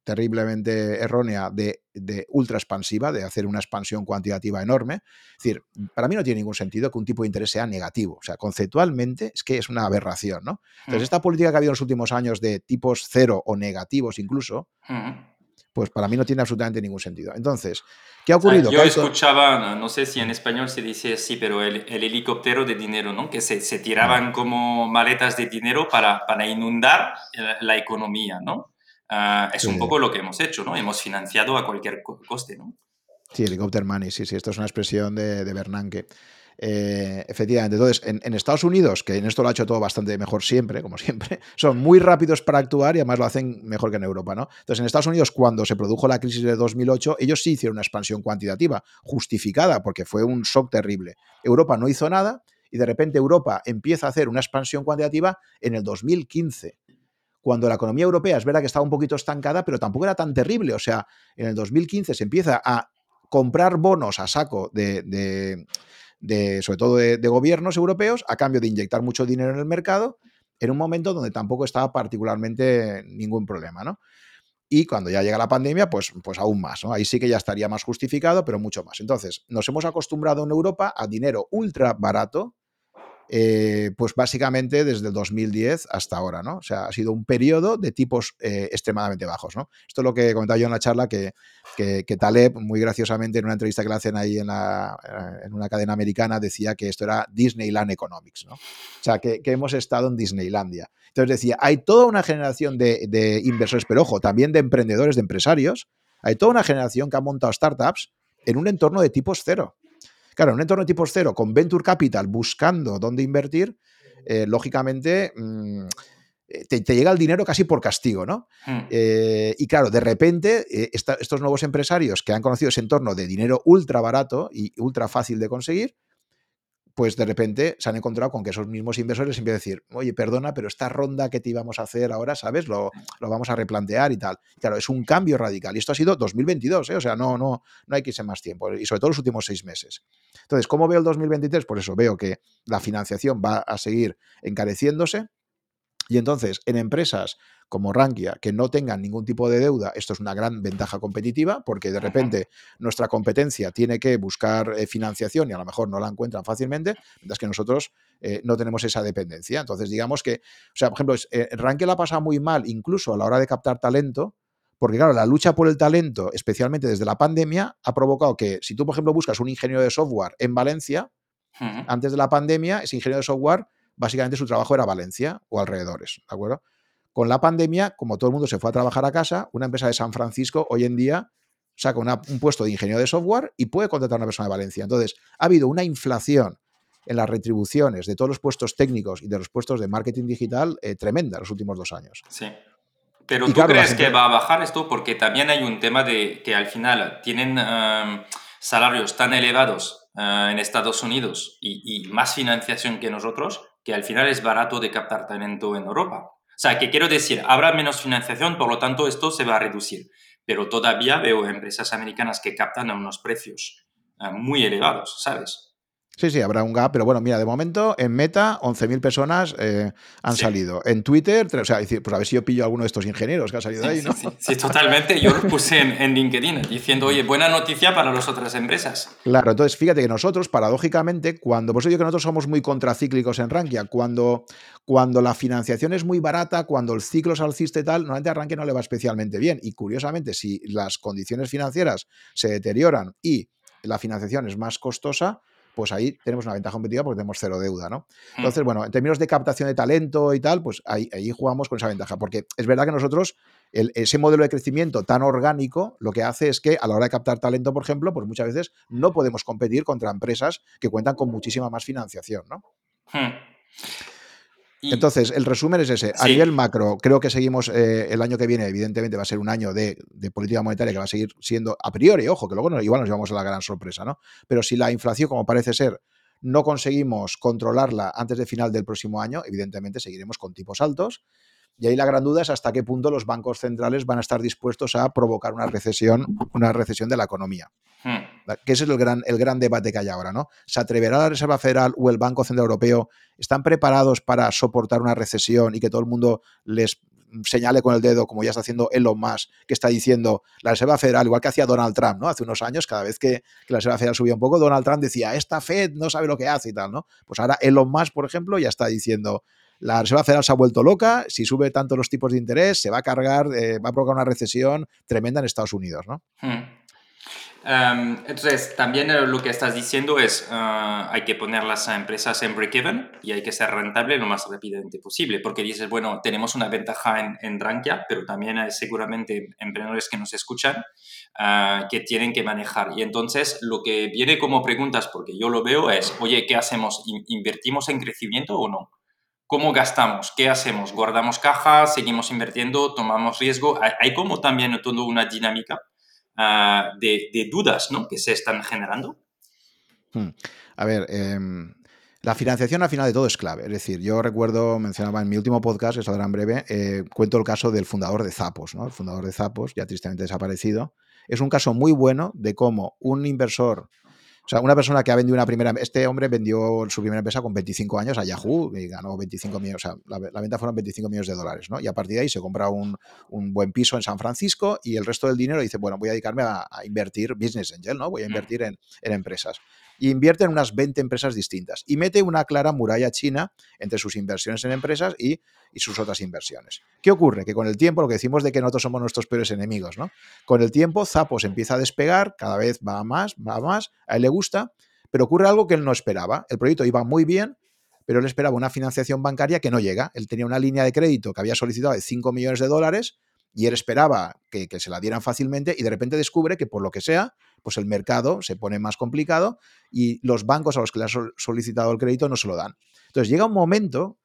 [SPEAKER 2] terriblemente errónea, de, ultra expansiva, de hacer una expansión cuantitativa enorme, es decir, para mí no tiene ningún sentido que un tipo de interés sea negativo. O sea, conceptualmente es que es una aberración, ¿no? Entonces, mm. esta política que ha habido en los últimos años de tipos cero o negativos incluso, mm. pues para mí no tiene absolutamente ningún sentido. Entonces, ¿Qué ha ocurrido?
[SPEAKER 1] yo escuchaba, no sé si en español se dice así, pero el, helicóptero de dinero, ¿no? Que se, se, tiraban como maletas de dinero para, para inundar la economía, ¿no? Ah, es un poco lo que hemos hecho, ¿no? Hemos financiado a cualquier coste, ¿no?
[SPEAKER 2] Sí, helicóptero money, sí, sí, esto es una expresión de, de Bernanke. Eh, efectivamente, entonces en, Estados Unidos, que en esto lo ha hecho todo bastante mejor siempre, como siempre, <laughs> son muy rápidos para actuar y además lo hacen mejor que en Europa, ¿no? Entonces en Estados Unidos, cuando se produjo la crisis de 2008, ellos sí hicieron una expansión cuantitativa, justificada, porque fue un shock terrible. Europa no hizo nada y de repente Europa empieza a hacer una expansión cuantitativa en el 2015 cuando la economía europea es verdad que estaba un poquito estancada, pero tampoco era tan terrible. O sea, en el 2015 se empieza a comprar bonos a saco de, sobre todo de, gobiernos europeos, a cambio de inyectar mucho dinero en el mercado, en un momento donde tampoco estaba particularmente ningún problema, ¿no? Y cuando ya llega la pandemia, pues, pues aún más, ¿no? Ahí sí que ya estaría más justificado, pero mucho más. Entonces, nos hemos acostumbrado en Europa a dinero ultra barato eh, pues básicamente desde el 2010 hasta ahora, ¿no? O sea, ha sido un periodo de tipos eh, extremadamente bajos, ¿no? Esto es lo que comentaba yo en la charla, que, que, Taleb, muy graciosamente, en una entrevista que le hacen ahí en, la, eh, en una cadena americana, decía que esto era Disneyland Economics, ¿no? O sea, que, hemos estado en Disneylandia. Entonces decía, hay toda una generación de, de inversores, pero ojo, también de emprendedores, de empresarios, hay toda una generación que ha montado startups en un entorno de tipos cero. Claro, en un entorno de tipo cero, con Venture Capital buscando dónde invertir, eh, lógicamente mm, eh, te, llega el dinero casi por castigo, ¿no? Hmm. Eh, y claro, de repente, estos nuevos empresarios que han conocido ese entorno de dinero ultra barato y ultra fácil de conseguir, pues de repente se han encontrado con que esos mismos inversores empiezan a decir, oye, perdona, pero esta ronda que te íbamos a hacer ahora, ¿sabes? Lo, lo vamos a replantear y tal. Claro, es un cambio radical. Y esto ha sido 2022, ¿eh? O sea, no, no, no hay que irse más tiempo. Y sobre todo los últimos seis meses. Entonces, ¿cómo veo el 2023? Por eso veo que la financiación va a seguir encareciéndose. Y entonces, en empresas como Rankia, que no tengan ningún tipo de deuda, esto es una gran ventaja competitiva, porque de repente nuestra competencia tiene que buscar eh, financiación y a lo mejor no la encuentran fácilmente, mientras que nosotros eh, no tenemos esa dependencia. Entonces, digamos que, o sea, por ejemplo, eh, Rankia la ha pasado muy mal, incluso a la hora de captar talento, porque claro, la lucha por el talento, especialmente desde la pandemia, ha provocado que si tú, por ejemplo, buscas un ingeniero de software en Valencia, antes de la pandemia, ese ingeniero de software, básicamente su trabajo era Valencia o alrededores, ¿de acuerdo? Con la pandemia, como todo el mundo se fue a trabajar a casa, una empresa de San Francisco hoy en día saca un puesto de ingeniero de software y puede contratar a una persona de Valencia. Entonces, ha habido una inflación en las retribuciones de todos los puestos técnicos y de los puestos de marketing digital eh, tremenda en los últimos dos años.
[SPEAKER 1] Sí. Pero tú crees que va a bajar esto porque también hay un tema de que al final tienen em, salarios tan elevados eh, en Estados Unidos y, y, más financiación que nosotros que al final es barato de captar talento en Europa. O sea, que quiero decir, habrá menos financiación, por lo tanto esto se va a reducir. Pero todavía veo empresas americanas que captan a unos precios eh, muy elevados, ¿sabes?
[SPEAKER 2] Sí, sí, habrá un gap, pero bueno, mira, de momento en Meta 11.000 personas eh, han salido. En Twitter, o sea, pues a ver si yo pillo a alguno de estos ingenieros que ha salido de ahí, ¿no?
[SPEAKER 1] Sí, totalmente. Yo lo puse en, LinkedIn diciendo, oye, buena noticia para las otras empresas.
[SPEAKER 2] Claro, entonces fíjate que nosotros, paradójicamente, cuando, por eso digo que nosotros somos muy contracíclicos en Rankia, cuando, cuando la financiación es muy barata, cuando el ciclo es alcista y tal, normalmente a Rankia no le va especialmente bien. Y curiosamente, si las condiciones financieras se deterioran y la financiación es más costosa, pues ahí tenemos una ventaja competitiva porque tenemos cero deuda, ¿no? Hmm. Entonces, bueno, en términos de captación de talento y tal, pues ahí, ahí jugamos con esa ventaja, porque es verdad que nosotros, ese modelo de crecimiento tan orgánico, lo que hace es que a la hora de captar talento, por ejemplo, pues muchas veces no podemos competir contra empresas que cuentan con muchísima más financiación, ¿no? Hmm. Entonces, el resumen es ese. A nivel macro, creo que seguimos eh, el año que viene, evidentemente va a ser un año de, política monetaria que va a seguir siendo a priori, ojo, que luego igual nos llevamos a la gran sorpresa, ¿no? Pero si la inflación, como parece ser, no conseguimos controlarla antes de final del próximo año, evidentemente seguiremos con tipos altos. Y ahí la gran duda es hasta qué punto los bancos centrales van a estar dispuestos a provocar una recesión, una recesión de la economía. Hmm. Que ese es el gran, el gran debate que hay ahora, ¿no? ¿Se atreverá la Reserva Federal o el Banco Central Europeo? ¿Están preparados para soportar una recesión y que todo el mundo les señale con el dedo, como ya está haciendo Elon Musk, que está diciendo la Reserva Federal, igual que hacía Donald Trump, ¿no? Hace unos años, cada vez que, la Reserva Federal subía un poco, Donald Trump decía, esta Fed no sabe lo que hace y tal, ¿no? Pues ahora Elon Musk, por ejemplo, ya está diciendo, la Reserva Federal se ha vuelto loca, si sube tanto los tipos de interés, se va a cargar, eh, va a provocar una recesión tremenda en Estados Unidos, ¿no?
[SPEAKER 1] Hmm. Em, entonces, también eh, lo que estás diciendo es, uh, hay que poner las empresas en break-even y hay que ser rentable lo más rápidamente posible, porque dices, bueno, tenemos una ventaja en, en Rankia, pero también hay seguramente emprendedores que nos escuchan que tienen que manejar. Y entonces, lo que viene como preguntas, porque yo lo veo, es, oye, ¿qué hacemos? ¿Invertimos en crecimiento o no? ¿Cómo gastamos? ¿Qué hacemos? ¿Guardamos caja? ¿Seguimos invirtiendo? ¿Tomamos riesgo? Hay, como también toda una dinámica ah, de, dudas ¿no? que se están generando.
[SPEAKER 2] Hmm. A ver, em, la financiación al final de todo es clave. Es decir, yo recuerdo, mencionaba en mi último podcast, que saldrá en breve, eh, cuento el caso del fundador de Zapos, ¿no? El fundador de Zapos, ya tristemente desaparecido. Es un caso muy bueno de cómo un inversor o sea, una persona que ha vendido una primera... Este hombre vendió su primera empresa con 25 años a Yahoo y ganó 25 millones, o sea, la, venta fueron 25 millones de dólares, ¿no? Y a partir de ahí se compra un, buen piso en San Francisco y el resto del dinero dice, bueno, voy a dedicarme a, invertir business angel, ¿no? Voy a invertir en, empresas. Y invierte en unas 20 empresas distintas y mete una clara muralla china entre sus inversiones en empresas y, sus otras inversiones. ¿Qué ocurre? Que con el tiempo, lo que decimos de que nosotros somos nuestros peores enemigos, ¿no? Con el tiempo, Zappos empieza a despegar, cada vez va más, va más, a él le gusta, pero ocurre algo que él no esperaba. El proyecto iba muy bien, pero él esperaba una financiación bancaria que no llega. Él tenía una línea de crédito que había solicitado de 5 millones de dólares y él esperaba que, que, se la dieran fácilmente y de repente descubre que por lo que sea, pues el mercado se pone más complicado y los bancos a los que le ha solicitado el crédito no se lo dan. Entonces llega un momento,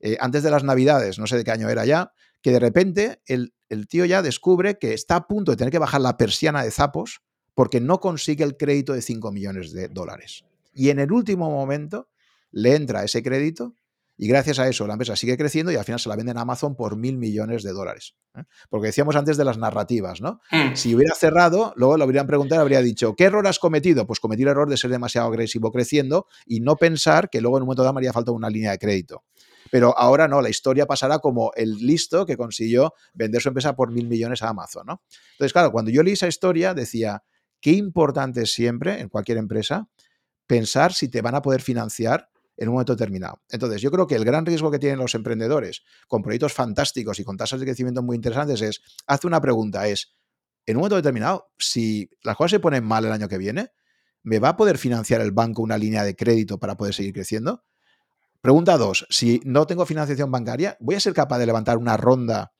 [SPEAKER 2] eh, antes de las navidades, no sé de qué año era ya, que de repente el, el tío ya descubre que está a punto de tener que bajar la persiana de zapos porque no consigue el crédito de 5 millones de dólares. Y en el último momento le entra ese crédito y gracias a eso la empresa sigue creciendo y al final se la venden a Amazon por mil millones de dólares. ¿eh? Porque decíamos antes de las narrativas, ¿no? Mm. Si hubiera cerrado, luego lo habrían preguntado, habría dicho, ¿qué error has cometido? Pues cometí el error de ser demasiado agresivo creciendo y no pensar que luego en un momento dado me haría falta una línea de crédito. Pero ahora no, la historia pasará como el listo que consiguió vender su empresa por mil millones a Amazon, ¿no? Entonces, claro, cuando yo leí esa historia decía, qué importante es siempre en cualquier empresa pensar si te van a poder financiar en un momento determinado. Entonces, yo creo que el gran riesgo que tienen los emprendedores con proyectos fantásticos y con tasas de crecimiento muy interesantes es, hace una pregunta, es, en un momento determinado, si las cosas se ponen mal el año que viene, ¿me va a poder financiar el banco una línea de crédito para poder seguir creciendo? Pregunta dos, si no tengo financiación bancaria, ¿voy a ser capaz de levantar una ronda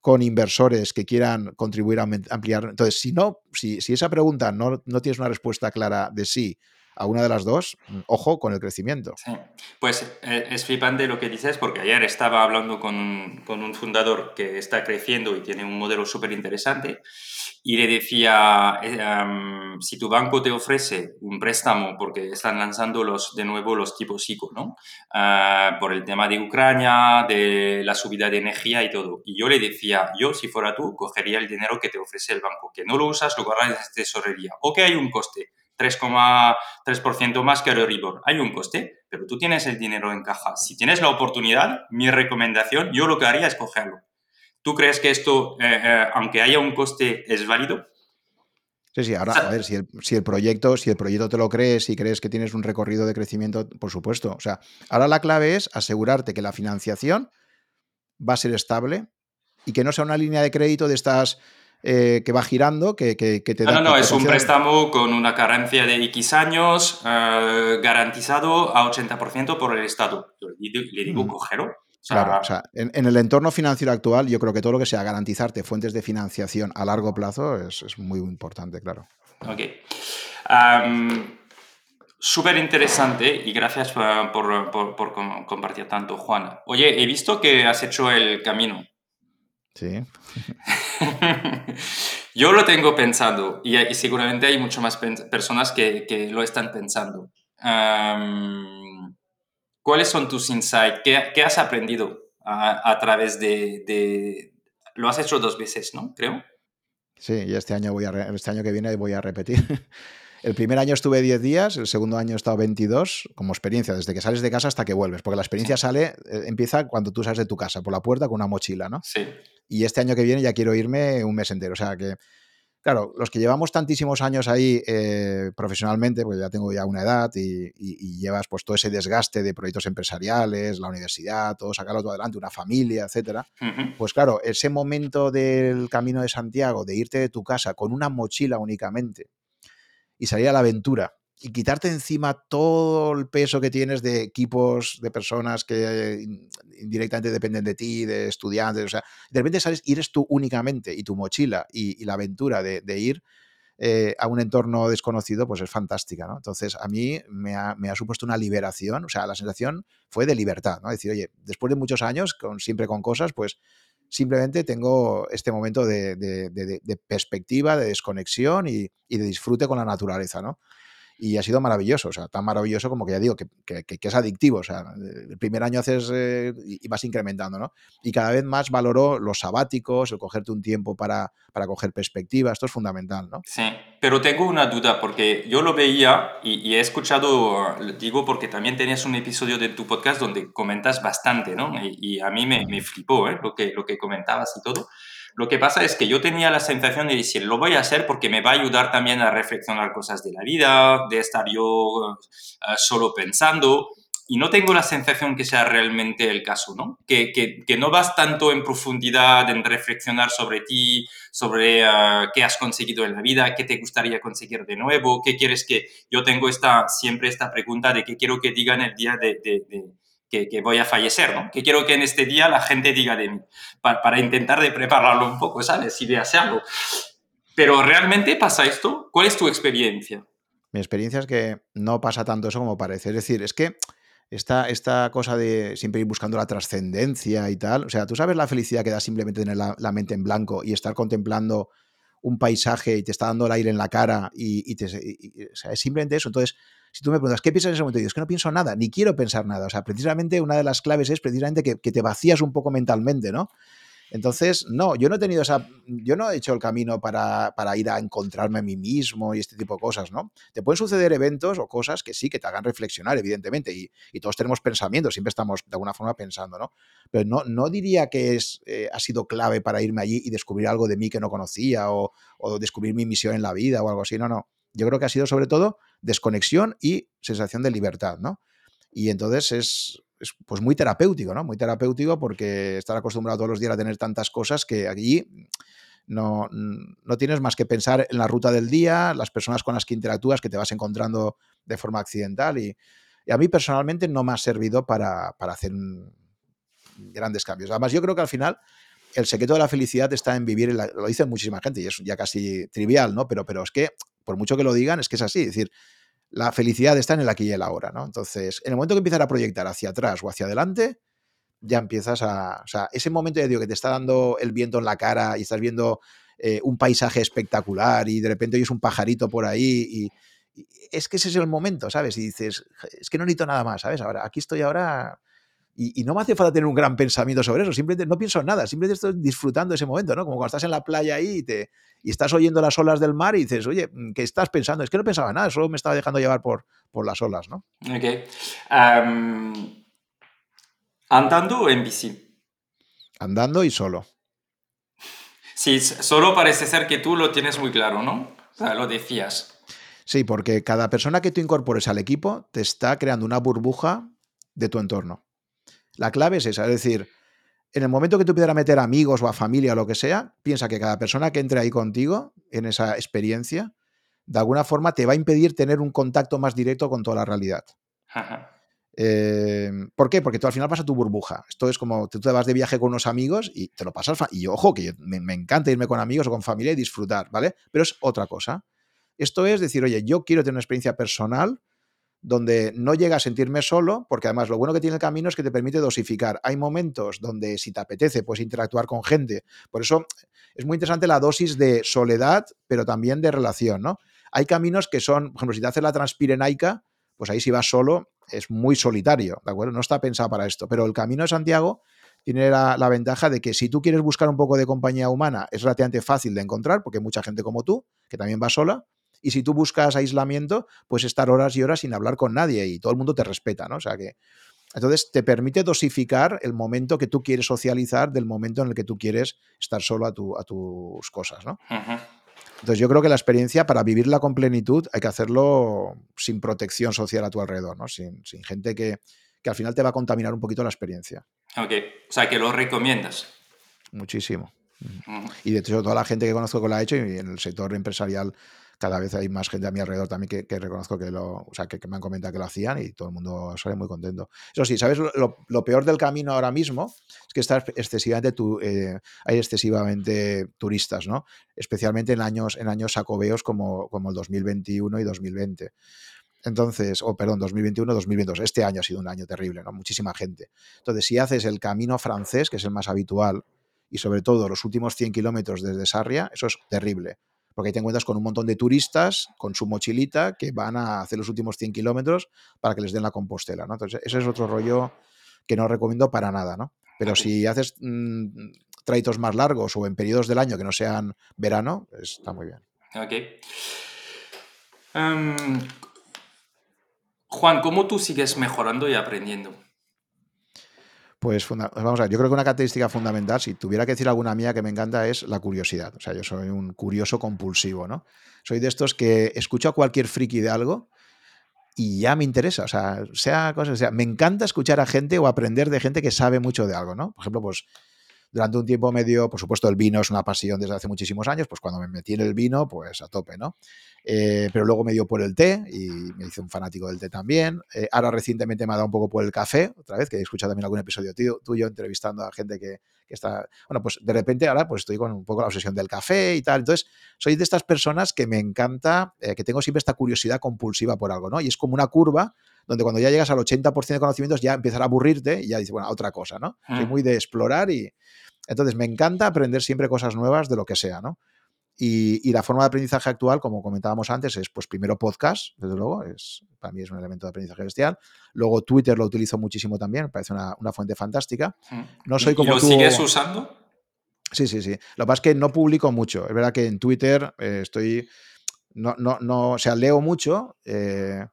[SPEAKER 2] con inversores que quieran contribuir a ampliar? Entonces, si no, si, esa pregunta no, no tienes una respuesta clara de sí a una de las dos, mm, ojo con el crecimiento.
[SPEAKER 1] Sí. Pues eh, es flipante lo que dices, porque ayer estaba hablando con un, con un fundador que está creciendo y tiene un modelo súper interesante, y le decía, eh, si tu banco te ofrece un préstamo, porque están lanzando los, de nuevo los tipos ICO, ¿no? Ah, por el tema de Ucrania, de la subida de energía y todo. Y yo le decía, yo si fuera tú, cogería el dinero que te ofrece el banco, que no lo usas, lo guardas en tesorería, o que hay un coste 3,3% más que el Euribor. Hay un coste, pero tú tienes el dinero en caja. Si tienes la oportunidad, mi recomendación, yo lo que haría es cogerlo. ¿Tú crees que esto, eh, eh, aunque haya un coste, es válido?
[SPEAKER 2] Sí, sí, ahora, a ver, si el, proyecto, si el proyecto te lo crees, si crees que tienes un recorrido de crecimiento, por supuesto. O sea, ahora la clave es asegurarte que la financiación va a ser estable y que no sea una línea de crédito de estas eh, que va girando, que, que, te
[SPEAKER 1] da... No, no, no, es un préstamo con una carencia de X años eh, garantizado a 80% por el Estado. Le digo, cojero.
[SPEAKER 2] claro, o sea, en, el entorno financiero actual, yo creo que todo lo que sea garantizarte fuentes de financiación a largo plazo es, es muy importante, claro.
[SPEAKER 1] Ok. Súper interesante y gracias por, por, por, compartir tanto, Juan. Oye, he visto que has hecho el camino.
[SPEAKER 2] Sí. <laughs>
[SPEAKER 1] Yo lo tengo pensado y, seguramente hay muchas más personas que, lo están pensando. ¿Cuáles son tus insights? ¿Qué, has aprendido a, través de, Lo has hecho dos veces, ¿no? Creo.
[SPEAKER 2] Sí, y este año, voy a este año que viene voy a repetir. <laughs> El primer año estuve 10 días, el segundo año he estado 22 como experiencia, desde que sales de casa hasta que vuelves, porque la experiencia sale, eh, empieza cuando tú sales de tu casa, por la puerta con una mochila, ¿no?
[SPEAKER 1] Sí.
[SPEAKER 2] Y este año que viene ya quiero irme un mes entero, o sea que, claro, los que llevamos tantísimos años ahí eh, profesionalmente, porque ya tengo ya una edad y, llevas pues todo ese desgaste de proyectos empresariales, la universidad, todo sacarlo todo adelante, una familia, etcétera, pues claro, ese momento del Camino de Santiago, de irte de tu casa con una mochila únicamente, y salir a la aventura y quitarte encima todo el peso que tienes de equipos, de personas que indirectamente dependen de ti, de estudiantes, o sea, de repente sales y eres tú únicamente y tu mochila y, la aventura de, ir eh, a un entorno desconocido, pues es fantástica, ¿no? Entonces, a mí me ha, supuesto una liberación, o sea, la sensación fue de libertad. Decir, oye, después de muchos años, siempre con cosas, pues simplemente tengo este momento de, perspectiva, de desconexión y, y, de disfrute con la naturaleza, ¿no? Y ha sido maravilloso, o sea, tan maravilloso como que ya digo, que, es adictivo, o sea, el primer año haces eh, y vas incrementando, ¿no? Y cada vez más valoro los sabáticos, el cogerte un tiempo para, para coger perspectiva, esto es fundamental, ¿no?
[SPEAKER 1] Sí, pero tengo una duda, porque yo lo veía y, he escuchado, digo porque también tenías un episodio de tu podcast donde comentas bastante, ¿no? Y, a mí me, me flipó ¿eh? lo, que, lo que comentabas y todo. Lo que pasa es que yo tenía la sensación de decir, lo voy a hacer porque me va a ayudar también a reflexionar cosas de la vida, de estar yo eh, solo pensando. Y no tengo la sensación que sea realmente el caso, ¿no? Que, que, no vas tanto en profundidad en reflexionar sobre ti, sobre uh, qué has conseguido en la vida, qué te gustaría conseguir de nuevo, qué quieres que... Yo tengo esta, siempre esta pregunta de qué quiero que digan el día de que, voy a fallecer, ¿no? Que quiero que en este día la gente diga de mí, para, para intentar de prepararlo un poco, ¿sabes? Y de hacerlo. Pero realmente pasa esto. ¿Cuál es tu experiencia?
[SPEAKER 2] Mi experiencia es que no pasa tanto eso como parece. Es decir, es que esta, esta cosa de siempre ir buscando la trascendencia y tal. O sea, tú sabes la felicidad que da simplemente tener la, mente en blanco y estar contemplando un paisaje y te está dando el aire en la cara y, y te, y, o sea, es simplemente eso. Entonces, si tú me preguntas, ¿qué piensas en ese momento? Y digo, es que no pienso nada, ni quiero pensar nada. O sea, precisamente una de las claves es precisamente que, te vacías un poco mentalmente, ¿no? Entonces, no, yo no he tenido esa, yo no he hecho el camino para, para, ir a encontrarme a mí mismo y este tipo de cosas, ¿no? Te pueden suceder eventos o cosas que sí, que te hagan reflexionar, evidentemente, y, y todos tenemos pensamientos, siempre estamos de alguna forma pensando, ¿no? Pero no, no diría que es, eh, ha sido clave para irme allí y descubrir algo de mí que no conocía o, o descubrir mi misión en la vida o algo así, no, no. Yo creo que ha sido sobre todo desconexión y sensación de libertad, ¿no? Y entonces es, es, pues muy terapéutico, ¿no? Muy terapéutico porque estar acostumbrado todos los días a tener tantas cosas que aquí no, no, tienes más que pensar en la ruta del día, las personas con las que interactúas, que te vas encontrando de forma accidental. Y, y a mí personalmente no me ha servido para, para hacer grandes cambios. Además, yo creo que al final el secreto de la felicidad está en vivir, en la, lo dice muchísima gente y es ya casi trivial, ¿no? Pero, pero es que, por mucho que lo digan, es que es así. Es decir, la felicidad está en el aquí y el ahora, ¿no? Entonces, en el momento que empiezas a proyectar hacia atrás o hacia adelante, ya empiezas a. O sea, ese momento ya digo que te está dando el viento en la cara y estás viendo eh, un paisaje espectacular y de repente oyes un pajarito por ahí y, es que ese es el momento, ¿sabes? Y dices, es que no necesito nada más, ¿sabes? Ahora, aquí estoy ahora y, y, no me hace falta tener un gran pensamiento sobre eso, simplemente no pienso en nada, simplemente estoy disfrutando ese momento, ¿no? Como cuando estás en la playa ahí y, te, y estás oyendo las olas del mar y dices, oye, ¿qué estás pensando? Es que no pensaba nada, solo me estaba dejando llevar por, por las olas, ¿no?
[SPEAKER 1] Ok. Um, ¿Andando o en bici?
[SPEAKER 2] Andando y solo.
[SPEAKER 1] Sí, solo parece ser que tú lo tienes muy claro, ¿no? O sea, lo decías.
[SPEAKER 2] Sí, porque cada persona que tú incorpores al equipo te está creando una burbuja de tu entorno. La clave es esa, es decir, en el momento que tú pudieras meter amigos o a familia o lo que sea, piensa que cada persona que entre ahí contigo en esa experiencia, de alguna forma te va a impedir tener un contacto más directo con toda la realidad.
[SPEAKER 1] Ajá.
[SPEAKER 2] Eh, ¿Por qué? Porque tú al final pasa tu burbuja. Esto es como tú te vas de viaje con unos amigos y te lo pasas. Y ojo, que me, me, encanta irme con amigos o con familia y disfrutar, ¿vale? Pero es otra cosa. Esto es decir, oye, yo quiero tener una experiencia personal donde no llega a sentirme solo, porque además lo bueno que tiene el camino es que te permite dosificar. Hay momentos donde si te apetece puedes interactuar con gente. Por eso es muy interesante la dosis de soledad, pero también de relación, ¿no? Hay caminos que son, por ejemplo, si te haces la transpirenaica, pues ahí si vas solo es muy solitario, ¿de acuerdo? No está pensado para esto, pero el camino de Santiago tiene la, la, ventaja de que si tú quieres buscar un poco de compañía humana, es relativamente fácil de encontrar, porque hay mucha gente como tú, que también va sola, y si tú buscas aislamiento, puedes estar horas y horas sin hablar con nadie y todo el mundo te respeta, ¿no? O sea que. Entonces te permite dosificar el momento que tú quieres socializar del momento en el que tú quieres estar solo a, tu, a tus cosas, ¿no? Uh -huh. Entonces yo creo que la experiencia para vivirla con plenitud hay que hacerlo sin protección social a tu alrededor, ¿no? Sin, sin gente que, que al final te va a contaminar un poquito la experiencia.
[SPEAKER 1] Ok, o sea que lo recomiendas.
[SPEAKER 2] Muchísimo. Y de hecho toda la gente que conozco que lo ha hecho y en el sector empresarial cada vez hay más gente a mi alrededor también que, reconozco que lo, o sea, que, me han comentado que lo hacían y todo el mundo sale muy contento. Eso sí, ¿sabes? Lo, lo peor del camino ahora mismo es que está excesivamente tu, eh, hay excesivamente turistas, ¿no? Especialmente en años, en años sacobeos como, como el 2021 y 2020. Entonces, o oh, perdón, 2021, 2022. Este año ha sido un año terrible, ¿no? Muchísima gente. Entonces, si haces el camino francés, que es el más habitual, y sobre todo los últimos 100 kilómetros desde Sarria, eso es terrible porque ahí te encuentras con un montón de turistas con su mochilita que van a hacer los últimos 100 kilómetros para que les den la compostela, ¿no? Entonces, ese es otro rollo que no recomiendo para nada, ¿no? Pero si haces mmm, traitos más largos o en periodos del año que no sean verano, está muy bien.
[SPEAKER 1] Ok. Um, Juan, ¿cómo tú sigues mejorando y aprendiendo?
[SPEAKER 2] Pues vamos a ver, yo creo que una característica fundamental, si tuviera que decir alguna mía que me encanta, es la curiosidad. O sea, yo soy un curioso compulsivo, ¿no? Soy de estos que escucho a cualquier friki de algo y ya me interesa. O sea, sea cosa sea, me encanta escuchar a gente o aprender de gente que sabe mucho de algo, ¿no? Por ejemplo, pues durante un tiempo medio, por supuesto, el vino es una pasión desde hace muchísimos años, pues cuando me metí en el vino, pues a tope, ¿no? Eh, pero luego me dio por el té y me hice un fanático del té también. Eh, ahora recientemente me ha dado un poco por el café, otra vez, que he escuchado también algún episodio tuyo entrevistando a gente que, que, está... Bueno, pues de repente ahora pues estoy con un poco la obsesión del café y tal. Entonces, soy de estas personas que me encanta, eh, que tengo siempre esta curiosidad compulsiva por algo, ¿no? Y es como una curva donde cuando ya llegas al 80% de conocimientos ya empiezas a aburrirte y ya dices, bueno, otra cosa, ¿no? Soy mm. muy de explorar y, entonces, me encanta aprender siempre cosas nuevas de lo que sea, ¿no? Y, la forma de aprendizaje actual, como comentábamos antes, es pues primero podcast, desde luego, es, para mí es un elemento de aprendizaje bestial. Luego Twitter lo utilizo muchísimo también, me parece una, fuente fantástica.
[SPEAKER 1] Mm. No soy como ¿Y lo sigues usando?
[SPEAKER 2] Sí, sí, sí. Lo que pasa es que no publico mucho. Es verdad que en Twitter eh, estoy. No, no, no, o sea, leo mucho. Eh,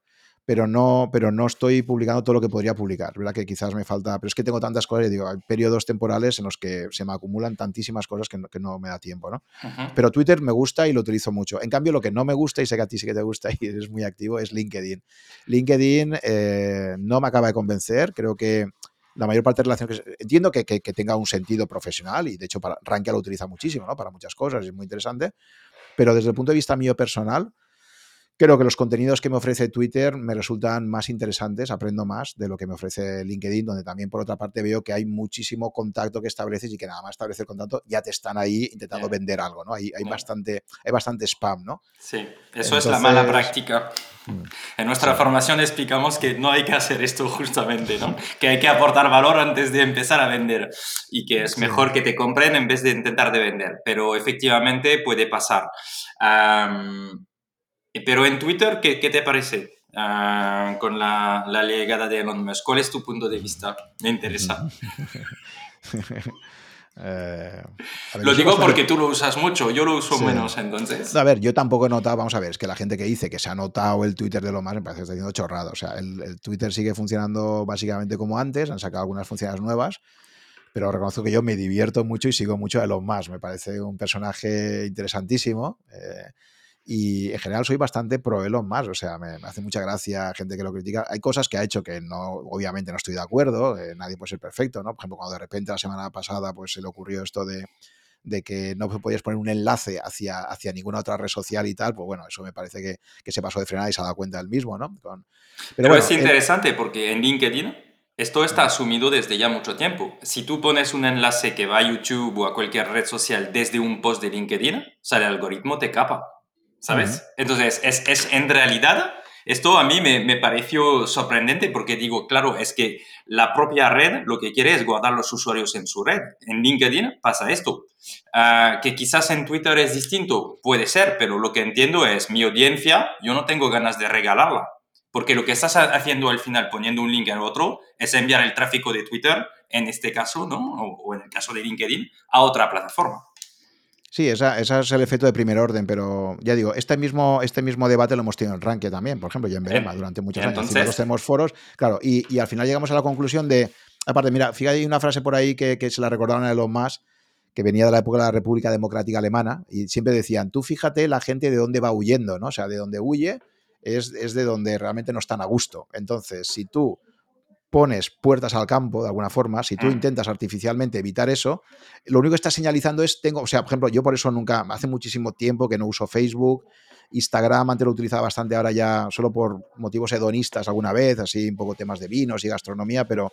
[SPEAKER 2] pero no, pero no estoy publicando todo lo que podría publicar. ¿Verdad? Que quizás me falta, pero es que tengo tantas cosas y digo, hay periodos temporales en los que se me acumulan tantísimas cosas que no, que no me da tiempo, ¿no? Pero Twitter me gusta y lo utilizo mucho. En cambio, lo que no me gusta, y sé que a ti sí que te gusta <laughs> y eres muy activo, es LinkedIn. LinkedIn eh, no me acaba de convencer, creo que la mayor parte de relaciones que entiendo que, que, tenga un sentido profesional y de hecho para Rankia lo utiliza muchísimo, ¿no? Para muchas cosas, es muy interesante, pero desde el punto de vista mío personal, creo que los contenidos que me ofrece Twitter me resultan más interesantes, aprendo más de lo que me ofrece LinkedIn, donde también por otra parte veo que hay muchísimo contacto que estableces y que nada más establecer contacto ya te están ahí intentando vender algo, ¿no? Hay, hay, bastante, hay bastante spam, ¿no?
[SPEAKER 1] Sí, eso es la mala práctica. Mm. En nuestra formación explicamos que no hay que hacer esto justamente, ¿no? Que hay que aportar valor antes de empezar a vender y que es mejor que te compren en vez de intentar de vender, pero efectivamente puede pasar. Pero en Twitter, ¿qué, qué te parece uh, con la, la, llegada de Elon Musk? ¿Cuál es tu punto de vista? Me interesa. <laughs> Eh, lo digo porque tú lo usas mucho, yo lo uso menos entonces.
[SPEAKER 2] A ver, yo tampoco he notado, vamos a ver, es que la gente que dice que se ha notado el Twitter de lo más me parece que está haciendo chorrado. O sea, el, el, Twitter sigue funcionando básicamente como antes, han sacado algunas funciones nuevas, pero reconozco que yo me divierto mucho y sigo mucho a Elon Musk. Me parece un personaje interesantísimo. Eh, y en general soy bastante pro Elon más, o sea, me, hace mucha gracia gente que lo critica. Hay cosas que ha hecho que no, obviamente no estoy de acuerdo, eh, nadie puede ser perfecto, ¿no? Por ejemplo, cuando de repente la semana pasada pues se le ocurrió esto de, de que no podías poner un enlace hacia, hacia ninguna otra red social y tal, pues bueno, eso me parece que, que se pasó de frenar y se ha dado cuenta él mismo, ¿no?
[SPEAKER 1] pero, es interesante porque en LinkedIn esto está asumido desde ya mucho tiempo. Si tú pones un enlace que va a YouTube o a cualquier red social desde un post de LinkedIn, sale el algoritmo te capa. ¿Sabes? Entonces, es, es, en realidad, esto a mí me, me, pareció sorprendente porque digo, claro, es que la propia red lo que quiere es guardar los usuarios en su red. En LinkedIn pasa esto. Ah, que quizás en Twitter es distinto, puede ser, pero lo que entiendo es mi audiencia, yo no tengo ganas de regalarla. Porque lo que estás haciendo al final, poniendo un link en otro, es enviar el tráfico de Twitter, en este caso, ¿no? o, o en el caso de LinkedIn, a otra plataforma.
[SPEAKER 2] Sí, esa, es el efecto de primer orden, pero ya digo, este mismo, este mismo debate lo hemos tenido en Rankia también, por ejemplo, y en Verema durante muchos años. Tenemos foros, claro, y, al final llegamos a la conclusión de, aparte, mira, fíjate, hay una frase por ahí que, se la recordaron a Elon Musk, que venía de la época de la República Democrática Alemana, y siempre decían, tú fíjate la gente de dónde va huyendo, ¿no? O sea, de dónde huye es, es de donde realmente no están a gusto. Entonces, si tú pones puertas al campo de alguna forma, si tú mm. intentas artificialmente evitar eso, lo único que estás señalizando es, tengo, o sea, por ejemplo, yo por eso nunca, hace muchísimo tiempo que no uso Facebook, Instagram antes lo utilizaba bastante, ahora ya solo por motivos hedonistas alguna vez, así un poco temas de vinos y gastronomía, pero...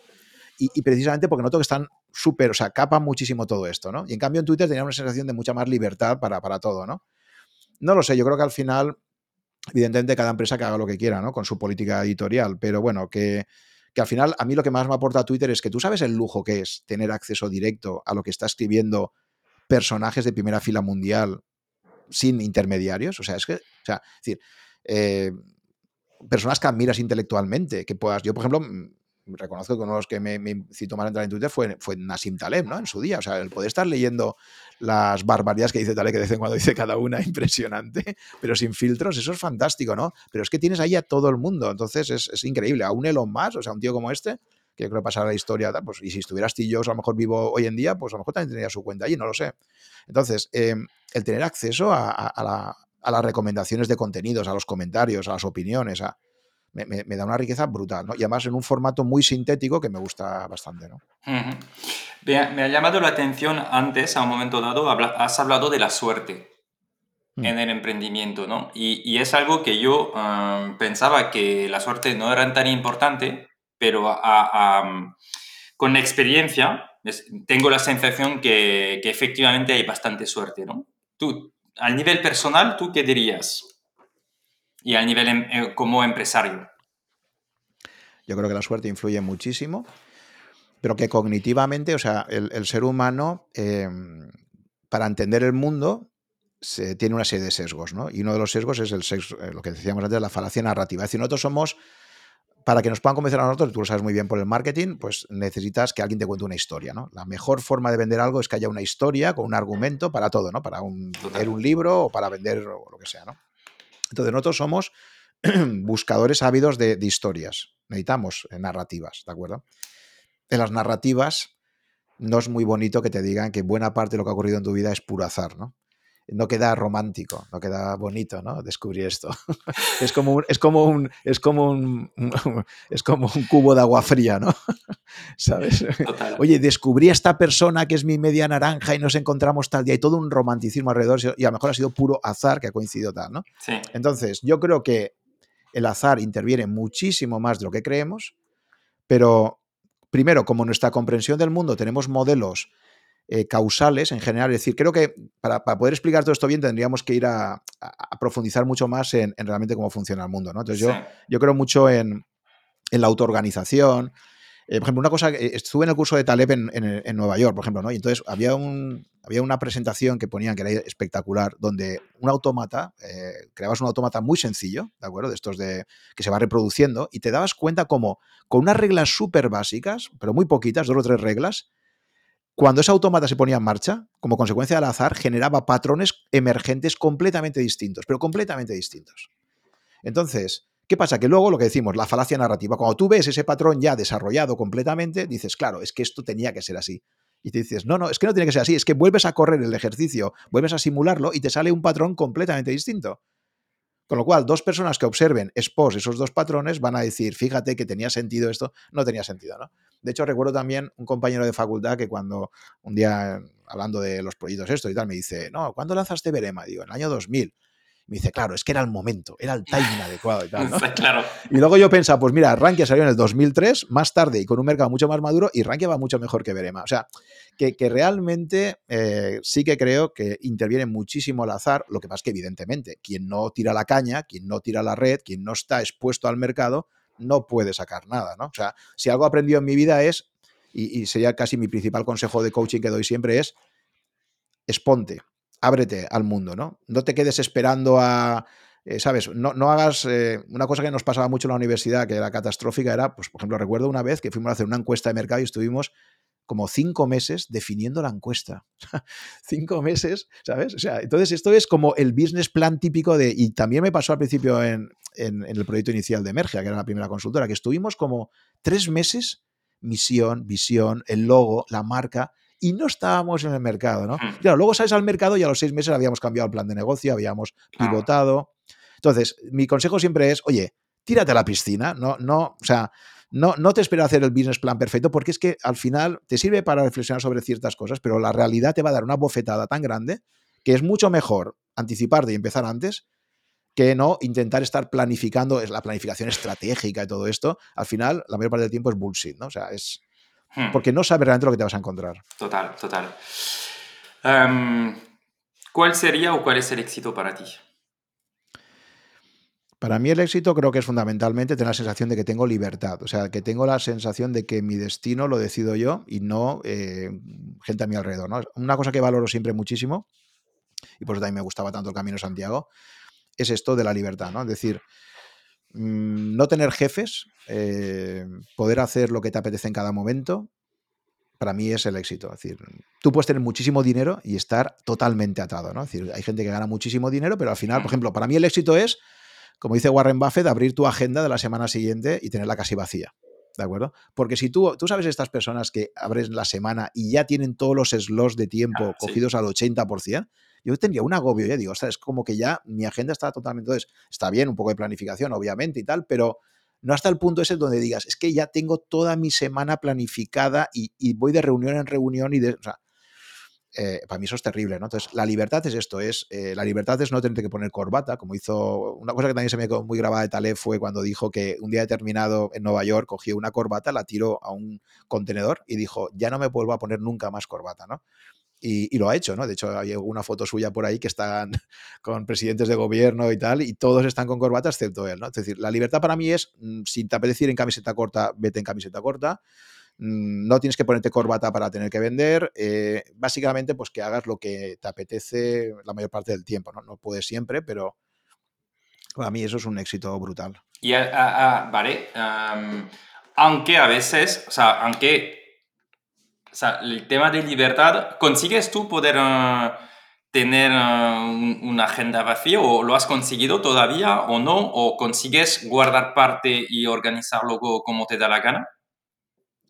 [SPEAKER 2] Y, precisamente porque noto que están súper, o sea, capan muchísimo todo esto, ¿no? Y en cambio en Twitter tenía una sensación de mucha más libertad para, para todo, ¿no? No lo sé, yo creo que al final, evidentemente, cada empresa que haga lo que quiera, ¿no? Con su política editorial, pero bueno, que, que al final a mí lo que más me aporta Twitter es que tú sabes el lujo que es tener acceso directo a lo que está escribiendo personajes de primera fila mundial sin intermediarios. O sea, es que, o sea, es decir, eh, personas que admiras intelectualmente, que puedas, yo por ejemplo, reconozco que uno de los que me, me incitó más a entrar en Twitter fue, fue Nassim Taleb, ¿no? En su día. O sea, el poder estar leyendo las barbaridades que dice Taleb, que de vez en cuando dice cada una, <laughs> impresionante, pero sin filtros, eso es fantástico, ¿no? Pero es que tienes ahí a todo el mundo, entonces es, es increíble. A un Elon más, o sea, un tío como este, que yo creo que pasará la historia, pues, y si estuviera Steve Jobs a lo mejor vivo hoy en día, pues a lo mejor también tendría su cuenta allí, no lo sé. Entonces, em, el tener acceso a, las recomendaciones de contenidos, a los comentarios, a las opiniones, me, da una riqueza brutal, ¿no? Y además en un formato muy sintético que me gusta bastante, ¿no?
[SPEAKER 1] me, ha, llamado la atención antes, a un momento dado, has hablado de la suerte mm. en el emprendimiento, ¿no? Y, es algo que yo pensaba que la suerte no era tan importante, pero con la experiencia tengo la sensación que, efectivamente hay bastante suerte, ¿no? Tú, al nivel personal, ¿tú qué dirías? Y al nivel em, eh, como empresario.
[SPEAKER 2] Yo creo que la suerte influye muchísimo, pero que cognitivamente, o sea, el, ser humano, em, para entender el mundo, se, tiene una serie de sesgos, ¿no? Y uno de los sesgos es el sesgo, eh, lo que decíamos antes, la falacia narrativa. Es decir, nosotros somos para que nos puedan convencer a nosotros, tú lo sabes muy bien por el marketing, pues necesitas que alguien te cuente una historia, ¿no? La mejor forma de vender algo es que haya una historia con un argumento para todo, ¿no? Para un, vender un libro o para vender lo que sea, ¿no? Entonces nosotros somos <clears throat> buscadores ávidos de, historias. Necesitamos eh, narrativas, ¿de acuerdo? En las narrativas no es muy bonito que te digan que buena parte de lo que ha ocurrido en tu vida es puro azar, ¿no? No queda romántico, no queda bonito, ¿no? Descubrir esto. <laughs> es como un, es como un, es como un, <laughs> es como un cubo de agua fría, ¿no? <laughs> ¿Sabes? Oye, descubrí a esta persona que es mi media naranja y nos encontramos tal día y todo un romanticismo alrededor y a lo mejor ha sido puro azar que ha coincidido tal, ¿no? Sí. Entonces, yo creo que el azar interviene muchísimo más de lo que creemos, pero primero, como nuestra comprensión del mundo tenemos modelos eh, causales en general. Es decir, creo que para, poder explicar todo esto bien tendríamos que ir a, profundizar mucho más en, realmente cómo funciona el mundo. ¿no? Entonces yo, yo creo mucho en, la autoorganización. Eh, por ejemplo, una cosa, estuve en el curso de Taleb en, Nueva York, por ejemplo, ¿no? Y entonces había, un, había una presentación que ponían que era espectacular, donde un autómata, eh, creabas un autómata muy sencillo, ¿de acuerdo? De estos de que se va reproduciendo, y te dabas cuenta como con unas reglas súper básicas, pero muy poquitas, dos o tres reglas, cuando ese autómata se ponía en marcha, como consecuencia del azar, generaba patrones emergentes completamente distintos, pero completamente distintos. Entonces, ¿qué pasa? Que luego lo que decimos, la falacia narrativa, cuando tú ves ese patrón ya desarrollado completamente, dices, claro, es que esto tenía que ser así. Y te dices, no, no, es que no tiene que ser así, es que vuelves a correr el ejercicio, vuelves a simularlo y te sale un patrón completamente distinto. Con lo cual, dos personas que observen expos esos dos patrones van a decir, fíjate que tenía sentido esto, no tenía sentido, ¿no? De hecho, recuerdo también un compañero de facultad que cuando un día, hablando de los proyectos esto y tal, me dice, no, ¿cuándo lanzaste Verema? Digo, en el año 2000. Me dice, claro, es que era el momento, era el timing adecuado y tal. ¿no? <laughs>
[SPEAKER 1] claro.
[SPEAKER 2] Y luego yo pensaba, pues mira, Rankia salió en el 2003, más tarde y con un mercado mucho más maduro, y Rankia va mucho mejor que Verema. O sea, que, realmente eh, sí que creo que interviene muchísimo el azar. Lo que pasa es que, evidentemente, quien no tira la caña, quien no tira la red, quien no está expuesto al mercado, no puede sacar nada, ¿no? O sea, si algo he aprendido en mi vida es, y, y sería casi mi principal consejo de coaching que doy siempre, es exponte, ábrete al mundo, ¿no? No te quedes esperando a, eh, ¿sabes? No, no hagas eh, una cosa que nos pasaba mucho en la universidad, que era catastrófica, era, pues, por ejemplo, recuerdo una vez que fuimos a hacer una encuesta de mercado y estuvimos como cinco meses definiendo la encuesta. <laughs> cinco meses, ¿sabes? O sea, entonces esto es como el business plan típico de, y también me pasó al principio en, en el proyecto inicial de Emergia, que era la primera consultora, que estuvimos como tres meses, misión, visión, el logo, la marca, y no estábamos en el mercado, ¿no? Hmm. Claro, luego sales al mercado y a los seis meses habíamos cambiado el plan de negocio, habíamos pivotado. Entonces, mi consejo siempre es, oye, tírate a la piscina, no, no, o sea, no, no te espero hacer el business plan perfecto porque es que al final te sirve para reflexionar sobre ciertas cosas, pero la realidad te va a dar una bofetada tan grande que es mucho mejor anticiparte y empezar antes que no intentar estar planificando, es la planificación estratégica y todo esto, al final la mayor parte del tiempo es bullshit, ¿no? O sea, es, Hmm. Porque no sabes realmente lo que te vas a encontrar.
[SPEAKER 1] Total, total. Em, ¿Cuál sería o cuál es el éxito para ti?
[SPEAKER 2] Para mí el éxito creo que es fundamentalmente tener la sensación de que tengo libertad, o sea, que tengo la sensación de que mi destino lo decido yo y no eh, gente a mi alrededor. ¿no? Una cosa que valoro siempre muchísimo, y por eso también me gustaba tanto el Camino Santiago, es esto de la libertad, ¿no? Es decir, Mm, no tener jefes, eh, poder hacer lo que te apetece en cada momento, para mí es el éxito. Es decir, tú puedes tener muchísimo dinero y estar totalmente atado, ¿no? Es decir, hay gente que gana muchísimo dinero, pero al final, por ejemplo, para mí el éxito es, como dice Warren Buffett, abrir tu agenda de la semana siguiente y tenerla casi vacía. ¿De acuerdo? Porque si tú, tú sabes estas personas que abres la semana y ya tienen todos los slots de tiempo
[SPEAKER 1] Ah, sí.
[SPEAKER 2] cogidos al 80%, yo tendría un agobio, ya digo, o sea, es como que ya mi agenda está totalmente, entonces, está bien, un poco de planificación, obviamente, y tal, pero no hasta el punto ese donde digas, es que ya tengo toda mi semana planificada y, y voy de reunión en reunión y de, o sea, eh, para mí eso es terrible, ¿no? Entonces, la libertad es esto, es eh, la libertad es no tener que poner corbata, como hizo una cosa que también se me quedó muy grabada de Taleb fue cuando dijo que un día determinado en Nueva York cogió una corbata, la tiró a un contenedor y dijo, ya no me vuelvo a poner nunca más corbata, ¿no? Y, lo ha hecho, ¿no? De hecho, hay una foto suya por ahí que están <laughs> con presidentes de gobierno y tal, y todos están con corbata excepto él, ¿no? Es decir, la libertad para mí es, mm, si te apetece ir en camiseta corta, vete en camiseta corta, mm, no tienes que ponerte corbata para tener que vender, eh, básicamente pues que hagas lo que te apetece la mayor parte del tiempo, ¿no? No puedes siempre, pero para mí eso es un éxito brutal.
[SPEAKER 1] Y, vale, um, aunque a veces, o sea, aunque o sea, el tema de libertad, ¿consigues tú poder uh, tener uh, un, una agenda vacía o lo has conseguido todavía o no? ¿O consigues guardar parte y organizarlo como te da la gana?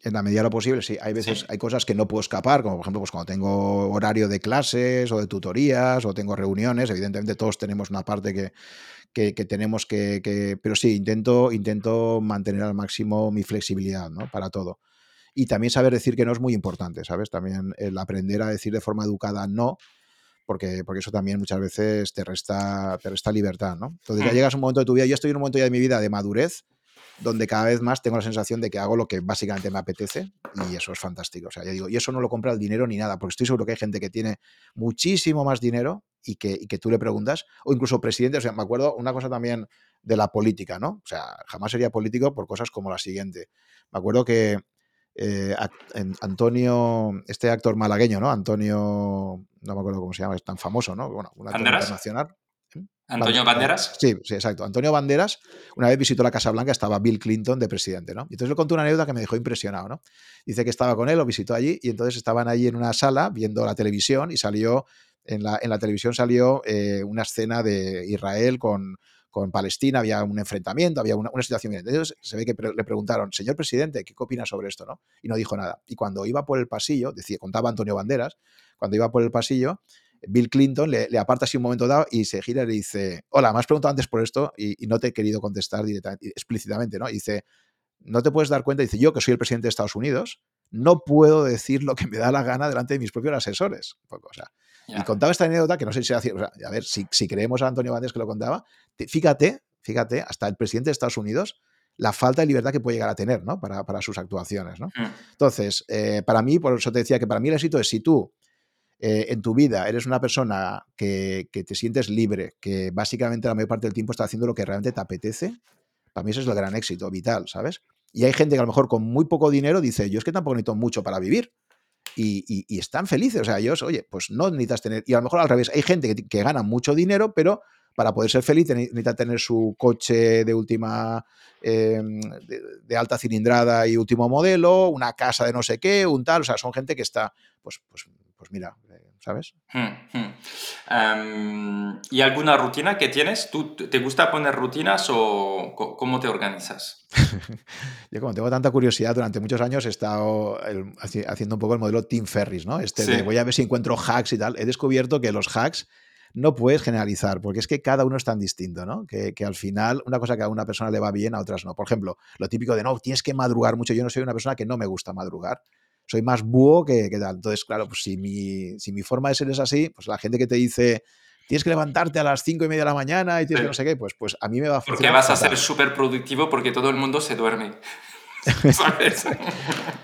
[SPEAKER 2] En la medida de lo posible, sí. Hay veces, sí. hay cosas que no puedo escapar, como por ejemplo, pues cuando tengo horario de clases o de tutorías o tengo reuniones, evidentemente todos tenemos una parte que, que, que tenemos que, que, Pero sí, intento, intento mantener al máximo mi flexibilidad, ¿no? Para todo y también saber decir que no es muy importante, ¿sabes? También el aprender a decir de forma educada no, porque, porque eso también muchas veces te resta, te resta libertad, ¿no? Entonces ya llegas a un momento de tu vida, yo estoy en un momento ya de mi vida de madurez, donde cada vez más tengo la sensación de que hago lo que básicamente me apetece y eso es fantástico. O sea, ya digo, y eso no lo compra el dinero ni nada, porque estoy seguro que hay gente que tiene muchísimo más dinero y que, y que tú le preguntas, o incluso presidentes, o sea, me acuerdo una cosa también de la política, ¿no? O sea, jamás sería político por cosas como la siguiente. Me acuerdo que eh, Antonio, este actor malagueño, ¿no? Antonio, no me acuerdo cómo se llama, es tan famoso, ¿no? Bueno, un actor
[SPEAKER 1] ¿Banderas?
[SPEAKER 2] internacional.
[SPEAKER 1] ¿Antonio Banderas?
[SPEAKER 2] Sí, sí, exacto. Antonio Banderas, una vez visitó la Casa Blanca, estaba Bill Clinton de presidente, ¿no? Y entonces le contó una anécdota que me dejó impresionado, ¿no? Dice que estaba con él, lo visitó allí, y entonces estaban allí en una sala viendo la televisión y salió, en la, en la televisión salió eh, una escena de Israel con, con Palestina, había un enfrentamiento, había una, una situación. Entonces se ve que pre le preguntaron, señor presidente, ¿qué opina sobre esto? ¿no? Y no dijo nada. Y cuando iba por el pasillo, decía, contaba Antonio Banderas, cuando iba por el pasillo, Bill Clinton le, le, aparta así un momento dado y se gira y le dice, hola, me has preguntado antes por esto y, y no te he querido contestar explícitamente, ¿no? Y dice, no te puedes dar cuenta, dice, yo que soy el presidente de Estados Unidos, no puedo decir lo que me da la gana delante de mis propios asesores. Poco, o sea, yeah. Y contaba esta anécdota que no sé si era cierto. Sea, a ver, si, si, creemos a Antonio Banderas que lo contaba, fíjate, fíjate, hasta el presidente de Estados Unidos, la falta de libertad que puede llegar a tener ¿no? para, para sus actuaciones. ¿no? Mm. Entonces, eh, para mí, por eso te decía que para mí el éxito es si tú eh, en tu vida eres una persona que, que, te sientes libre, que básicamente la mayor parte del tiempo está haciendo lo que realmente te apetece, para mí ese es el gran éxito vital, ¿sabes? Y hay gente que a lo mejor con muy poco dinero dice, yo es que tampoco necesito mucho para vivir. Y, y, y, están felices. O sea, ellos, oye, pues no necesitas tener. Y a lo mejor al revés, hay gente que, que gana mucho dinero, pero para poder ser feliz necesita tener su coche de última, eh, de, de, alta cilindrada y último modelo, una casa de no sé qué, un tal. O sea, son gente que está, pues, pues, pues mira, ¿sabes?
[SPEAKER 1] Hmm, hmm. Um, ¿Y alguna rutina que tienes? ¿Tú te gusta poner rutinas o cómo te organizas? <laughs>
[SPEAKER 2] Yo como tengo tanta curiosidad, durante muchos años he estado el, haciendo un poco el modelo Tim Ferris, ¿no? Este sí. de voy a ver si encuentro hacks y tal. He descubierto que los hacks no puedes generalizar, porque es que cada uno es tan distinto, ¿no? Que, que, al final una cosa que a una persona le va bien, a otras no. Por ejemplo, lo típico de no, tienes que madrugar mucho. Yo no soy una persona que no me gusta madrugar. Soy más búho que, que tal. Entonces, claro, pues si mi, si mi forma de ser es así, pues la gente que te dice tienes que levantarte a las cinco y media de la mañana y tienes sí. que no sé qué, pues, pues a mí me va a funcionar.
[SPEAKER 1] Porque vas a ser súper productivo porque todo el mundo se duerme. <laughs> ¿Sabes?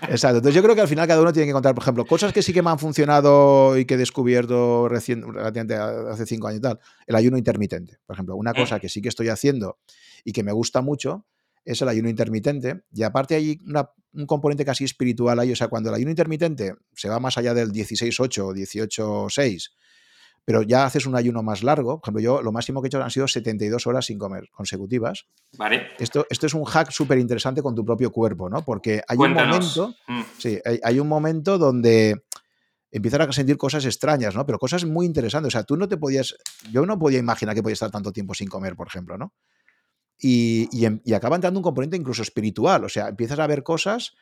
[SPEAKER 2] Exacto. Entonces yo creo que al final cada uno tiene que encontrar, por ejemplo, cosas que sí que me han funcionado y que he descubierto recién, relativamente hace cinco años y tal. El ayuno intermitente, por ejemplo. Una cosa que sí que estoy haciendo y que me gusta mucho es el ayuno intermitente. Y aparte hay una, un componente casi espiritual ahí. O sea, cuando el ayuno intermitente se va más allá del 16-8 o 18-6, pero ya haces un ayuno más largo. Por ejemplo, yo lo máximo que he hecho han sido 72 horas sin comer consecutivas.
[SPEAKER 1] Vale.
[SPEAKER 2] Esto, esto es un hack súper interesante con tu propio cuerpo, ¿no? Porque hay
[SPEAKER 1] Cuéntanos.
[SPEAKER 2] un momento,
[SPEAKER 1] Mm.
[SPEAKER 2] sí, hay, hay, un momento donde empiezan a sentir cosas extrañas, ¿no? Pero cosas muy interesantes. O sea, tú no te podías, yo no podía imaginar que podía estar tanto tiempo sin comer, por ejemplo, ¿no? y, em, y, acaba entrando un componente incluso espiritual, o sea, empiezas a ver cosas,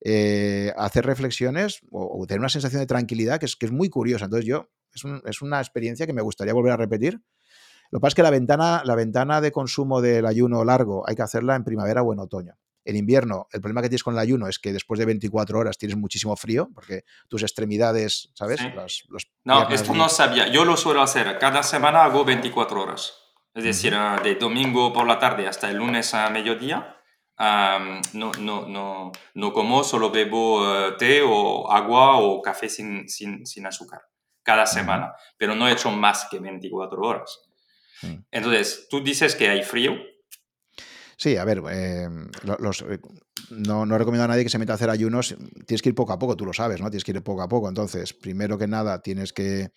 [SPEAKER 2] eh, hacer reflexiones o, tener una sensación de tranquilidad que es, que es muy curiosa. Entonces yo, es, es, una experiencia que me gustaría volver a repetir. Lo que pasa es que la ventana, la ventana de consumo del ayuno largo hay que hacerla en primavera o en otoño. En invierno, el problema que tienes con el ayuno es que después de 24 horas tienes muchísimo frío, porque tus extremidades, ¿sabes?
[SPEAKER 1] no, esto no sabía. Yo lo suelo hacer. Cada semana hago 24 horas. Es decir, ah, de domingo por la tarde hasta el lunes a mediodía. No, no, no, no como, solo bebo eh, té o agua o café sin, sin, sin azúcar cada semana, pero no he hecho más que 24 horas. Mm. Entonces, tú dices que hay frío,
[SPEAKER 2] Sí, a ver, em, los, eh, no, no, recomiendo a nadie que se meta a hacer ayunos. Tienes que ir poco a poco, tú lo sabes, ¿no? Tienes que ir poco a poco. Entonces, primero que nada, tienes que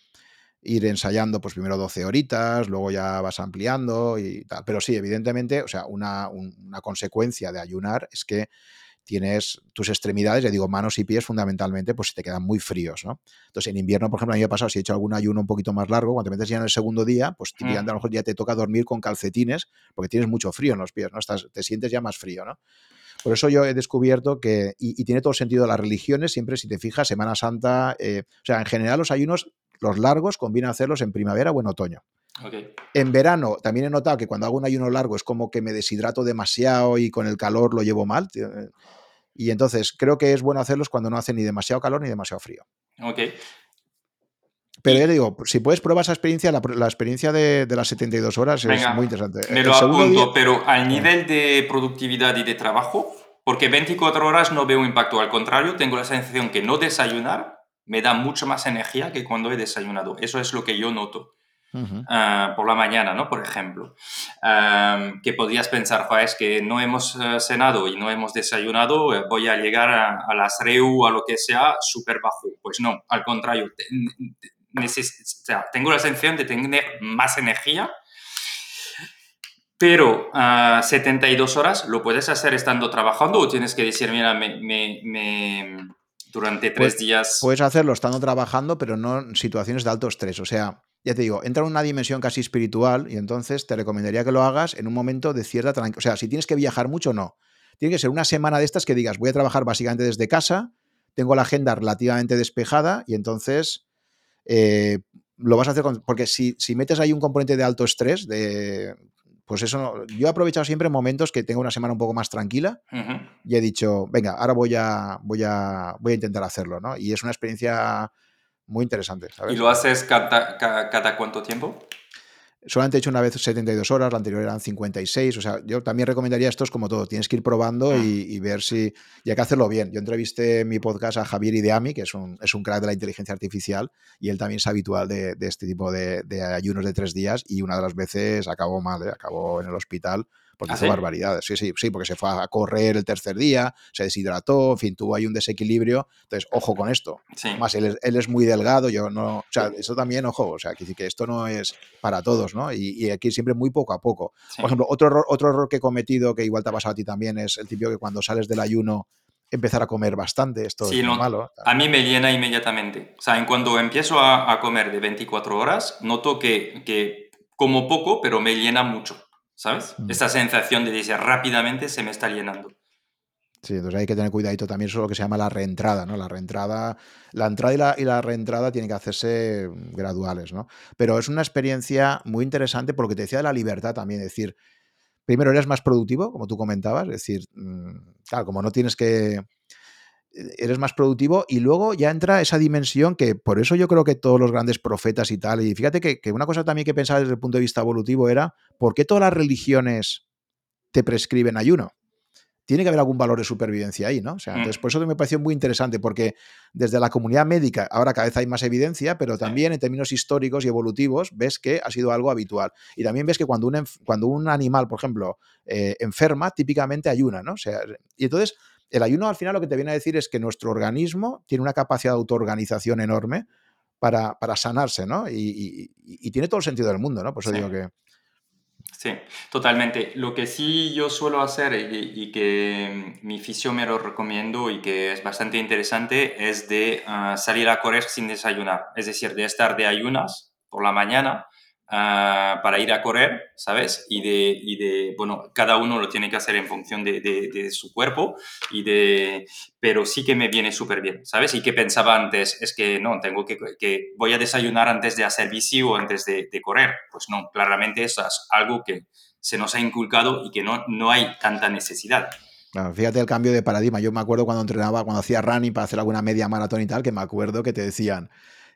[SPEAKER 2] ir ensayando, pues primero 12 horitas, luego ya vas ampliando y tal. Pero sí, evidentemente, o sea, una, una consecuencia de ayunar es que tienes tus extremidades, ya digo, manos y pies fundamentalmente, pues te quedan muy fríos, ¿no? Entonces, en invierno, por ejemplo, a mí me ha pasado, si he hecho algún ayuno un poquito más largo, cuando te metes ya en el segundo día, pues mm. a lo mejor ya te toca dormir con calcetines, porque tienes mucho frío en los pies, ¿no? Estás, te sientes ya más frío, ¿no? Por eso yo he descubierto que, y, tiene todo sentido las religiones, siempre si te fijas, Semana Santa, eh, o sea, en general los ayunos, los largos, conviene hacerlos en primavera o en otoño. En verano también he notado que cuando hago un ayuno largo es como que me deshidrato demasiado y con el calor lo llevo mal. Y entonces creo que es bueno hacerlos cuando no hace ni demasiado calor ni demasiado frío.
[SPEAKER 1] Ok.
[SPEAKER 2] Pero ya digo, si puedes probar esa experiencia, la, experiencia de, las 72 horas es muy interesante.
[SPEAKER 1] Me lo apunto, pero al nivel de productividad y de trabajo, porque 24 horas no veo impacto, al contrario, tengo la sensación que no desayunar me da mucho más energía que cuando he desayunado. Eso es lo que yo noto. Ah, por la mañana, ¿no? Por ejemplo, que podrías pensar, es que no hemos eh, cenado y no hemos desayunado, eh, voy a llegar a, las REU, a lo que sea, súper bajo. Pues no, al contrario, tengo la sensación de tener más energía, pero a ah, 72 horas lo puedes hacer estando trabajando o tienes que decir, mira, me, durante tres días.
[SPEAKER 2] Puedes hacerlo estando trabajando, pero no en situaciones de alto estrés. O sea, ya te digo, entra en una dimensión casi espiritual y entonces te recomendaría que lo hagas en un momento de cierta tranquilidad. O sea, si tienes que viajar mucho, no. Tiene que ser una semana de estas que digas, voy a trabajar básicamente desde casa, tengo la agenda relativamente despejada y entonces eh, lo vas a hacer con, porque si, si, metes ahí un componente de alto estrés, de, pues eso, yo he aprovechado siempre momentos que tengo una semana un poco más tranquila y he dicho, venga, ahora voy a, voy a, voy a intentar hacerlo, ¿no? Y es una experiencia muy interesante.
[SPEAKER 1] ¿Y lo haces cada, cada, cuánto tiempo?
[SPEAKER 2] Solamente he hecho una vez 72 horas, la anterior eran 56. O sea, yo también recomendaría esto es como todo. Tienes que ir probando ah. y, ver si. Y hay que hacerlo bien. Yo entrevisté en mi podcast a Javier Ideami, que es un, es un crack de la inteligencia artificial, y él también es habitual de, de este tipo de, de, ayunos de tres días. Y una de las veces acabó mal, ¿eh? acabó en el hospital porque ¿Ah, hizo barbaridades. Sí, sí, sí, porque se fue a correr el tercer día, se deshidrató, en fin, tuvo ahí un desequilibrio. Entonces, ojo con esto. Más, él, es muy delgado, yo no. O sea, eso también, ojo, o sea, que, que esto no es para todos, ¿no? Y, aquí siempre muy poco a poco. Por ejemplo, otro error, otro error que he cometido, que igual te ha pasado a ti también, es el típico que cuando sales del ayuno empezar a comer bastante. Esto es malo.
[SPEAKER 1] A mí me llena inmediatamente. O sea, en cuando empiezo a, a comer de 24 horas, noto que, que como poco, pero me llena mucho. ¿Sabes? Mm. Esta sensación de decir rápidamente se me está llenando.
[SPEAKER 2] Sí, entonces hay que tener cuidadito también sobre lo que se llama la reentrada, ¿no? La reentrada, la entrada y la, y la reentrada tienen que hacerse graduales, ¿no? Pero es una experiencia muy interesante porque te decía de la libertad también, es decir, primero eres más productivo, como tú comentabas, es decir, mm, claro, como no tienes que, eres más productivo y luego ya entra esa dimensión que por eso yo creo que todos los grandes profetas y tal, y fíjate que, una cosa también que pensaba desde el punto de vista evolutivo era, ¿por qué todas las religiones te prescriben ayuno? Tiene que haber algún valor de supervivencia ahí, ¿no? O sea, entonces, mm. por eso me pareció muy interesante, porque desde la comunidad médica ahora cada vez hay más evidencia, pero también en términos históricos y evolutivos ves que ha sido algo habitual. Y también ves que cuando un, cuando un animal, por ejemplo, eh, enferma, típicamente ayuna, ¿no? O sea, y entonces el ayuno al final lo que te viene a decir es que nuestro organismo tiene una capacidad de autoorganización enorme para, sanarse, ¿no? Y, tiene todo el sentido del mundo, ¿no? Por eso digo que...
[SPEAKER 1] Sí, totalmente. Lo que sí yo suelo hacer y, que mi fisio me lo recomiendo y que es bastante interesante es de ah, salir a correr sin desayunar. Es decir, de estar de ayunas por la mañana Ah, para ir a correr, ¿sabes? Y de, y de, bueno, cada uno lo tiene que hacer en función de, su cuerpo, y de, pero sí que me viene súper bien, ¿sabes? Y que pensaba antes, es que no, tengo que, que voy a desayunar antes de hacer bici o antes de, correr. Pues no, claramente eso es algo que se nos ha inculcado y que no, no hay tanta necesidad.
[SPEAKER 2] fíjate el cambio de paradigma. Yo me acuerdo cuando entrenaba, cuando hacía running para hacer alguna media maratón y tal, que me acuerdo que te decían,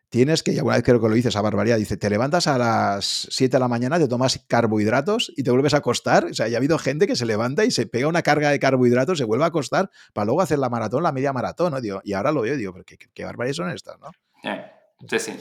[SPEAKER 2] tienes que, y alguna vez creo que lo dices a barbaridad, dice, te levantas a las 7 de la mañana, te tomas carbohidratos y te vuelves a acostar. O sea, ya ha habido gente que se levanta y se pega una carga de carbohidratos, se vuelve a acostar para luego hacer la maratón, la media maratón, ¿no? y ahora lo veo, digo, pero qué, qué barbaridades son estas, ¿no?
[SPEAKER 1] Sí, sí.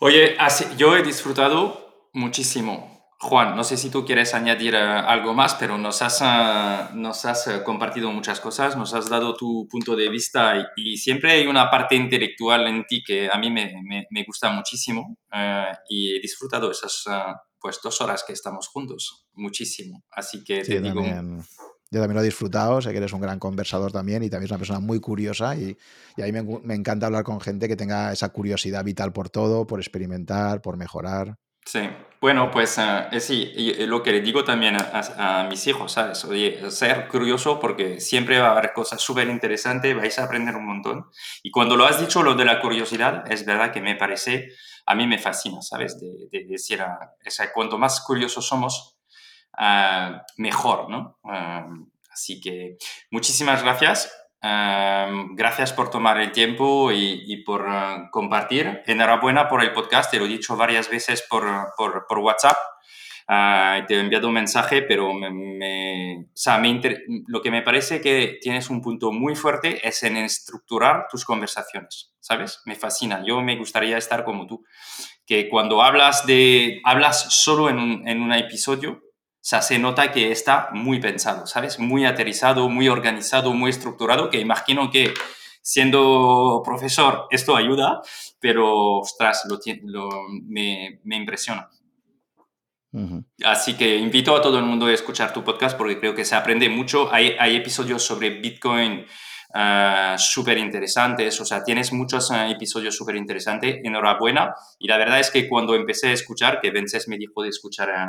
[SPEAKER 1] Oye, yo he disfrutado muchísimo Juan, no sé si tú quieres añadir eh, algo más, pero nos has, eh, nos has eh, compartido muchas cosas, nos has dado tu punto de vista y, siempre hay una parte intelectual en ti que a mí me, me, gusta muchísimo y he disfrutado esas pues, dos horas que estamos juntos, muchísimo. Así que te digo...
[SPEAKER 2] yo también lo he disfrutado, sé que eres un gran conversador también y también es una persona muy curiosa y, y a mí me, me encanta hablar con gente que tenga esa curiosidad vital por todo, por experimentar, por mejorar.
[SPEAKER 1] Sí, bueno, pues uh, sí, y, lo que le digo también a, mis hijos, ¿sabes? Oye, ser curioso porque siempre va a haber cosas súper interesantes, vais a aprender un montón. Y cuando lo has dicho, lo de la curiosidad, es verdad que me parece, a mí me fascina, ¿sabes? De, de decir, uh, cuanto más curiosos somos, uh, mejor, ¿no? así que muchísimas gracias. Em, gracias por tomar el tiempo y, por eh, compartir. Enhorabuena por el podcast, te lo he dicho varias veces por, por, WhatsApp. Uh, te he enviado un mensaje, pero me, lo que me parece que tienes un punto muy fuerte es en estructurar tus conversaciones, ¿sabes? Me fascina. Yo me gustaría estar como tú, que cuando hablas de hablas solo en en un episodio, o sea, se nota que está muy pensado, ¿sabes? Muy aterrizado, muy organizado, muy estructurado, que imagino que siendo profesor esto ayuda, pero, ostras, lo, me, me, impresiona. Así que invito a todo el mundo a escuchar tu podcast porque creo que se aprende mucho. Hay, hay episodios sobre Bitcoin uh, súper interesantes, o sea, tienes muchos eh, episodios súper interesantes, enhorabuena. Y la verdad es que cuando empecé a escuchar, que Vences me dijo de escuchar eh,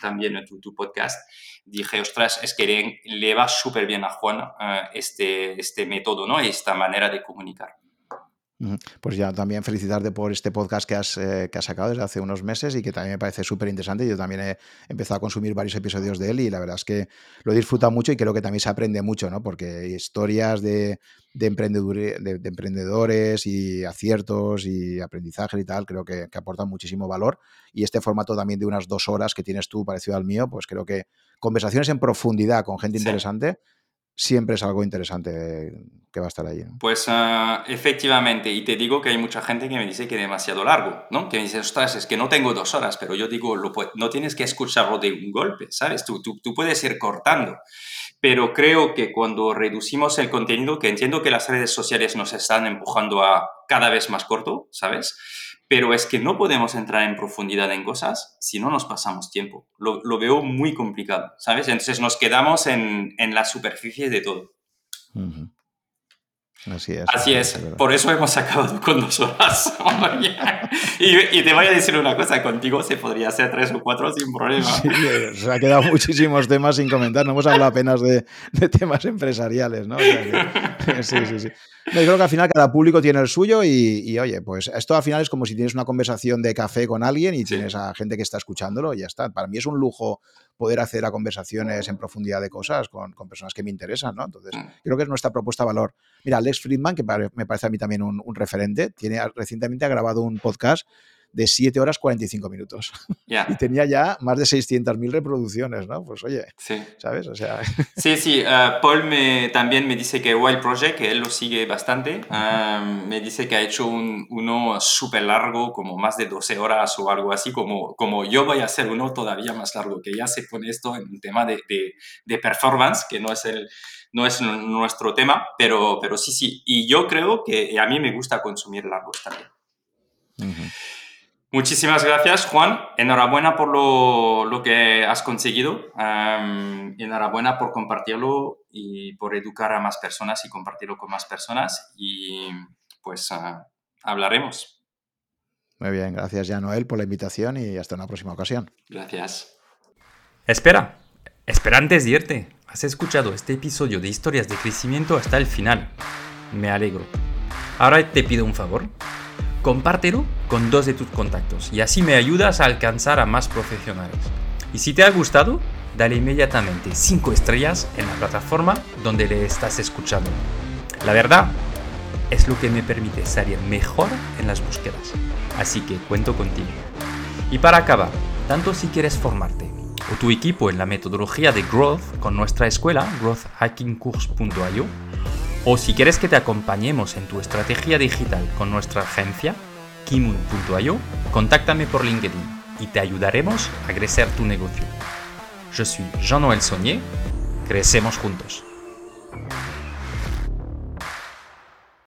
[SPEAKER 1] también tu, podcast, dije, ostras, es que le, le va súper bien a Juan este, este método, ¿no? Esta manera de comunicar.
[SPEAKER 2] Pues ya también felicitarte por este podcast que has, eh, que has sacado desde hace unos meses y que también me parece súper interesante. Yo también he empezado a consumir varios episodios de él y la verdad es que lo he disfrutado mucho y creo que también se aprende mucho, ¿no? Porque historias de, de, de, emprendedores y aciertos y aprendizaje y tal, creo que, que, aportan muchísimo valor. Y este formato también de unas dos horas que tienes tú parecido al mío, pues creo que conversaciones en profundidad con gente interesante siempre es algo interesante que va a estar ahí.
[SPEAKER 1] Pues ah, efectivamente, y te digo que hay mucha gente que me dice que es demasiado largo, ¿no? Que me dice, ostras, es que no tengo dos horas, pero yo digo, lo, no tienes que escucharlo de un golpe, ¿sabes? Tú, tú, tú puedes ir cortando. Pero creo que cuando reducimos el contenido, que entiendo que las redes sociales nos están empujando a cada vez más corto, ¿sabes? Pero es que no podemos entrar en profundidad en cosas si no nos pasamos tiempo. Lo, lo veo muy complicado, ¿sabes? Entonces nos quedamos en, en la superficie de todo.
[SPEAKER 2] Así es.
[SPEAKER 1] Así es. Por eso hemos acabado <laughs> con dos horas. y, y, te voy a decir una cosa, contigo se podría hacer tres o cuatro sin problema.
[SPEAKER 2] Sí, se ha quedado <laughs> muchísimos temas sin comentar. No hemos hablado apenas de, de temas empresariales, ¿no? <laughs> sí, sí, sí. yo creo que al final cada público tiene el suyo y, y, oye, pues esto al final es como si tienes una conversación de café con alguien y tienes a gente que está escuchándolo y ya está. Para mí es un lujo poder hacer a conversaciones en profundidad de cosas con, con personas que me interesan, ¿no? Entonces, mm. creo que es nuestra propuesta de valor. Mira, Alex Friedman, que me parece a mí también un, un referente, tiene, recientemente ha grabado un podcast de 7 horas 45 minutos. <laughs> y tenía ya más de 600.000 reproducciones, ¿no? Pues oye,
[SPEAKER 1] sí.
[SPEAKER 2] ¿sabes? O sea... <laughs>
[SPEAKER 1] sí, sí. Uh, Paul me, también me dice que Wild Project, que él lo sigue bastante, um, me dice que ha hecho un, uno súper largo, como más de 12 horas o algo así, como, como yo voy a hacer uno todavía más largo, que ya se pone esto en un tema de, de, de performance, que no es el no es nuestro tema, pero, pero sí, sí. Y yo creo que a mí me gusta consumir largos también. Uh Muchísimas gracias, Juan. Enhorabuena por lo, que has conseguido. enhorabuena por compartirlo y por educar a más personas y compartirlo con más personas. Y pues ah, hablaremos.
[SPEAKER 2] Muy bien, gracias ya Noel por la invitación y hasta una próxima ocasión.
[SPEAKER 3] Gracias.
[SPEAKER 1] Espera, espera antes de irte. Has escuchado este episodio de historias de crecimiento hasta el final. Me alegro. Ahora te pido un favor. Compártelo con dos de tus contactos y así me ayudas a alcanzar a más profesionales. Y si te ha gustado, dale inmediatamente 5 estrellas en la plataforma donde le estás escuchando. La verdad es lo que me permite salir mejor en las búsquedas. Así que cuento contigo. Y para acabar, tanto si quieres formarte o tu equipo en la metodología de Growth con nuestra escuela, growthhackingcourse.io, o si quieres que te acompañemos en tu estrategia digital con nuestra agencia, kimun.io, contáctame por LinkedIn y te ayudaremos a crecer tu negocio. Je suis Jean-Noël crecemos juntos.